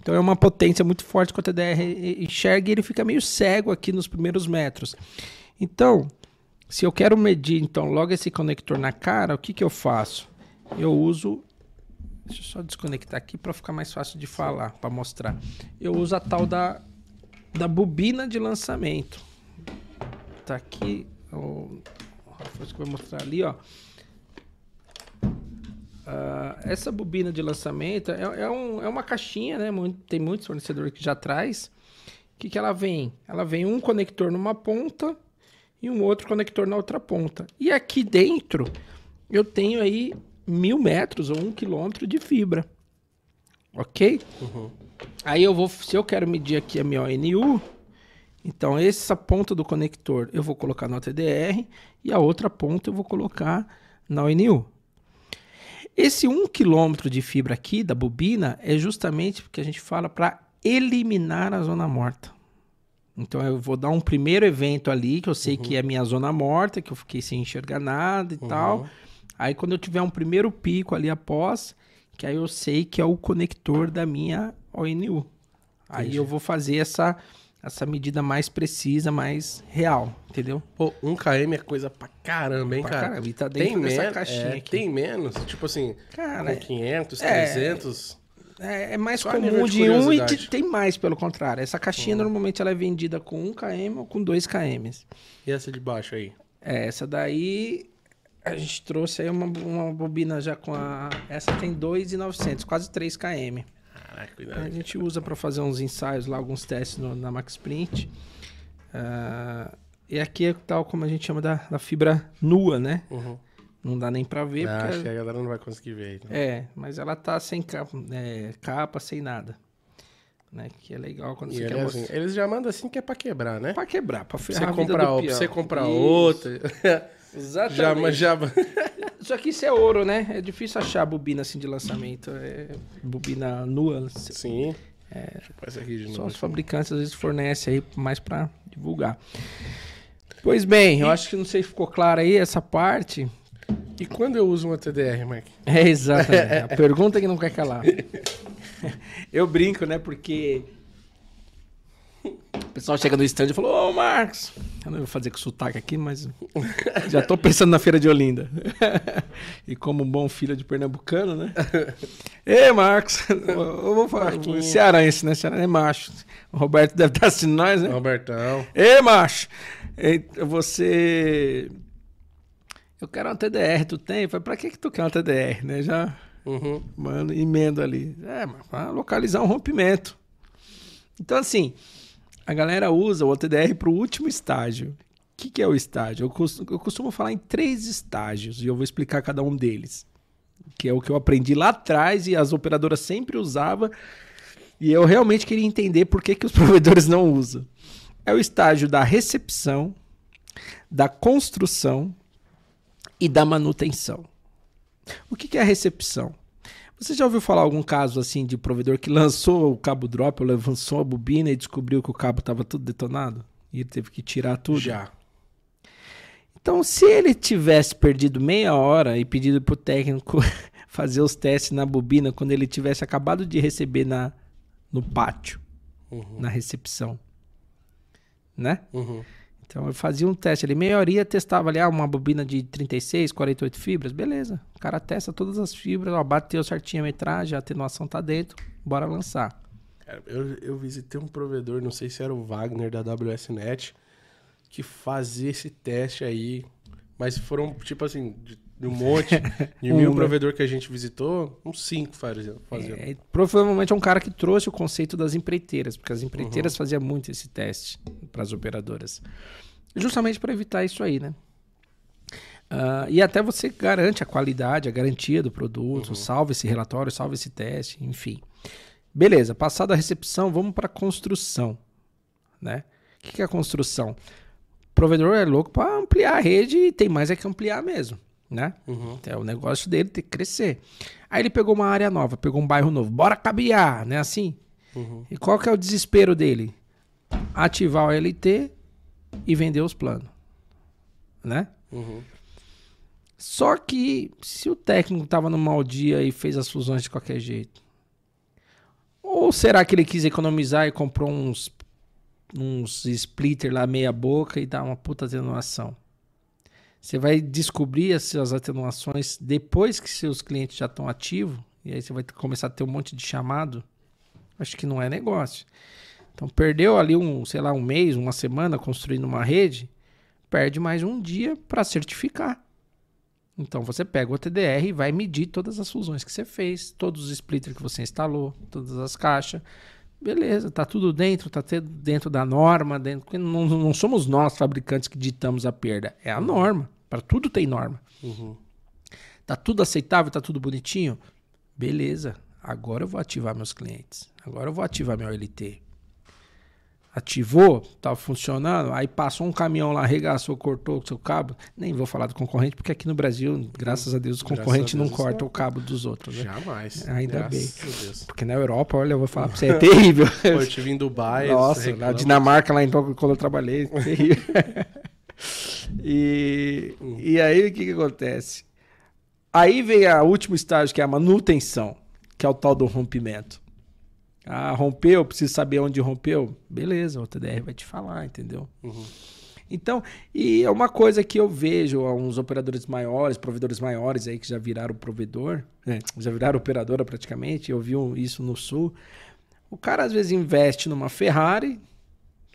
Então é uma potência muito forte que o TDR enxerga e ele fica meio cego aqui nos primeiros metros. Então, se eu quero medir, então, logo esse conector na cara, o que, que eu faço? Eu uso. Deixa eu só desconectar aqui para ficar mais fácil de falar, para mostrar. Eu uso a tal da, da bobina de lançamento. Tá aqui. O Rafael vai mostrar ali, ó. Uh, essa bobina de lançamento é, é, um, é uma caixinha, né? tem muitos fornecedores que já traz. O que, que ela vem? Ela vem um conector numa ponta e um outro conector na outra ponta. E aqui dentro eu tenho aí mil metros ou um quilômetro de fibra. Ok? Uhum. Aí eu vou, se eu quero medir aqui a minha ONU, então essa ponta do conector eu vou colocar na TDR e a outra ponta eu vou colocar na ONU. Esse um quilômetro de fibra aqui da bobina é justamente porque a gente fala para eliminar a zona morta. Então eu vou dar um primeiro evento ali, que eu sei uhum. que é minha zona morta, que eu fiquei sem enxergar nada e uhum. tal. Aí quando eu tiver um primeiro pico ali após, que aí eu sei que é o conector da minha ONU. Aí Entendi. eu vou fazer essa, essa medida mais precisa, mais real, entendeu? Pô, 1 km é coisa pra caramba, hein, Pra cara? caramba, e tá dentro tem dessa caixinha é, aqui. Tem menos, tipo assim, Cara, com 500, é, 300. É, é mais Só a comum de de, um e de- tem mais, pelo contrário. Essa caixinha normalmente ela é vendida com 1 km ou com 2 km. E essa de baixo aí? É, essa daí a gente trouxe aí uma, uma bobina já com a. Essa tem 2,900, quase 3 km. Caraca, A cuidado. gente usa para fazer uns ensaios lá, alguns testes no- na Max Print. Ah, e aqui é tal como a gente chama da, da fibra nua, né? Uhum. Não dá nem para ver. Ah, porque acho que a galera não vai conseguir ver né? É, mas ela tá sem capa, é, capa sem nada. Né? Que é legal quando E você quer é mostrar. assim, eles já mandam assim que é pra quebrar, né? Pra quebrar, pra ferrar você comprar, pra você comprar outra. [LAUGHS] já, Exatamente. já, [LAUGHS] [LAUGHS] Só que isso é ouro, né? É difícil achar bobina assim de lançamento. É bobina nua. Sim. Deixa eu pôr essa aqui de Só novo. os fabricantes às vezes fornecem aí mais pra divulgar. Pois bem, eu acho que não sei se ficou claro aí essa parte. E quando eu uso uma TDR, Mike? [LAUGHS] É exatamente. A pergunta que não quer calar. [LAUGHS] Eu brinco, né? Porque o pessoal chega no stand e falou: Ô, Marcos. Eu não vou fazer com sotaque aqui, mas [LAUGHS] já tô pensando na feira de Olinda. E como um bom filho de pernambucano, né? Ei, Marcos. Eu vou falar. Marquinhos. Cearense, né? Cearense é macho. O Roberto deve estar assistindo nós, né? Robertão. Ei, macho! Você. Eu quero uma TDR, tu tem? Falei, pra que, que tu quer uma TDR, né? Já, Uhum. mano, emendo ali. É, mas pra localizar um rompimento. Então, assim, a galera usa o OTDR pro último estágio. O que, que é o estágio? Eu costumo, eu costumo falar em três estágios e eu vou explicar cada um deles. Que é o que eu aprendi lá atrás e as operadoras sempre usavam. E eu realmente queria entender por que, que os [LAUGHS] provedores não usam. É o estágio da recepção, da construção e da manutenção. O que, que é a recepção? Você já ouviu falar algum caso assim de provedor que [LAUGHS] lançou o cabo drop, ou lançou a bobina e descobriu que o cabo estava tudo detonado? E ele teve que tirar tudo? Já. Então, se ele tivesse perdido meia hora e pedido pro técnico [LAUGHS] fazer os testes na bobina quando ele tivesse acabado de receber na, no pátio, Uhum. na recepção, né? Uhum. Então eu fazia um teste ali, meia horinha, testava ali ah, uma bobina de 36, 48 fibras, beleza. O cara testa todas as fibras, ó, bateu certinho a metragem, a atenuação tá dentro, bora lançar. Eu, eu visitei um provedor, não sei se era o Wagner da WSNet, que fazia esse teste aí. Mas foram, tipo assim, de, de um monte, de Um, mil provedor que a gente visitou, uns cinco faziam. É, provavelmente é um cara que trouxe o conceito das empreiteiras, porque as empreiteiras faziam muito esse teste para as operadoras. Justamente para evitar isso aí, né? Ah, e até você garante a qualidade, a garantia do produto, salva esse relatório, salva esse teste, enfim. Beleza, passada a recepção, vamos para a construção, né? O que, que é a construção? O provedor é louco para ampliar a rede e tem mais é que ampliar mesmo, né? Uhum. É o negócio dele tem que crescer. Aí ele pegou uma área nova, pegou um bairro novo. Bora cabear, né? Assim. Uhum. E qual que é o desespero dele? Ativar o LT e vender os planos. Né? Uhum. Só que se o técnico tava no mau dia e fez as fusões de qualquer jeito. Ou será que ele quis economizar e comprou uns uns splitter lá meia boca e dá uma puta atenuação? Você vai descobrir as suas atenuações depois que seus clientes já estão ativos e aí você vai começar a ter um monte de chamado. Acho que não é negócio. Então perdeu ali um, sei lá, um mês, uma semana construindo uma rede, perde mais um dia para certificar. Então você pega o TDR e vai medir todas as fusões que você fez, todos os splitters que você instalou, todas as caixas. Beleza, tá tudo dentro, tá tudo dentro da norma, dentro, não, não somos nós fabricantes que ditamos a perda, é a norma. Para tudo tem norma. Uhum. Tá tudo aceitável, tá tudo bonitinho? Beleza. Agora eu vou ativar meus clientes. Agora eu vou ativar meu LT. Ativou, tá funcionando, aí passou um caminhão lá, arregaçou, cortou o seu cabo. Nem vou falar do concorrente, porque aqui no Brasil, graças a Deus, os Graças concorrentes a não Deus, não. o cabo dos outros. Né? Jamais. Ainda Graças Deus. Porque na Europa, olha, eu vou falar pra você, é [LAUGHS] terrível. Pô, eu estive em Dubai. Nossa, na. Dinamarca, lá em Tóquio, quando eu trabalhei, terrível. [LAUGHS] e, e aí, o que que acontece? Aí vem a último estágio, que é a manutenção, que é o tal do rompimento. Ah, rompeu, preciso saber onde rompeu. Beleza, o TDR vai te falar, entendeu? Uhum. Então, e é uma coisa que eu vejo uns operadores maiores, provedores maiores aí que já viraram provedor, né? já viraram operadora praticamente, eu vi isso no Sul. O cara às vezes investe numa Ferrari,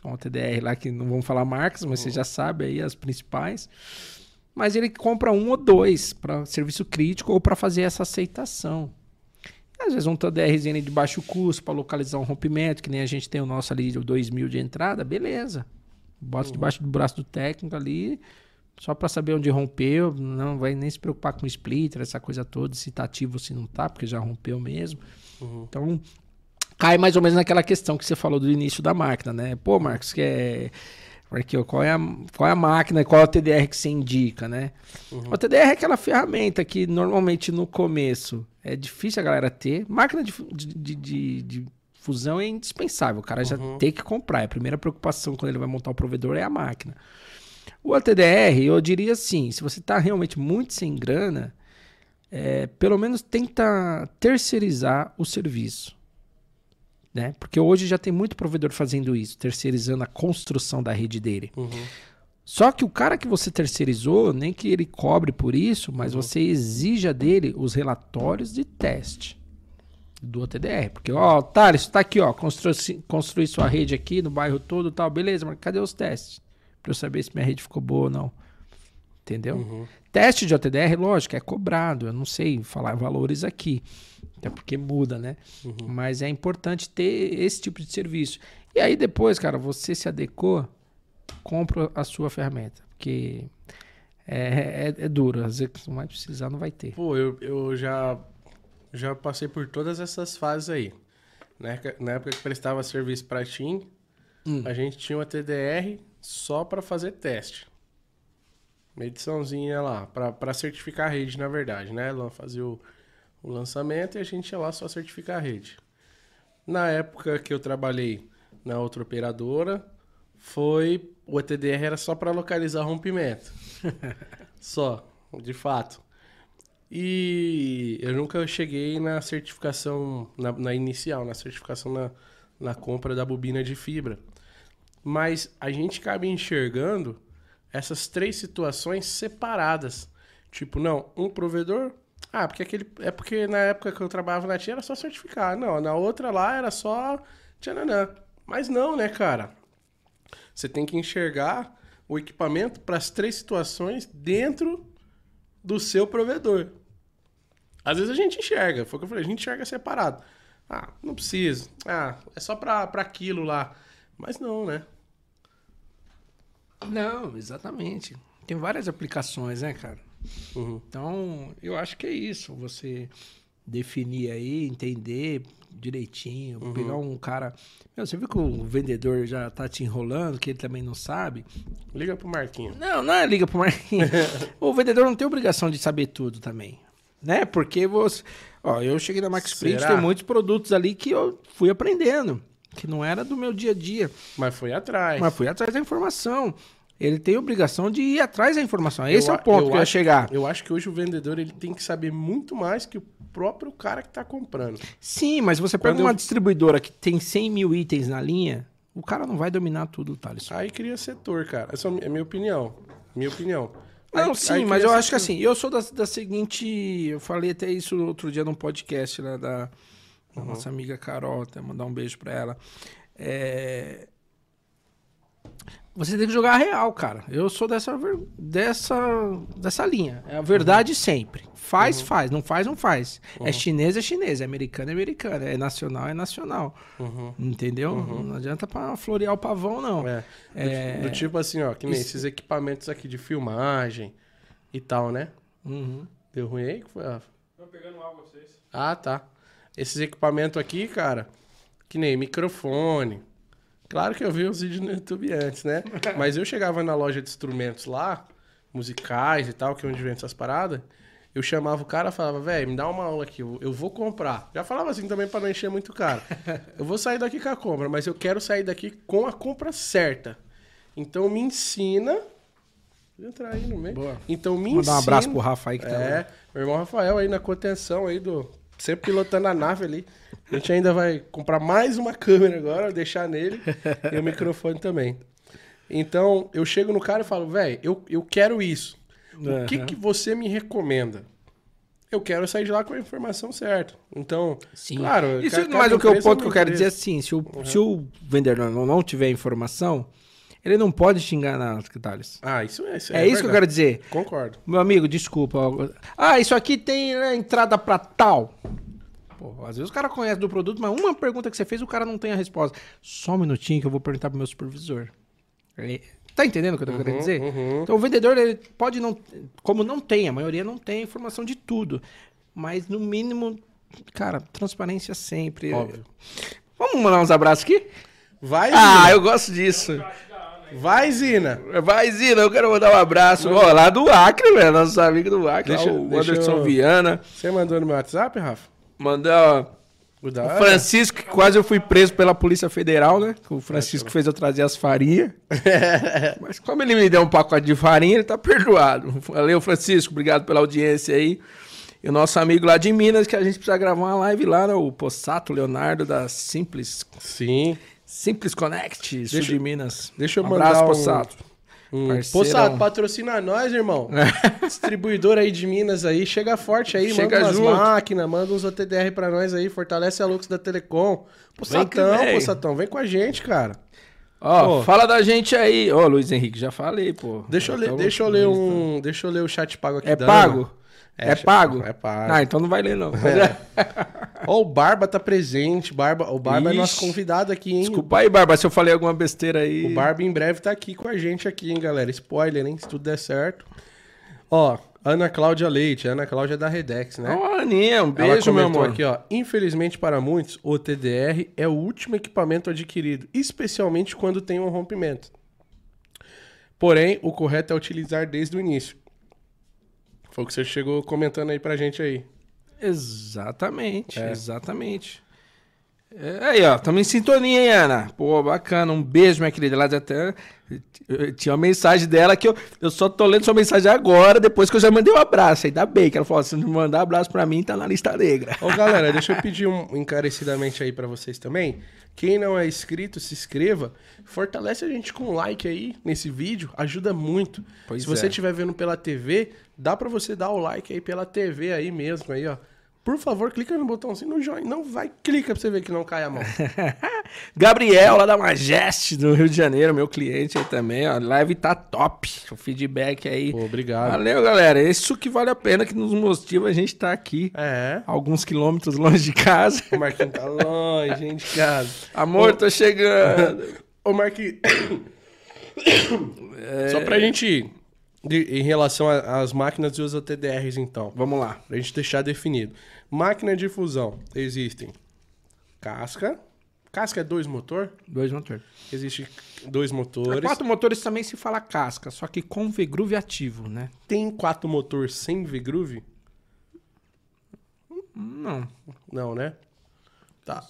o TDR lá, que não vamos falar marcas, mas uhum. você já sabe aí as principais. Mas ele compra um ou dois para serviço crítico ou para fazer essa aceitação. Às vezes um TDRzinho de baixo custo para localizar um rompimento, que nem a gente tem o nosso ali de 2 mil de entrada, beleza. Bota uhum. debaixo do braço do técnico ali, só para saber onde rompeu, não vai nem se preocupar com splitter, essa coisa toda, se tá ativo ou se não tá, porque já rompeu mesmo. Uhum. Então, cai mais ou menos naquela questão que você falou do início da máquina, né? Pô, Marcos, que é porque qual é, a, qual é a máquina, qual é o TDR que você indica, né? Uhum. O TDR é aquela ferramenta que normalmente no começo é difícil a galera ter. Máquina de, de, de, de fusão é indispensável, o cara uhum. já tem que comprar. É a primeira preocupação quando ele vai montar o provedor é a máquina. O ATDR, eu diria assim, se você está realmente muito sem grana, é, pelo menos tenta terceirizar o serviço. Né? Porque hoje já tem muito provedor fazendo isso, terceirizando a construção da rede dele. Uhum. Só que o cara que você terceirizou, nem que ele cobre por isso, mas uhum. você exija dele os relatórios de teste do OTDR. Porque, ó, Thales, tá aqui, ó, construir, construir sua rede aqui no bairro todo tal, beleza, mas cadê os testes? Para eu saber se minha rede ficou boa ou não. Entendeu? Uhum. Teste de OTDR, lógico, é cobrado. Eu não sei falar valores aqui. Até porque muda, né? Uhum. Mas é importante ter esse tipo de serviço. E aí depois, cara, você se adequou, compra a sua ferramenta. Porque é, é, é duro. Às vezes não vai precisar, não vai ter. Pô, eu, eu já já passei por todas essas fases aí. Na época, na época que prestava serviço para TIM, hum. a gente tinha uma TDR só para fazer teste. Mediçãozinha lá, para certificar a rede, na verdade, né? Fazia o, o lançamento e a gente ia lá só certificar a rede. Na época que eu trabalhei na outra operadora, foi o TDR era só para localizar rompimento. [LAUGHS] só, de fato. E eu nunca cheguei na certificação, na, na inicial, na certificação na, na compra da bobina de fibra. Mas a gente acaba enxergando essas três situações separadas. Tipo, não, um provedor. Ah, porque aquele. É porque na época que eu trabalhava na TIA era só certificar. Não, na outra lá era só. Tchananã. Mas não, né, cara? Você tem que enxergar o equipamento para as três situações dentro do seu provedor. Às vezes a gente enxerga, foi o que eu falei, a gente enxerga separado. Ah, não preciso. Ah, é só pra aquilo lá. Mas não, né? Não, exatamente. Tem várias aplicações, né, cara? Uhum. Então, eu acho que é isso. Você definir aí, entender direitinho, uhum. pegar um cara. Meu, você viu que o vendedor já tá te enrolando, que ele também não sabe? Liga pro Marquinho. Não, não é liga pro Marquinho. [LAUGHS] o vendedor não tem obrigação de saber tudo também né? Porque você. Ó, eu cheguei na Max Print, tem muitos produtos ali que eu fui aprendendo, que não era do meu dia a dia. Mas fui atrás. Mas fui atrás da informação. Ele tem obrigação de ir atrás da informação. Esse eu, é o ponto que eu ia chegar. Eu acho que hoje o vendedor ele tem que saber muito mais que o próprio cara que está comprando. Sim, mas você Quando pega uma eu... distribuidora que tem 100 mil itens na linha, o cara não vai dominar tudo, Thales. Aí cria setor, cara. Essa é a minha opinião. Minha opinião. Não, aí, sim, aí mas eu acho que assim, eu sou da, da seguinte. Eu falei até isso outro dia num podcast né, da, da uhum. nossa amiga Carol, até mandar um beijo pra ela. É, você tem que jogar real, cara. Eu sou dessa, dessa, dessa linha. É a verdade uhum. sempre. Faz, uhum. faz. Não faz, não faz. É uhum. É chinês, é chinês. É americano, é americano. É nacional, é nacional. Uhum. Entendeu? Uhum. Não adianta pra florear o pavão, não. É. é... Do, do, tipo assim, ó, que nem Isso. esses equipamentos aqui de filmagem e tal, né? Uhum. Deu ruim aí? Foi, ah. Tô pegando água vocês. Ah, tá. Esses equipamentos aqui, cara, que nem microfone Claro que eu vi os vídeos no YouTube antes, né? [LAUGHS] Mas eu chegava na loja de instrumentos lá, musicais e tal, que é onde vem essas paradas. Eu chamava o cara e falava, velho, me dá uma aula aqui, eu vou comprar. Já falava assim também para não encher muito caro. [LAUGHS] Eu vou sair daqui com a compra, mas eu quero sair daqui com a compra certa. Então me ensina Entrar aí no meio. Boa. Então me Mandar um ensina- abraço pro Rafa aí que tá É, meu irmão Rafael aí na contenção aí do. Sempre pilotando a nave ali. A gente ainda vai comprar mais uma câmera agora, deixar nele e o [LAUGHS] microfone também. Então, eu chego no cara e falo, velho, eu, eu quero isso. O que, que você me recomenda? Eu quero sair de lá com a informação certa. Então, Sim. claro. Isso, ca- mas o que o empresa é ponto que eu quero dizer é assim, se o, se o vendedor não, não tiver informação, ele não pode te enganar, Thales. Ah, isso é. Isso É, isso que eu quero dizer. Concordo. Meu amigo, desculpa. Ah, isso aqui tem né, entrada pra tal. Pô, às vezes o cara conhece do produto, mas uma pergunta que você fez, o cara não tem a resposta. Só um minutinho que eu vou perguntar pro meu supervisor. Ele- Tá entendendo o que eu tô querendo dizer? uhum. Então o vendedor, ele pode não. Como não tem, a maioria não tem informação de tudo. Mas no mínimo, cara, transparência sempre. Óbvio. Vamos mandar uns abraços aqui? Vai, Ah, eu gosto disso. Vai, Zina. Vai, Zina, eu quero mandar um abraço. Ó, lá do Acre, velho. Nosso amigo do Acre, Deixa- o deixa Anderson eu- Viana. Você mandou no meu WhatsApp, Rafa? Mandar O o? Francisco, que quase eu fui preso pela Polícia Federal, né? O Francisco fez eu trazer as farinhas. [LAUGHS] Mas como ele me deu um pacote de farinha, ele tá perdoado. Valeu, Francisco. Obrigado pela audiência aí. E o nosso amigo lá de Minas, que a gente precisa gravar uma live lá, né? O Possato Leonardo da Simples. Sim. Simples Connect, sul Deixa- de Minas. deixa eu um mandar abraço, um- Possato. Parceirão. Poçado, patrocina nós, irmão. [LAUGHS] Distribuidor aí de Minas aí. Chega forte aí, Chega manda umas junto. máquinas, manda uns OTDR pra nós aí. Fortalece a Lux da Telecom. Poçatão, vem. Poçatão, vem com a gente, cara. Ó, Pô. fala da gente aí. Ô, Luiz Henrique, já falei, pô. Deixa eu ler, Tamo- deixa eu ler um, deixa eu ler o chat pago aqui É pago? Ana. É, É, pago? é pago. Ah, então não vai ler, não. [LAUGHS] Ó, o Barba tá presente. Barba, o Barba é nosso Ixi. convidado aqui, hein? Desculpa aí, Barba, se eu falei alguma besteira aí. O Barba em breve tá aqui com a gente aqui, hein, galera. Spoiler, hein? Se tudo der certo. Ó, Ana Cláudia Leite. Ana Cláudia da Redex, né? Ó, Aninha, um Ela beijo, meu amor. aqui, ó. Infelizmente para muitos, o TDR é o último equipamento adquirido, especialmente quando tem um rompimento. Porém, o correto é utilizar desde o início. Foi o que você chegou comentando aí pra gente aí. Exatamente, É. exatamente. É, aí, ó, tamo em sintonia, hein, Ana? Pô, bacana. Um beijo, minha querida. Ela até. eu Tinha uma mensagem dela que eu, eu só tô lendo sua mensagem agora, depois que eu já mandei um abraço. Ainda bem que ela falou: se não mandar abraço pra mim, tá na lista negra. Ô, galera, deixa eu pedir um encarecidamente aí pra vocês também. Quem não é inscrito, se inscreva. Fortalece a gente com um like aí nesse vídeo, ajuda muito. Pois se você é. estiver vendo pela TV, dá pra você dar o like aí pela TV aí mesmo, aí, ó. Por favor, clica no botãozinho no joinha. Não vai, clica pra você ver que não cai a mão. [LAUGHS] Gabriel, lá da Majeste, do Rio de Janeiro, meu cliente aí também, ó. Live tá top. O feedback aí. Pô, obrigado. Valeu, galera. Isso que vale a pena, que nos motiva a gente tá aqui. É. Alguns quilômetros longe de casa. O Marquinhos tá longe, gente, cara. Amor, tô chegando. [COUGHS] Ô, Marquinhos. [COUGHS] Só pra gente. Em relação às máquinas e os OTDRs, então. Vamos lá. Pra gente deixar definido. Máquina de fusão. Existem casca. Casca é dois motor? Dois motores. Existe dois motores. Quatro motores também se fala casca, só que com V-groove ativo, né? Tem quatro motor sem V-groove? Não. Não, né? Tá.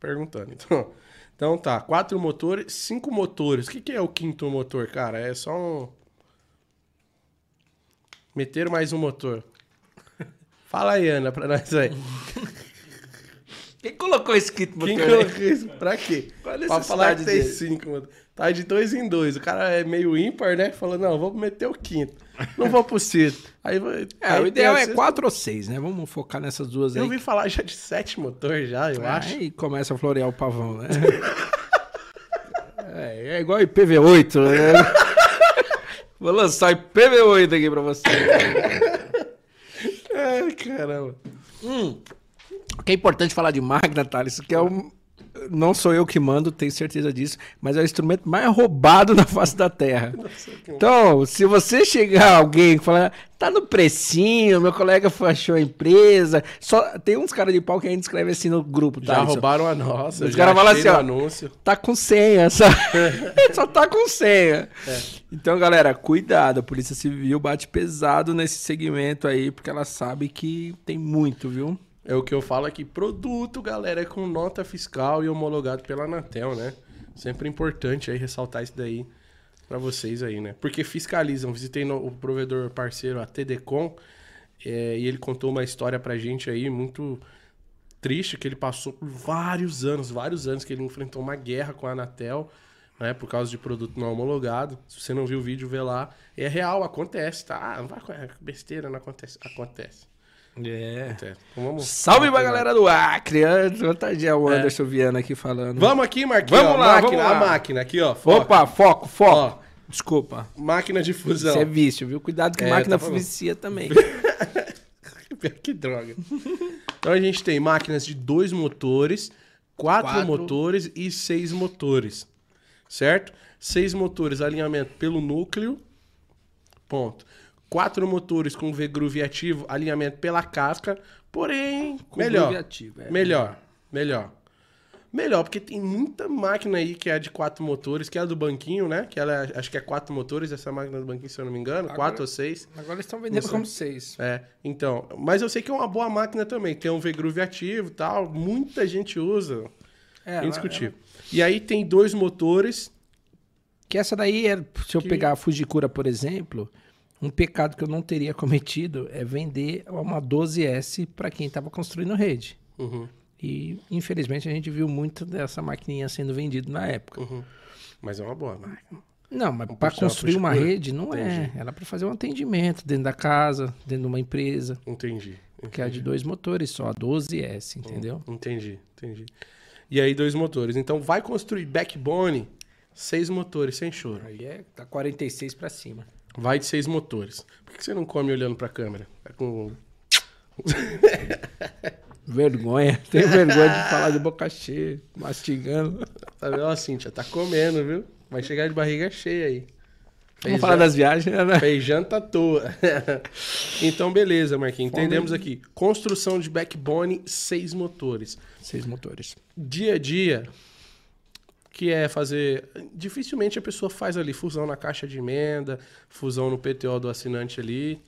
Perguntando, então. Então tá, quatro motores, cinco motores. O que, que é o quinto motor, cara? É só um. Meter mais um motor. Fala aí, Ana, pra nós aí. Quem colocou esse kit motor Quem colocou isso? Pra quê? Qual a pra falar que necessidade tem dele? cinco, mano. Tá de dois em dois. O cara é meio ímpar, né? Falou, não, vou meter o quinto. Não vou pro sexto. Aí, É, aí o ideal é quatro ou seis, né? Vamos focar nessas duas aí. Eu ouvi falar já de sete motor já, eu acho. Aí começa a florear o pavão, né? [LAUGHS] é, é igual IPv8, né? Vou lançar IPv8 aqui pra você. [LAUGHS] Ai, caramba. O que é importante falar de máquina, Thales, que é um... Não sou eu que mando, tenho certeza disso, mas é o instrumento mais roubado [LAUGHS] na face da Terra. Então, se você chegar alguém e falar, tá no precinho, meu colega achou a empresa, só tem uns caras de pau que ainda escreve assim no grupo, Já Thales. roubaram a nossa. Os já caras falam assim, ó. anúncio. Tá com senha, só, [LAUGHS] [LAUGHS] só tá com senha. Então, galera, cuidado. A Polícia Civil bate pesado nesse segmento aí, porque ela sabe que tem muito, viu? É o que eu falo aqui. Produto, galera, é com nota fiscal e homologado pela Anatel, né? Sempre importante aí ressaltar isso daí. para vocês aí, né? Porque fiscalizam. Visitei no, o provedor parceiro, a TDCom, é, e ele contou uma história pra gente aí muito triste, que ele passou por vários anos, vários anos que ele enfrentou uma guerra com a Anatel, né? Por causa de produto não homologado. Se você não viu o vídeo, vê lá. É real, acontece, tá? Ah, não vai com besteira, não acontece. Acontece. É. acontece. Então, vamos, Salve pra galera do Acre. Dia o Anderson Viana aqui falando. Vamos aqui, Marquinhos. Vamos ó, lá, máquina, vamos lá. A máquina aqui, ó. foca. Opa, foco, foco. Ó. Desculpa. Máquina de fusão. Isso é vício, viu? Cuidado que É, máquina tá vicia também. [LAUGHS] que droga. Então a gente tem máquinas de dois motores, quatro, Quatro. motores e seis motores. Certo? Seis motores, alinhamento pelo núcleo. Ponto. Quatro motores com V-groove ativo, alinhamento pela casca. Porém, Com melhor. ativo, é. Melhor. Melhor. Melhor, porque tem muita máquina aí que é de quatro motores, que é a do banquinho, né? Que ela é- acho que é quatro motores, essa máquina do banquinho, se eu não me engano. Agora- Quatro ou seis. Agora eles estão vendendo como seis. É, então. Mas eu sei que é uma boa máquina também. Tem um V-Groove ativo e tal. Muita gente usa. É, ela- indiscutível. E aí tem dois motores. Que essa daí, é, se eu Que- pegar a Fujikura, por exemplo, um pecado que eu não teria [LAUGHS] cometido é vender uma 12S para quem estava construindo rede. Uhum, E, infelizmente, a gente viu muito dessa maquininha sendo vendida na época. uhum. Mas é uma boa máquina. Não, mas para construir uma rede não é. Entendi. Ela é para fazer um atendimento dentro da casa, dentro de uma empresa, Entendi. que é de dois motores só, a 12S, entendeu? Entendi, entendi. E aí dois motores. Então vai construir backbone, seis motores, sem choro. Aí é, tá 46 para cima. Vai de seis motores. Por que você não come olhando pra câmera? Tá com... [LAUGHS] Vergonha. Tenho vergonha de falar de boca cheia, mastigando. Tá vendo? Ó, Cíntia, tá comendo, viu? Vai chegar de barriga cheia aí. Vamos falar das viagens, né? Fez janta à toa. [LAUGHS] então, beleza, Marquinhos. Entendemos aqui. Construção de backbone, seis motores. Seis motores. Dia a dia, que é fazer. Dificilmente a pessoa faz ali fusão na caixa de emenda, fusão no PTO do assinante ali.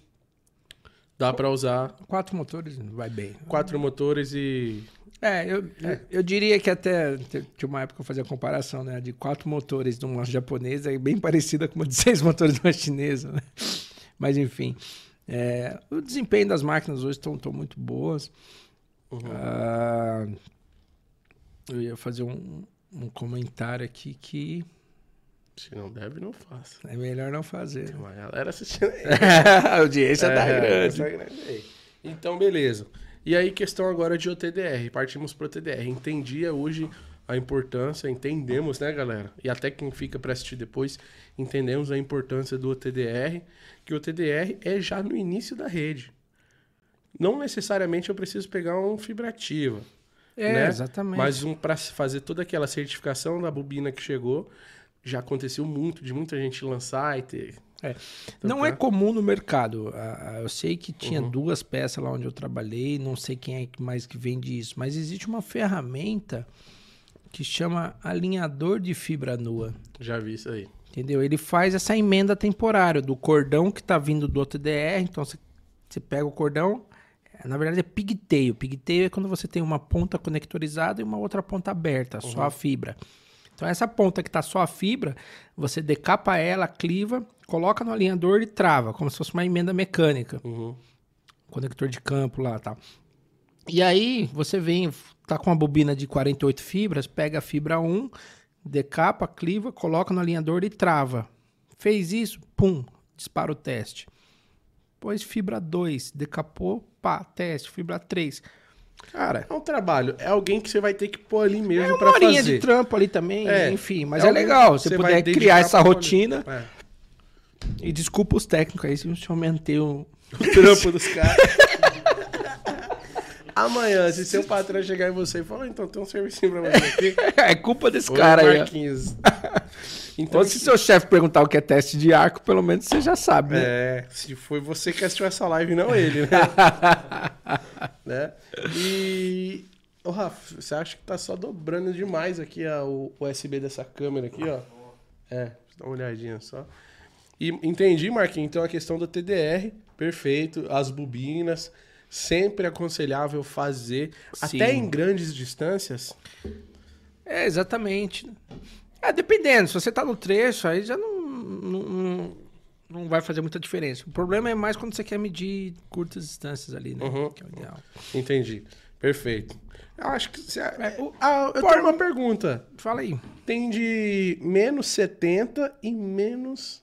Dá pra usar Quatro motores vai bem. quatro motores e. É, eu, eu diria que até tinha uma época que eu fazia comparação, né? De quatro motores de uma japonesa é bem [LAUGHS] parecida com uma de seis motores de uma chinesa, né? Mas enfim. é, o desempenho das máquinas hoje estão muito boas. Ah, eu ia fazer um, um comentário aqui que Se não deve, não faça. é melhor não fazer. Tem uma galera assistindo aí. [LAUGHS] A audiência tá É, grande. tá grande aí. Então, beleza. E aí, questão agora de OTDR. Partimos pro OTDR. Entendia hoje a importância, entendemos, né, galera? E até quem fica para assistir depois, entendemos a importância do OTDR, que o OTDR é já no início da rede. Não necessariamente eu preciso pegar um fibra ativa. É, né? exatamente. Mas um para fazer toda aquela certificação da bobina que chegou, já aconteceu muito, de muita gente lançar e ter. É. Não é Trocar. comum no mercado. Eu sei que tinha Uhum. duas peças lá onde eu trabalhei, não sei quem é que mais que vende isso, mas existe uma ferramenta que chama alinhador de fibra nua. Já vi isso aí. Entendeu? Ele faz essa emenda temporária do cordão que está vindo do outro DR. Então você, pega o cordão, é, na verdade é pigtail. Pigtail é quando você tem uma ponta conectorizada e uma outra ponta aberta, só a fibra. Então essa ponta que está só a fibra, você decapa ela, cliva, coloca no alinhador e trava, como se fosse uma emenda mecânica Uhum. conector de campo lá tal. E aí você vem, tá com uma bobina de 48 fibras, pega a fibra 1, decapa, cliva, coloca no alinhador e trava. Fez isso, pum, dispara o teste. Depois fibra 2, decapou, pá, teste, fibra 3. Cara, É um trabalho. É alguém que você vai ter que pôr ali é mesmo uma pra horinha fazer. de trampo ali também, É, enfim, mas é é, legal. Se você puder criar essa rotina. É. E desculpa os técnicos aí se eu aumentei o. [LAUGHS] O trampo dos [LAUGHS] caras. Amanhã, se seu patrão chegar em você e falar, então tem um servicinho pra você aqui. [LAUGHS] é culpa desse Oi, cara aí. Marquinhos. Então, Ou se seu chefe perguntar o que é teste de arco, pelo menos você já sabe, né? É, se foi você que assistiu essa live, não ele, né? [LAUGHS] né? E. Ô, Rafa, você acha que tá só dobrando demais aqui a- o USB dessa câmera aqui, ó? É, dá uma olhadinha só. E entendi, Marquinhos, então a questão do TDR, perfeito, as bobinas, sempre aconselhável fazer, Sim. até em grandes distâncias. É, exatamente. É, dependendo, se você tá no trecho, aí já não, não, não, vai fazer muita diferença. O problema é mais quando você quer medir curtas distâncias ali, né? Uhum. Que é o ideal. Entendi. Perfeito. Eu acho que. se- É, o- Ah, eu Por- tenho uma pergunta. Fala aí. Tem de menos 70 e menos.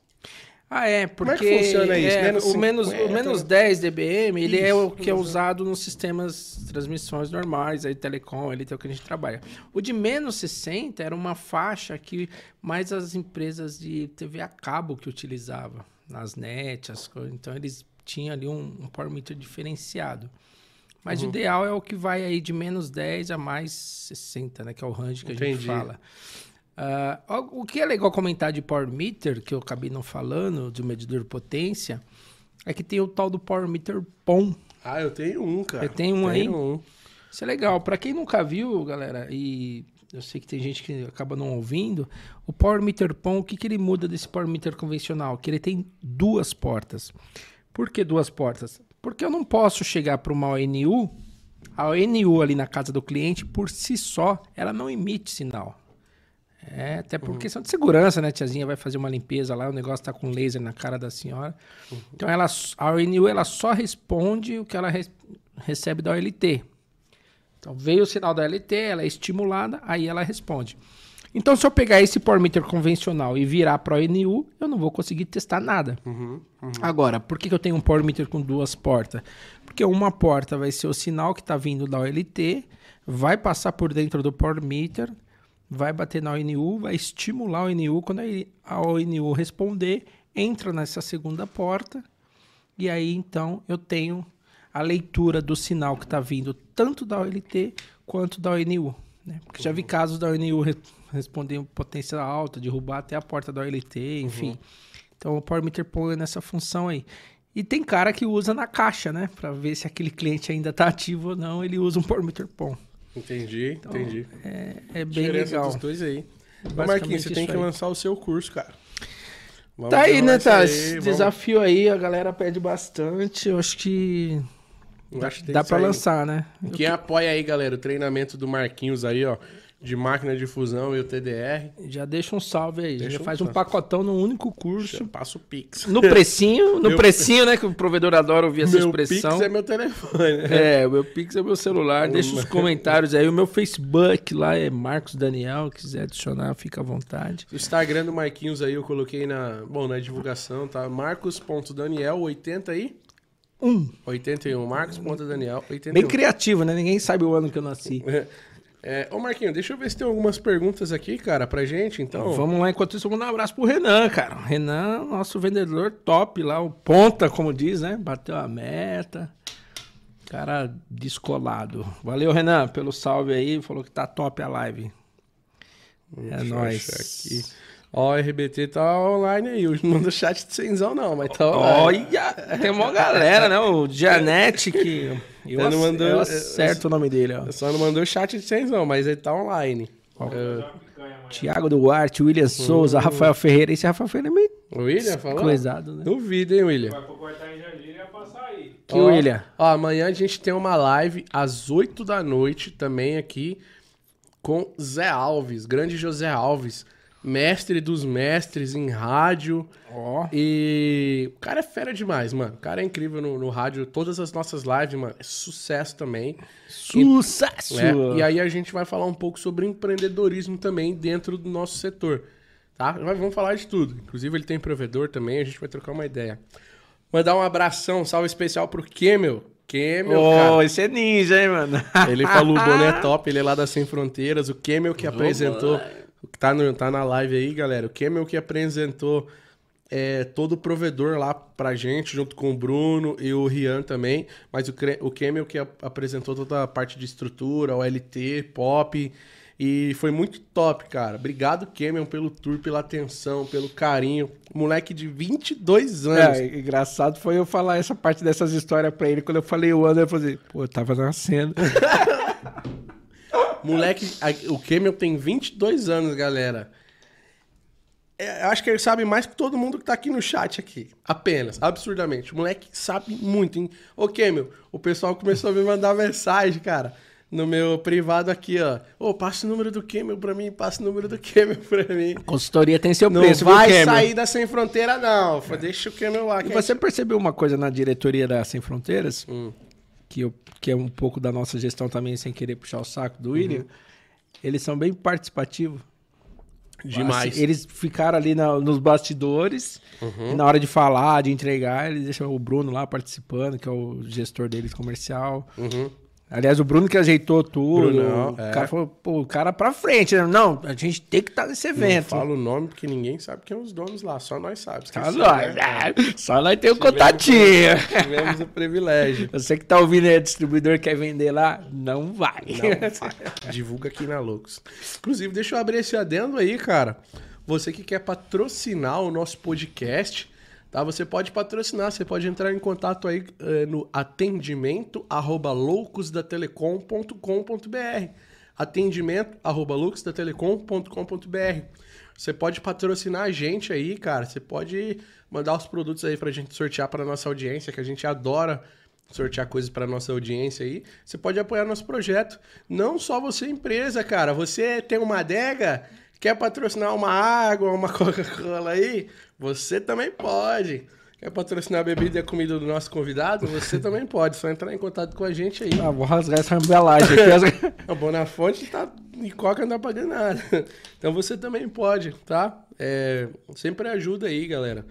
Ah, é, Como é porque que funciona isso? é, Menos o, menos, 50? o menos 10 dBm, ele é o Isso, que é usado nos sistemas de transmissões normais, aí telecom, ele é o que a gente trabalha. O de menos 60 era uma faixa que mais as empresas de TV a cabo que utilizavam, nas net, as coisas. Então eles tinham ali um, um power meter diferenciado. Mas Uhum. o ideal é o que vai aí de menos 10 a mais 60, né? Que é o range que a Entendi. gente fala. Ah, o que é legal comentar de Power Meter, que eu acabei não falando, de medidor de potência, é que tem o tal do Power Meter POM. Ah, eu tenho um, cara. Você tem um aí? Tenho um. Isso é legal. Para quem nunca viu, galera, e eu sei que tem gente que acaba não ouvindo, o Power Meter POM, o que, que ele muda desse Power Meter convencional? Que ele tem duas portas. Por que duas portas? Porque eu não posso chegar para uma ONU, a ONU ali na casa do cliente, por si só, ela não emite sinal. É, até por questão de segurança, né? Tiazinha vai fazer uma limpeza lá, o negócio tá com laser na cara da senhora. Então ela, a ONU ela só responde o que ela res- recebe da OLT. Então veio o sinal da OLT, ela é estimulada, aí ela responde. Então se eu pegar esse power meter convencional e virar para ONU, eu não vou conseguir testar nada. Agora, por que, que eu tenho um power meter com duas portas? Porque uma porta vai ser o sinal que está vindo da OLT, vai passar por dentro do power meter, vai bater na ONU, vai estimular a ONU. Quando a ONU responder, entra nessa segunda porta. E aí, então, eu tenho a leitura do sinal que está vindo tanto da OLT quanto da ONU. Né? Porque já vi casos da ONU re responder em potência alta, derrubar até a porta da OLT, enfim. Então, o Power Meter põe nessa função aí. E tem cara que usa na caixa, né? Para ver se aquele cliente ainda está ativo ou não, ele usa um Power Meter POM. Entendi, entendi. É, é bem Diferença legal. dos dois aí. Basicamente Marquinhos, você tem que aí. lançar o seu curso, cara. Vamos Tá aí, né, tá? Esse vamos- desafio aí, a galera pede bastante. Eu acho que Eu acho que dá sair. lançar, né? Quem apoia aí, galera, o treinamento do Marquinhos aí, ó, de máquina de fusão e o TDR, Já deixa um salve aí. Deixa já um faz um salve. pacotão num único curso. passa o Pix. No precinho, no Meu- precinho, né? Que o provedor adora ouvir essa Meu expressão. Pix é meu telefone, né? É, o meu Pix é meu celular. Deixa os comentários aí. O meu Facebook lá é Marcos Daniel. Quiser adicionar, fica à vontade. O Instagram do Marquinhos aí eu coloquei na, bom, na divulgação, tá? Marcos.daniel80 aí. Um. 81, Marcos.daniel 81. Bem criativo, né? Ninguém sabe o ano que eu nasci. [LAUGHS] É, ô Marquinhos, deixa eu ver se tem algumas perguntas aqui, cara, pra gente, então. Vamos lá, enquanto isso, vamos dar um abraço pro Renan, cara. Renan, nosso vendedor top lá, o ponta, como diz, né? Bateu a meta. Cara descolado. Valeu, Renan, pelo salve aí. Falou que tá top a live. É Deixa nóis. aqui. Ó, o RBT tá online aí. Hoje não manda chat de cenzão, não, mas tá online. Olha, tem uma galera, né? O Janete que. Eu, ac- mandou- eu acerto o nome dele, ó. Só não mandou chat de cenzão, mas ele tá online. Tiago Duarte, William Souza, Rafael Ferreira. Esse Rafael Ferreira é meio O William falou? coisado, né? Duvido, hein, William? Vai cortar em Jandira e passar aí. Que Ó, William? Ó, amanhã a gente tem uma live às 8 da noite também aqui com Zé Alves, grande José Alves, mestre dos mestres em rádio. Ó. E o cara é fera demais, mano. O cara é incrível no, no rádio. Todas as nossas lives, mano, é sucesso também. Sucesso! né? E aí a gente vai falar um pouco sobre empreendedorismo também dentro do nosso setor, tá? Nós vamos falar de tudo. Inclusive ele tem provedor também, a gente vai trocar uma ideia. Mandar um abração, um salve especial pro Kemel. Kemel, Ô, cara. esse é ninja, hein, mano? Ele falou, o dono é [LAUGHS] top, ele é lá da Sem Fronteiras. O Kemel que apresentou, que tá, no, tá na live aí, galera. O Kemel que apresentou é, todo o provedor lá pra gente, junto com o Bruno e o Rian também. Mas o, o Kemel que apresentou toda a parte de estrutura, o LT, pop. E foi muito top, cara. Obrigado, Kemel, pelo tour, pela atenção, pelo carinho. Moleque de 22 anos. É, engraçado foi eu falar essa parte dessas histórias pra ele. Quando eu falei o ano, eu falei, pô, eu tava nascendo. [LAUGHS] Moleque, a- o Kemel tem 22 anos, galera. É, eu acho que ele sabe mais que todo mundo que tá aqui no chat aqui. Apenas, absurdamente. O moleque sabe muito, hein? Ô, Kemel, o pessoal começou a me mandar mensagem, cara. no meu privado aqui, ó. Ô, passa o número do Camel pra mim, passa o número do Camel [LAUGHS] pra mim. Consultoria tem seu Não preço, viu, vai Cameron? sair da Sem Fronteira, não. Deixa o Camel lá. E você percebeu uma coisa na diretoria da Sem Fronteiras? Hum. Que, eu, que é um pouco da nossa gestão também, sem querer puxar o saco do Uhum. William. Eles são bem participativos. Demais. Assim, eles ficaram ali na- nos bastidores, Uhum. e na hora de falar, de entregar, eles deixam o Bruno lá participando, que é o gestor deles comercial. Uhum. Aliás, o Bruno que ajeitou tudo. Brunão, o é. cara falou, pô, o cara pra frente. né? Não, a gente tem que estar nesse Não evento. fala o nome porque ninguém sabe quem são os donos lá, só nós sabemos. Só Esqueci, nós, né? só nós temos contatinho. Tivemos o privilégio. [LAUGHS] Você que tá ouvindo aí, distribuidor quer vender lá, não vai. Não, vai. Divulga aqui na Lux. Inclusive, deixa eu abrir esse adendo aí, cara. Você que quer patrocinar o nosso podcast, tá? Você pode patrocinar, você pode entrar em contato aí eh, no atendimento arroba loucosdatelecom.com.br atendimento arroba loucosdatelecom.com.br Você pode patrocinar a gente aí, cara. Você pode mandar os produtos aí pra gente sortear pra nossa audiência, que a gente adora sortear coisas para nossa audiência aí. Você pode apoiar nosso projeto. Não só você, empresa, cara. Você tem uma adega, quer patrocinar uma água, uma [LAUGHS] Coca-Cola aí? Você também pode. Quer patrocinar a bebida e a comida do nosso convidado? Você [LAUGHS] também pode. Só entrar em contato com a gente aí. Ah, vou rasgar essa embelagem aqui. [LAUGHS] A Bonafonte tá e Coca não dá pagando nada. Então você também pode, tá? É, sempre ajuda aí, galera.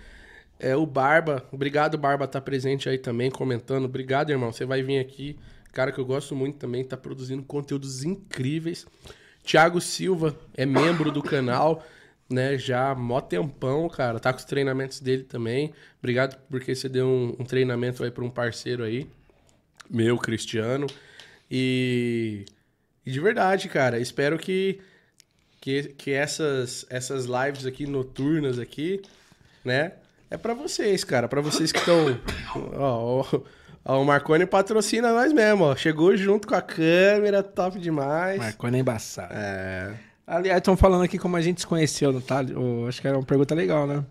É, o Barba, obrigado, Barba, tá presente aí também, comentando. Obrigado, irmão. Você vai vir aqui. Cara que eu gosto muito também, tá produzindo conteúdos incríveis. Thiago Silva é membro do canal, né? Já mó tempão, cara. Tá com os treinamentos dele também. Obrigado porque você deu um, um treinamento aí pra um parceiro aí. Meu, Cristiano. E, e de verdade, cara, espero que, que, que essas, essas lives aqui noturnas aqui, né? É pra vocês, cara. Pra vocês que estão. Ó, ó, ó, o Marconi patrocina nós mesmo, ó. Chegou junto com a câmera, top demais. Marconi é embaçado. É. Aliás, estão falando aqui como a gente se conheceu, não tá? Acho que era uma pergunta legal, né?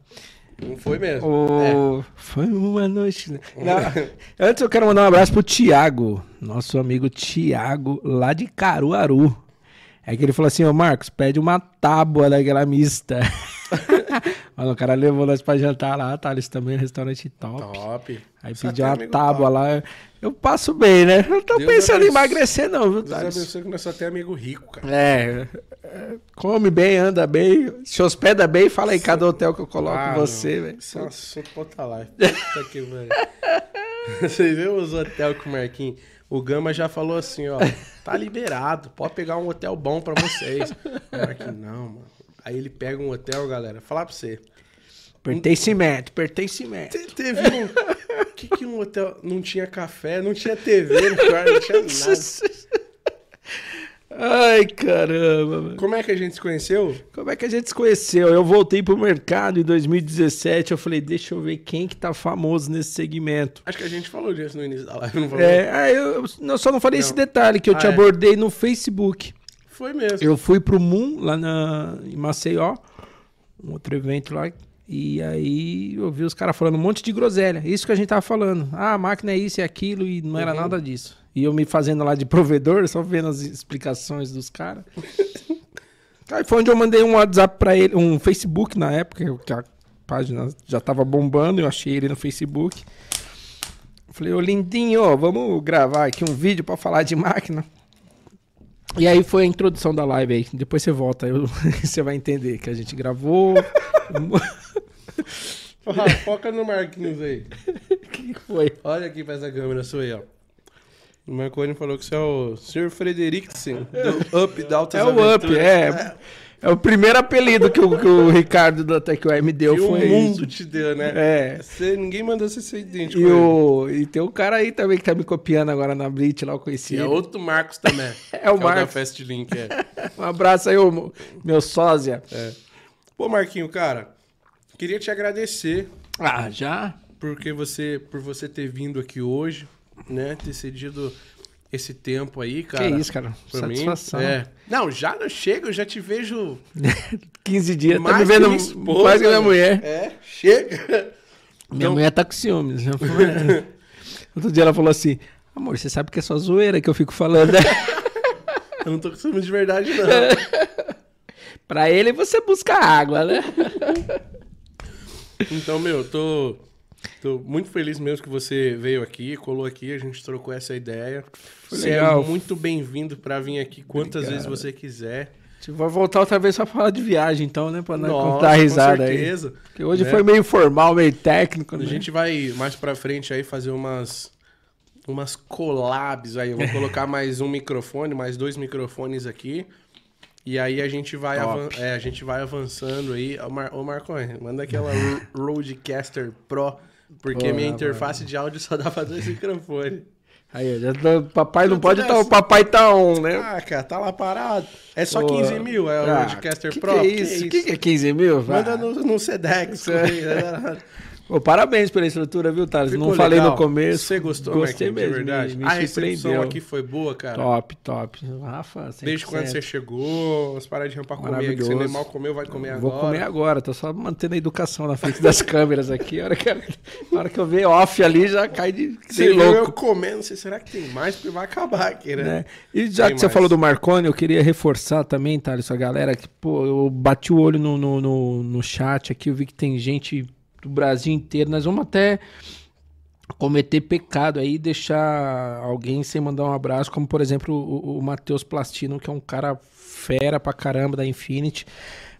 Não foi mesmo. É. Foi uma noite. né? [LAUGHS] Antes eu quero mandar um abraço pro Tiago, nosso amigo Tiago, lá de Caruaru. É que ele falou assim, ô Marcos, pede uma tábua daquela mista. [LAUGHS] Mano, o cara levou nós pra jantar lá, Thales também, restaurante top. Top. Aí Só pediu tem uma tábua top. lá. Eu passo bem, né? Eu não tô Deus pensando em emagrecer, não, viu, Deus Thales? abençoe que nós só temos amigo rico, cara. É, é, come bem, anda bem, se hospeda bem, fala aí cada hotel que eu coloco Ah, você, velho. Isso é um assunto pra outra live. Puta que pariu. [LAUGHS] Vocês viram os hotéis com o Marquinhos? O Gama já falou assim, ó. Tá liberado, pode pegar um hotel bom pra vocês. [LAUGHS] Marquinhos, não, mano. Aí ele pega um hotel, galera. Falar pra você. Pertencimento, pertencimento. Te- Teve um. O que, que um hotel. Não tinha café, não tinha TV no quarto, não tinha nada. Ai, caramba, mano. Como é que a gente se conheceu? Como é que a gente se conheceu? Eu voltei pro mercado em 2017, eu falei, deixa eu ver quem que tá famoso nesse segmento. Acho que a gente falou disso no início da live, não falou? É, aí eu, eu só não falei esse Não. detalhe, que eu te Ah, é. abordei no Facebook. Foi mesmo. Eu fui pro Moon, lá na, em Maceió, um outro evento lá, e aí eu vi os caras falando um monte de groselha. Isso que a gente tava falando. Ah, a máquina é isso e aquilo, e não era Uhum. nada disso. E eu me fazendo lá de provedor, só vendo as explicações dos caras. [LAUGHS] aí foi onde eu mandei um WhatsApp pra ele, um Facebook na época, que a página já tava bombando, eu achei ele no Facebook. Falei, ô lindinho, vamos gravar aqui um vídeo pra falar de máquina. E aí foi a introdução da live aí. Depois você volta, eu- [LAUGHS] você vai entender que a gente gravou. [LAUGHS] Ah, foca no Marquinhos aí. [LAUGHS] O que foi? Olha aqui pra essa câmera, sou eu. O Marconi falou que você é o Sr. Frederiksen, do Up da Altas É o Up, Aventuras. é. É o primeiro apelido que o, que o Ricardo da TechWeb me deu. Que o foi mundo isso. te deu, né? É. Você, ninguém mandou você ser idêntico. E, o, e tem um cara aí também que tá me copiando agora na Blitz, lá eu conheci. E é outro Marcos também. [LAUGHS] É o que da Marcos. Fast Link, é. [LAUGHS] Um abraço aí, ô, meu sósia. é. Pô, Marquinho, cara, queria te agradecer Ah, já? porque você, por você ter vindo aqui hoje, né? Ter cedido esse tempo aí, cara. que isso, cara. Pra Satisfação. mim. É. Não, já não chega, eu já te vejo [LAUGHS] 15 dias, tá mais me que vendo minha esposa, mais que minha né? mulher. É, chega. Minha Então- mulher tá com ciúmes. Eu falei, [LAUGHS] Outro dia ela falou assim: Amor, você sabe que é só zoeira que eu fico falando. né?" [LAUGHS] Eu não tô com ciúme de verdade, não. Pra ele você busca água, né? Então, meu, tô, tô muito feliz mesmo que você veio aqui, colou aqui, a gente trocou essa ideia. Você legal. é muito bem-vindo pra vir aqui quantas Obrigado. vezes você quiser. A gente vai voltar outra vez pra falar de viagem, então, né? Pra não Nossa, contar risada com aí. certeza. Porque hoje né? foi meio formal, meio técnico, A né? gente vai mais pra frente aí fazer umas umas collabs aí. Eu vou colocar [LAUGHS] mais um microfone, mais dois microfones aqui. E aí a gente vai, é, a gente vai avançando aí. Ô, Mar ô Marconi, manda aquela [LAUGHS] Ro- Rodecaster Pro, porque Pô, minha mano. interface de áudio só dá pra dois microfones. Aí, já tá- papai não Tudo pode estar, dessa. o papai tá on, né? Ah, cara, tá lá parado. É só Pô. 15 mil, é o Ah, Pro? Que é isso? O que, que é 15 mil? Manda Ah. no, no Sedex. [LAUGHS] Ô, parabéns pela estrutura, viu, Thales? Ficou Não falei legal? no começo. Você gostou, Gostei Marquinhos, de mesmo, verdade? me- me a recepção aqui foi boa, cara. Top, top. Rafa, 100%. Desde quando você chegou, as paradinhas pra comer, que você nem mal comeu, vai comer Vou agora. comer agora, tô só mantendo a educação na frente das [LAUGHS] câmeras aqui. A hora que, a hora que eu ver off ali, já cai de Você ser viu eu louco. comendo, não sei, será que tem mais? Porque vai acabar aqui, né? né? E já Tem que você mais. falou do Marconi, eu queria reforçar também, Thales, a galera que, pô, eu bati o olho no, no, no, no chat aqui, eu vi que tem gente do Brasil inteiro. Nós vamos até cometer pecado aí deixar alguém sem mandar um abraço, como por exemplo o, o Matheus Plastino, que é um cara fera pra caramba da Infinity.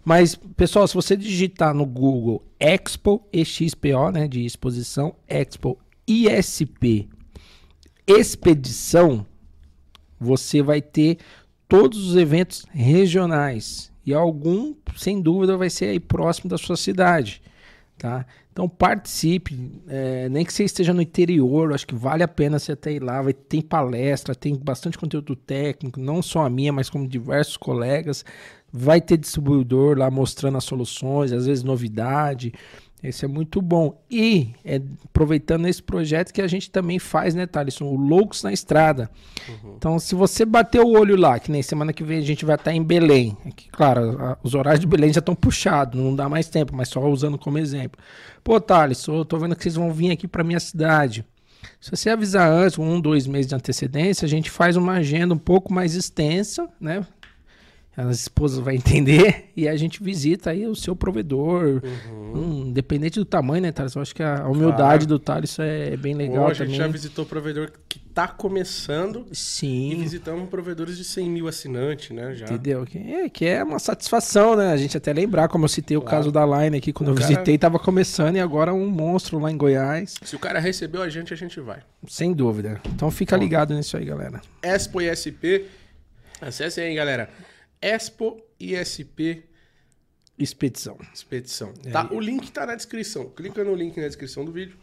Mas, pessoal, se você digitar no Google Expo, EXPO, né, de exposição, Expo ISP, expedição, você vai ter todos os eventos regionais e algum, sem dúvida, vai ser aí próximo da sua cidade, tá? Então participe, é, nem que você esteja no interior, acho que vale a pena você até ir lá, vai tem palestra, tem bastante conteúdo técnico, não só a minha, mas como diversos colegas, vai ter distribuidor lá mostrando as soluções, às vezes novidade, esse é muito bom. E é, aproveitando esse projeto que a gente também faz, né, Thaleson? O Loucos na Estrada. Então, se você bater o olho lá, que nem semana que vem a gente vai estar em Belém. Aqui, claro, a- os horários de Belém já estão puxados, não dá mais tempo, mas só usando como exemplo. Pô, Thales, eu tô vendo que vocês vão vir aqui para minha cidade. Se você avisar antes, um, dois meses de antecedência, a gente faz uma agenda um pouco mais extensa, né? As esposas vão entender [LAUGHS] e a gente visita aí o seu provedor, Hum, independente do tamanho, né, Thales? Eu acho que a humildade Claro. do Thales é bem legal Hoje a gente também. já visitou provedor que tá começando e Sim, visitamos provedores de 100 mil assinantes, né? Já. entendeu? Que é, que é uma satisfação, né? A gente até lembrar, como eu citei o Claro. caso da Line aqui, quando O eu cara- visitei, tava começando e agora um monstro lá em Goiás. Se o cara recebeu a gente, a gente vai. Sem dúvida. Então fica ligado nisso aí, galera. Expo ISP. Acesse aí, galera. Expo ISP Expedição. Expedição. É Tá? O link tá na descrição. Clica no link na descrição do vídeo.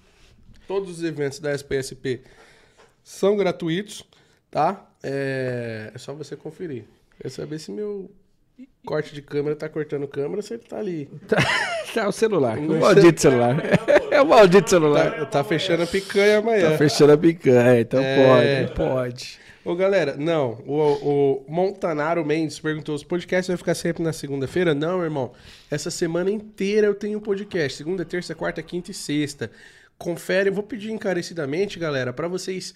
Todos os eventos da SPSP são gratuitos, tá? É, é só você conferir. Quer saber se meu corte de câmera tá cortando câmera, se ele tá ali. Tá [LAUGHS] o celular. O maldito celular. É o maldito celular. Tá, tá fechando a picanha amanhã. Tá fechando a picanha, então É. pode, pode. Ô, galera, não. O, o Montanaro Mendes perguntou: os podcasts vai ficar sempre na segunda-feira? Não, irmão. Essa semana inteira eu tenho podcast. Segunda, terça, quarta, quinta e sexta. Confere. Eu vou pedir encarecidamente, galera, pra vocês.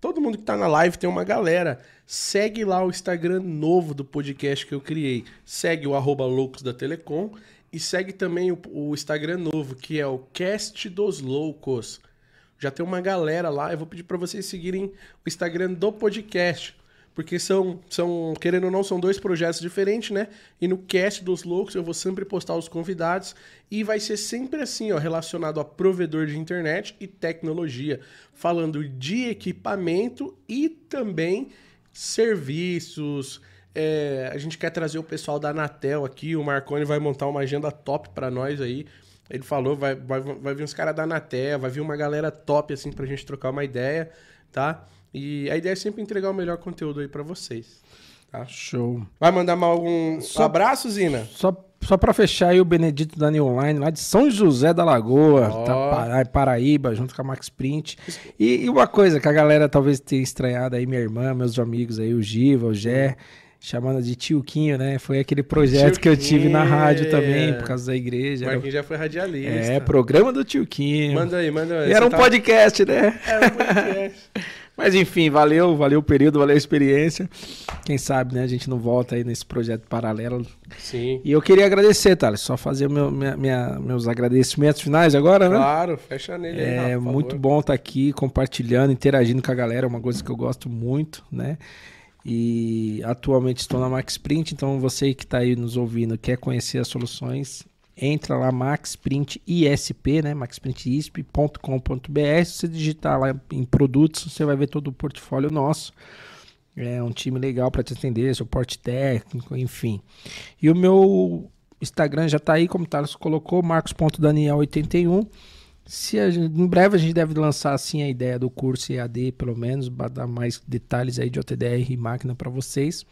Todo mundo que tá na live tem uma galera. Segue lá o Instagram novo do podcast que eu criei. Segue o arroba Loucos da Telecom. E segue também o, o Instagram novo, que é o Cast dos Loucos. Já tem uma galera lá. Eu vou pedir para vocês seguirem o Instagram do podcast. Porque são, são, querendo ou não, são dois projetos diferentes, né? E no Cast dos Loucos eu vou sempre postar os convidados. E vai ser sempre assim, ó, relacionado a provedor de internet e tecnologia. Falando de equipamento e também serviços. É, a gente quer trazer o pessoal da Anatel aqui. O Marconi vai montar uma agenda top para nós aí. Ele falou, vai, vai, vai vir uns caras da Anatel, vai vir uma galera top, assim, pra gente trocar uma ideia, tá? E a ideia é sempre entregar o melhor conteúdo aí pra vocês. Tá? Show. Vai mandar mais algum Só- abraço, Zina? Só, só pra fechar aí o Benedito da New Online, lá de São José da Lagoa, Ó. tá, Paraíba, junto com a Max Print. E, e uma coisa que a galera talvez tenha estranhado aí, minha irmã, meus amigos aí, o Giva, o Gé, chamando de Tioquinho, né? Foi aquele projeto que eu tive na rádio também, por causa da igreja. Marquinhos já foi radialista. É, programa do Tioquinho. Manda aí, manda aí. E era um tá- podcast, né? Era um podcast. [LAUGHS] Mas enfim, valeu, valeu o período, valeu a experiência. Quem sabe, né, a gente não volta aí nesse projeto paralelo. Sim. E eu queria agradecer, Thales, só fazer meu, minha, minha- meus agradecimentos finais agora, né? Claro, fecha nele aí, É por muito favor. bom estar aqui compartilhando, interagindo com a galera, é uma coisa que eu gosto muito, né? E atualmente estou na Max Print, então você que está aí nos ouvindo, quer conhecer as soluções, entra lá Max Print ISP, né? maxprintisp.com.br. Se você digitar lá em produtos, você vai ver todo o portfólio nosso. É um time legal para te atender, suporte técnico, enfim. E o meu Instagram já tá aí, como o Thales colocou, marcos.daniel81. Se gente- em breve a gente deve lançar assim a ideia do curso EAD, pelo menos, para dar mais detalhes aí de OTDR e máquina para vocês.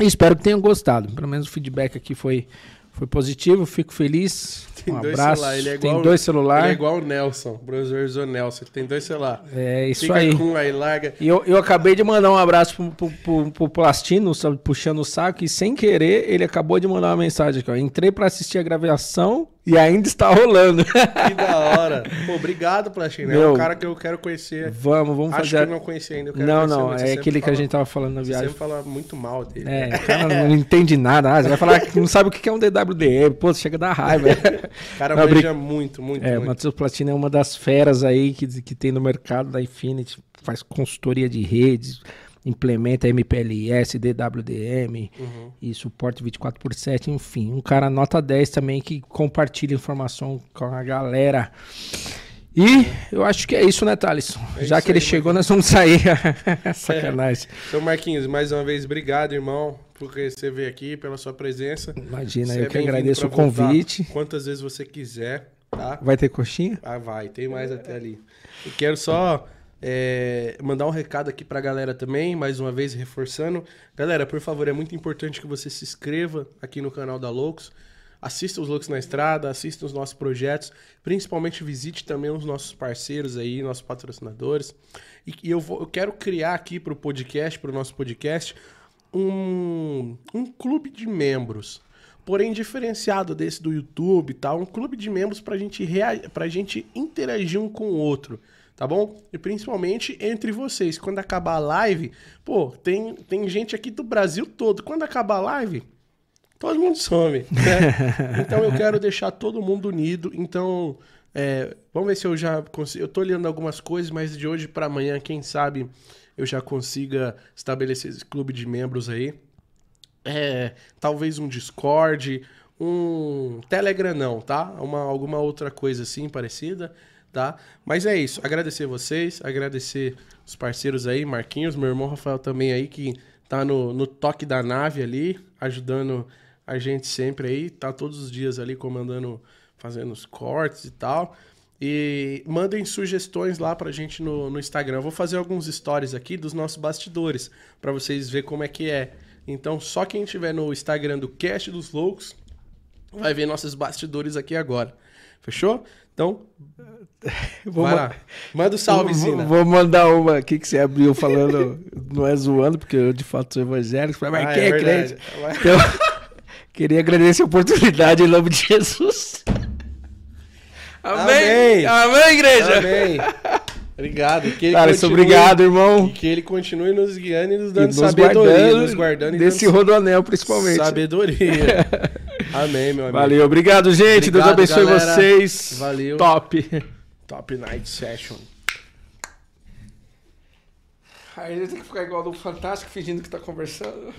E espero que tenham gostado. Pelo menos o feedback aqui foi, foi positivo, fico feliz. [LAUGHS] Tem um dois abraço. celular, ele é tem igual- dois Ele celulares. é igual o Nelson, o professor Nelson, tem dois celulares. É isso Fica aí. com um aí, larga. E eu, eu acabei de mandar um abraço pro, pro, pro, pro Plastino, sabe, puxando o saco, e sem querer, ele acabou de mandar uma mensagem aqui, ó. Entrei pra assistir a gravação e ainda está rolando. Que da hora. [LAUGHS] Pô, obrigado, Plastina. É Meu, um cara que eu quero conhecer. vamos, vamos Acho fazer. que eu não conheci ainda. eu quero Não, não. Você é aquele que a gente tava falando na Você viagem. sempre fala muito mal dele. É, o cara não entende nada. Ah, você vai falar que não sabe o que é um DWDM. Pô, chega a dar raiva. O cara Não, manja muito, muito, É, o. Matheus Platina é uma das feras aí que, que tem no mercado da Infinity, faz consultoria de redes, implementa MPLS, DWDM Uhum. e suporte 24 por 7, enfim, um cara nota 10 também que compartilha informação com a galera. E eu acho que é isso, né, Thales? É Já que ele aí, chegou, nós vamos sair. [LAUGHS] [LAUGHS] Sacanagem. Então, Marquinhos, mais uma vez, obrigado, irmão, por você vir aqui, pela sua presença. Imagina, Você eu é que agradeço o convite. Quantas vezes você quiser, tá? Vai ter coxinha? Ah, vai, tem mais até ali. E quero só é, mandar um recado aqui pra galera também, mais uma vez reforçando. Galera, por favor, é muito importante que você se inscreva aqui no canal da Loucos. Assista os Loucos na Estrada, assista os nossos projetos, principalmente visite também os nossos parceiros aí, nossos patrocinadores. E, e eu, vou, eu quero criar aqui pro podcast, pro nosso podcast, um, um clube de membros porém diferenciado desse do YouTube e tal, um clube de membros pra gente, rea... gente interagir um com o outro, tá bom? E principalmente entre vocês. Quando acabar a live, pô, tem, tem gente aqui do Brasil todo. Quando acabar a live, todo mundo some, né? [LAUGHS] Então eu quero deixar todo mundo unido. Então, é, vamos ver se eu já consigo. Eu tô olhando algumas coisas, mas de hoje pra amanhã, quem sabe eu já consiga estabelecer esse clube de membros aí é, talvez um Discord, um Telegram não, tá? Uma, alguma outra coisa assim parecida, tá? Mas é isso, agradecer vocês, agradecer os parceiros aí, Marquinhos, meu irmão Rafael também aí, que tá no, no toque da nave ali, ajudando a gente sempre aí, tá todos os dias ali comandando, fazendo os cortes e tal. E mandem sugestões lá pra gente no, no Instagram. Eu vou fazer alguns stories aqui dos nossos bastidores, pra vocês verem como é que é. Então, só quem estiver no Instagram do Cast dos Loucos vai ver nossos bastidores aqui agora. Fechou? Então, [LAUGHS] Vou vai lá. Manda o salve, Vou- Zina. Vou mandar uma aqui que você abriu falando, [LAUGHS] não é zoando, porque eu de fato sou evangélico. Mas Ah, quem é, verdade. crente? Então, [LAUGHS] queria agradecer a oportunidade em nome de Jesus. Amém. Amém, igreja. Amém. Obrigado. Que ele Cara, isso continue- obrigado, irmão. E que ele continue nos guiando e nos E dando nos sabedoria. guardando nos guardando e desse rodoanel, principalmente. sabedoria. [LAUGHS] Amém, meu amigo. Valeu, obrigado, gente. Deus Obrigado, abençoe galera. vocês. Valeu. Top. Top Night Session. Aí ele tem que ficar igual do Fantástico, fingindo que tá conversando.